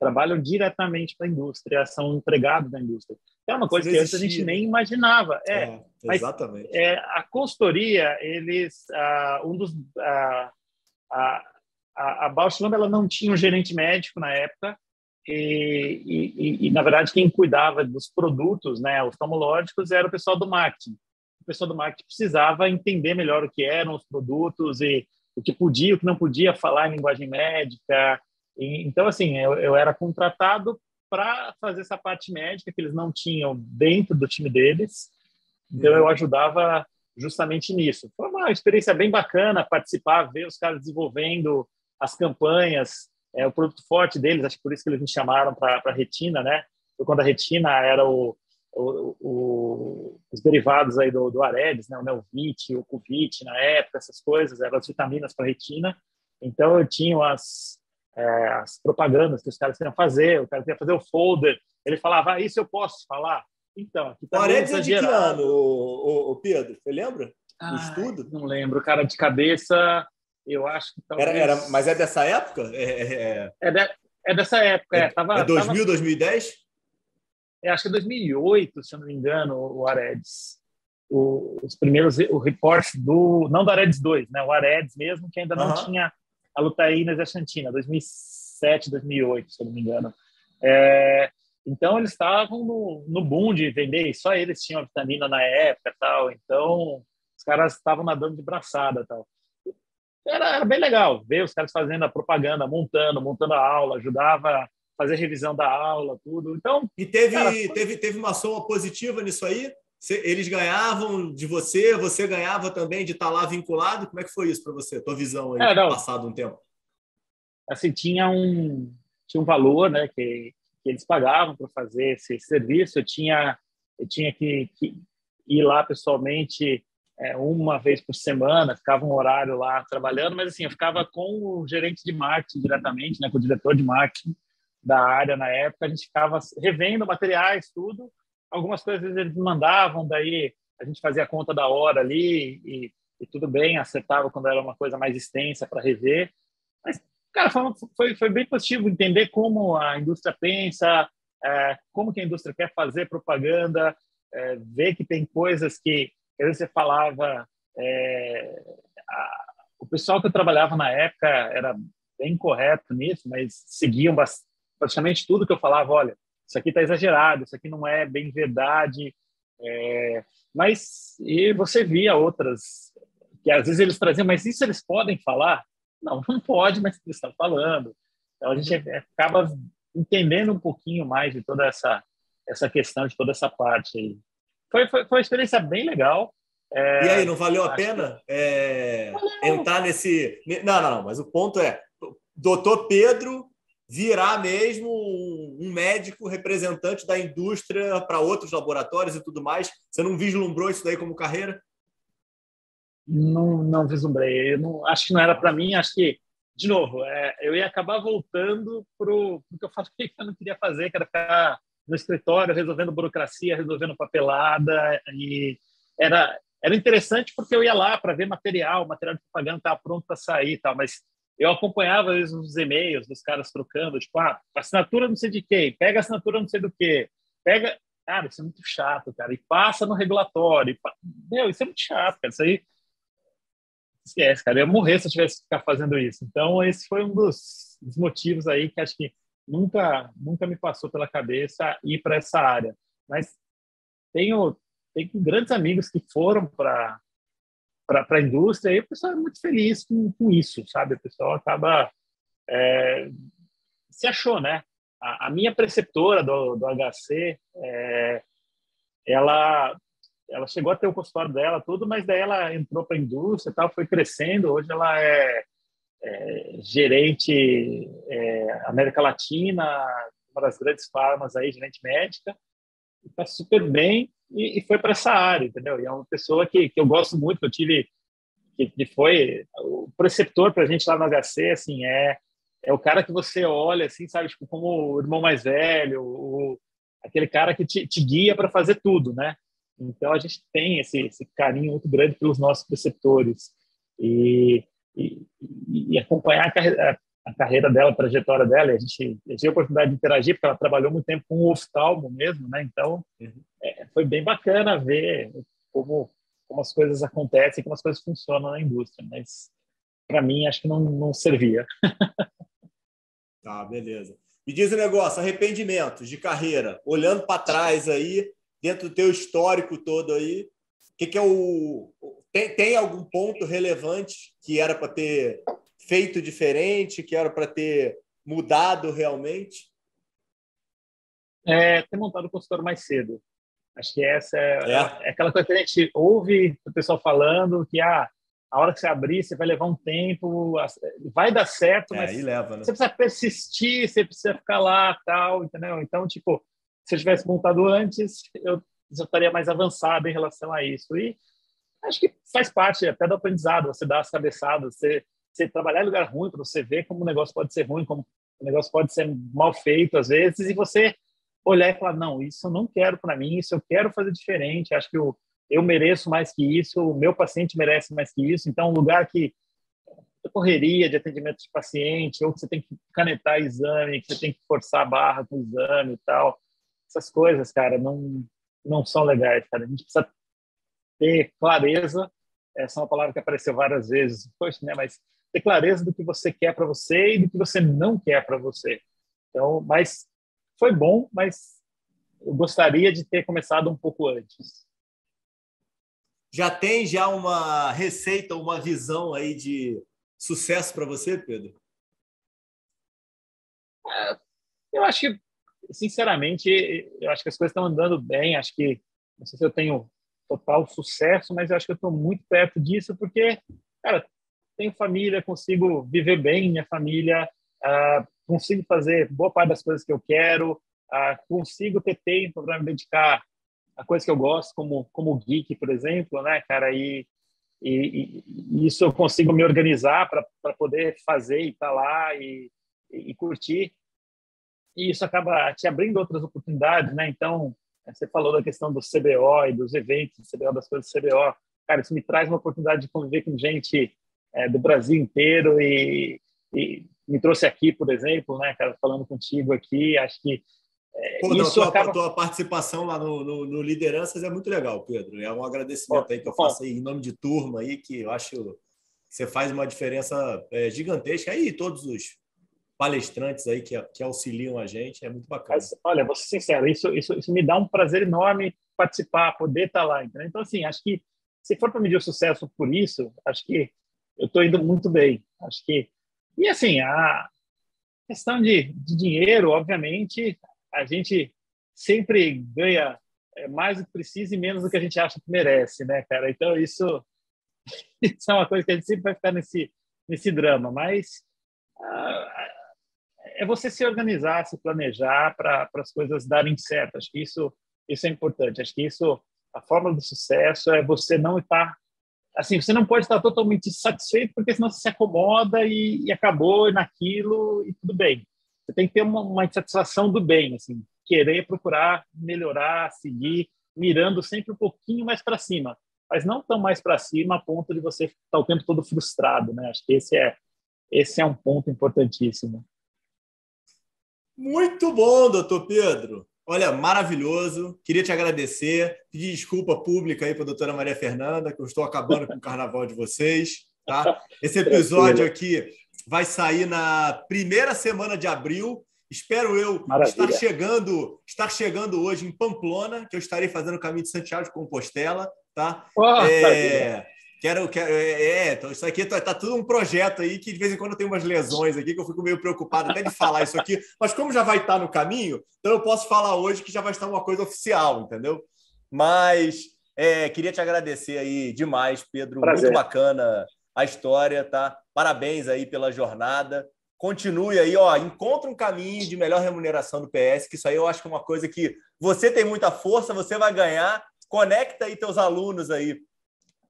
trabalham diretamente para a indústria, são empregados da indústria. É uma coisa que antes a gente nem imaginava. É, é exatamente. é, a consultoria, eles, um dos, a, a, a Bausch ela não tinha um gerente médico na época, e, e, e, na verdade quem cuidava dos produtos, né, oftalmológicos, era o pessoal do marketing. O pessoal do marketing precisava entender melhor o que eram os produtos e o que podia, o que não podia falar em linguagem médica, e, então, assim, eu, eu era contratado para fazer essa parte médica que eles não tinham dentro do time deles. Então, eu uhum. ajudava justamente nisso. Foi uma experiência bem bacana participar, ver os caras desenvolvendo as campanhas, é, o produto forte deles, acho que por isso que eles me chamaram para a retina, né? Foi quando a retina era o, o, o, os derivados aí do, do Aredes, né? O Nelvit, o Cuvit, na época, essas coisas, eram as vitaminas para retina. Então, eu tinha as, é, as propagandas que os caras queriam fazer, o cara queria fazer o folder, ele falava, ah, isso eu posso falar. Então, aqui
tá o Aredes é de que ano, o, o, Pedro? Você lembra?
o estudo? Não lembro, cara, de cabeça, eu acho que
talvez... Era, era, mas é dessa época? É, é,
é... é, de, é dessa época, é. Tava,
é 2000, tava... 2010?
É, acho que é 2008, se eu não me engano, o Aredes. O, os primeiros, o report do, não do Aredes 2, né? O Aredes mesmo, que ainda não uhum. tinha a Lutaínas e a Xantina, 2007, 2008, se eu não me engano. É, então, eles estavam no, no boom de vender, só eles tinham vitamina na época tal. Então, os caras estavam nadando de braçada tal. Era, era, bem legal ver os caras fazendo a propaganda, montando, montando a aula, ajudava a fazer revisão da aula, tudo. Então,
e teve, cara, foi... teve, teve uma soma positiva nisso aí? Eles ganhavam de você, você ganhava também de estar lá vinculado? Como é que foi isso para você, tua visão aí, é, passado um tempo?
Assim, tinha um, tinha um valor né, que, que eles pagavam para fazer esse serviço. Eu tinha, eu tinha que, que ir lá pessoalmente é, uma vez por semana, ficava um horário lá trabalhando, mas assim, eu ficava com o gerente de marketing diretamente, né, com o diretor de marketing da área na época, a gente ficava revendo materiais, tudo, algumas coisas eles mandavam, daí a gente fazia a conta da hora ali e, e tudo bem, acertava quando era uma coisa mais extensa para rever. Mas, cara, foi, foi bem positivo entender como a indústria pensa, é, como que a indústria quer fazer propaganda, é, ver que tem coisas que, que você falava. É, a, o pessoal que eu trabalhava na época era bem correto nisso, mas seguiam praticamente tudo que eu falava. Olha, isso aqui está exagerado, isso aqui não é bem verdade. É, mas e você via outras que às vezes eles traziam, mas isso eles podem falar? Não, <laughs> não pode, mas eles estão falando. Então a gente acaba entendendo um pouquinho mais de toda essa essa questão, de toda essa parte aí. Foi, foi, foi uma experiência bem legal.
É, e aí, não valeu a pena é, entrar nesse. Não, não, não, mas o ponto é: doutor Pedro virar mesmo um médico representante da indústria para outros laboratórios e tudo mais. Você não vislumbrou isso daí como carreira?
Não, não vislumbrei. Não, acho que não era para mim. Acho que, de novo, é, eu ia acabar voltando para o que eu falei que eu não queria fazer, que era ficar no escritório resolvendo burocracia, resolvendo papelada. E era, era interessante porque eu ia lá para ver material, material de propaganda estava pronto para sair e tal, mas eu acompanhava às vezes os e-mails dos caras trocando, tipo, ah, assinatura não sei de quem, pega assinatura não sei do que, pega, cara, isso é muito chato, cara, e passa no regulatório, meu, isso é muito chato, cara, isso aí esquece, cara, eu ia morrer se eu tivesse que ficar fazendo isso. Então, esse foi um dos, dos motivos aí que acho que nunca, nunca me passou pela cabeça ir para essa área. Mas tenho, tenho grandes amigos que foram para para a indústria, e o pessoal é muito feliz com, com isso, sabe? O pessoal acaba é, se achou, né? A, a, minha preceptora do, do HC, é, ela ela chegou a ter o consultório dela tudo, mas daí ela entrou para a indústria, tal, foi crescendo. Hoje ela é, é gerente é, América Latina, uma das grandes farmas aí, gerente médica, está super bem e, e foi para essa área, entendeu? E é uma pessoa que, que eu gosto muito, que eu tive, que, que foi o preceptor para a gente lá no HC, assim, é é o cara que você olha, assim, sabe, tipo, como o irmão mais velho, o, aquele cara que te, te guia para fazer tudo, né? Então a gente tem esse, esse carinho muito grande pelos nossos preceptores e, e, e acompanhar a a carreira dela, a trajetória dela. A gente, a gente teve a oportunidade de interagir, porque ela trabalhou muito tempo com o oftalmo mesmo, né? Então, uhum. é, foi bem bacana ver como, como as coisas acontecem, como as coisas funcionam na indústria. Mas, para mim, acho que não, não servia. <laughs>
tá, beleza. Me diz o um negócio, arrependimentos de carreira, olhando para trás aí, dentro do teu histórico todo aí, o que, que é o... Tem, tem algum ponto relevante que era para ter feito diferente, que era para ter mudado realmente?
É, ter montado o consultório mais cedo. Acho que essa é, é. é, aquela coisa que a gente ouve o pessoal falando que ah, a hora que você abrir, você vai levar um tempo, vai dar certo, é, mas leva, né? você precisa persistir, você precisa ficar lá, tal, entendeu? Então, tipo, se eu tivesse montado antes, eu já estaria mais avançado em relação a isso. E acho que faz parte até do aprendizado, você dá as cabeçadas, você você trabalhar em lugar ruim para você ver como o negócio pode ser ruim, como o negócio pode ser mal feito às vezes, e você olhar e falar, não, isso eu não quero para mim, isso eu quero fazer diferente, acho que eu, eu mereço mais que isso, o meu paciente merece mais que isso, então um lugar que correria de atendimento de paciente, ou que você tem que canetar exame, que você tem que forçar a barra com o exame e tal, essas coisas, cara, não, não são legais, cara. A gente precisa ter clareza, essa é uma palavra que apareceu várias vezes, poxa, né, mas ter clareza do que você quer para você e do que você não quer para você. Então, mas foi bom, mas eu gostaria de ter começado um pouco antes.
Já tem já uma receita, uma visão aí de sucesso para você, Pedro?
É, eu acho que, sinceramente, eu acho que as coisas estão andando bem. Acho que, não sei se eu tenho total sucesso, mas eu acho que eu estou muito perto disso, porque, cara, tenho família, consigo viver bem minha família, uh, consigo fazer boa parte das coisas que eu quero, uh, consigo ter tempo para me dedicar a coisas que eu gosto, como como geek, por exemplo, né, cara, e, e, e isso eu consigo me organizar para poder fazer e estar tá lá e, e, curtir. E isso acaba te abrindo outras oportunidades, né? Então, você falou da questão do CBO e dos eventos CBO, das coisas do CBO. Cara, isso me traz uma oportunidade de conviver com gente é, do Brasil inteiro e, e, me trouxe aqui, por exemplo, né, cara, falando contigo aqui, acho que
é, Pô, isso não, tua, acaba... participação lá no, no, no, Lideranças é muito legal, Pedro. É um agradecimento Pô, aí que eu faço aí, em nome de turma aí, que eu acho que você faz uma diferença é, gigantesca. Aí todos os palestrantes aí que, que auxiliam a gente, é muito bacana. Mas,
olha, vou ser sincero, isso, isso, isso me dá um prazer enorme participar, poder estar lá. Entendeu? Então, assim, acho que se for para medir o sucesso por isso, acho que eu estou indo muito bem. Acho que e assim a questão de, de dinheiro, obviamente, a gente sempre ganha é, mais do que precisa e menos do que a gente acha que merece, né, cara? Então isso, <laughs> isso é uma coisa que a gente sempre vai ficar nesse nesse drama, mas uh, é você se organizar, se planejar para as coisas darem certo. Acho que isso isso é importante. Acho que isso a fórmula do sucesso é você não estar assim, você não pode estar totalmente satisfeito porque senão você se acomoda e, e acabou naquilo e tudo bem. Você tem que ter uma, uma insatisfação do bem, assim, querer procurar melhorar, seguir, mirando sempre um pouquinho mais para cima, mas não tão mais para cima a ponto de você estar o tempo todo frustrado, né? Acho que esse é esse é um ponto importantíssimo.
Muito bom, doutor Pedro. Olha, maravilhoso. Queria te agradecer. Pedir desculpa pública aí para a doutora Maria Fernanda, que eu estou acabando com o carnaval de vocês. Tá? Esse episódio aqui vai sair na primeira semana de abril. Espero eu Maravilha. estar chegando, estar chegando hoje em Pamplona, que eu estarei fazendo o caminho de Santiago de Compostela, tá? Oh, é, quero, quero, é, é então isso aqui tá, tá, tudo um projeto aí que de vez em quando eu tenho umas lesões aqui que eu fico meio preocupado até de falar isso aqui, <laughs> mas como já vai estar no caminho, então eu posso falar hoje que já vai estar uma coisa oficial, entendeu? Mas é, queria te agradecer aí demais, Pedro, Prazer. muito bacana a história, tá? Parabéns aí pela jornada. Continue aí, ó, encontra um caminho de melhor remuneração do PS, que isso aí eu acho que é uma coisa que você tem muita força, você vai ganhar. Conecta aí teus alunos aí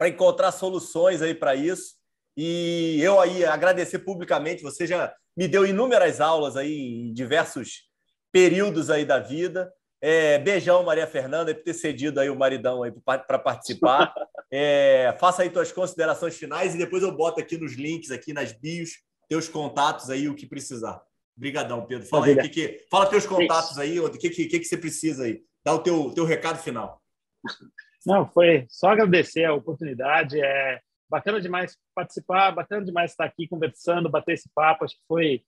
para encontrar soluções aí para isso. E eu aí agradecer publicamente, você já me deu inúmeras aulas aí em diversos períodos aí da vida. É, beijão, Maria Fernanda, por ter cedido aí o maridão aí para participar. <laughs> É, faça aí tuas considerações finais e depois eu boto aqui nos links, aqui nas bios, teus contatos aí, o que precisar. Obrigadão, Pedro. Fala aí, que, que, fala teus contatos aí, o que, que, que, que você precisa aí. Dá o teu, teu recado final. <laughs>
Não, foi só agradecer a oportunidade. É bacana demais participar, bacana demais estar aqui conversando, bater esse papo. Acho que foi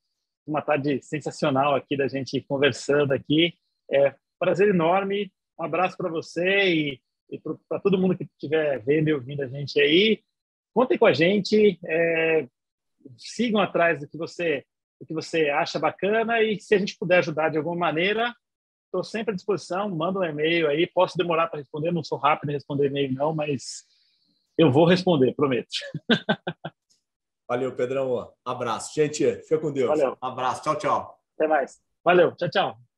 uma tarde sensacional aqui da gente conversando aqui. É prazer enorme. Um abraço para você e, e para todo mundo que estiver vendo e ouvindo a gente aí. Contem com a gente, é, sigam atrás do que você do que você acha bacana e se a gente puder ajudar de alguma maneira, estou sempre à disposição. Manda um e-mail aí. Posso demorar para responder, não sou rápido em responder e-mail não, mas eu vou responder, prometo. <laughs>
Valeu, Pedrão. Abraço. Gente, fica com Deus. Valeu. Abraço. Tchau, tchau.
Até mais. Valeu. Tchau, tchau.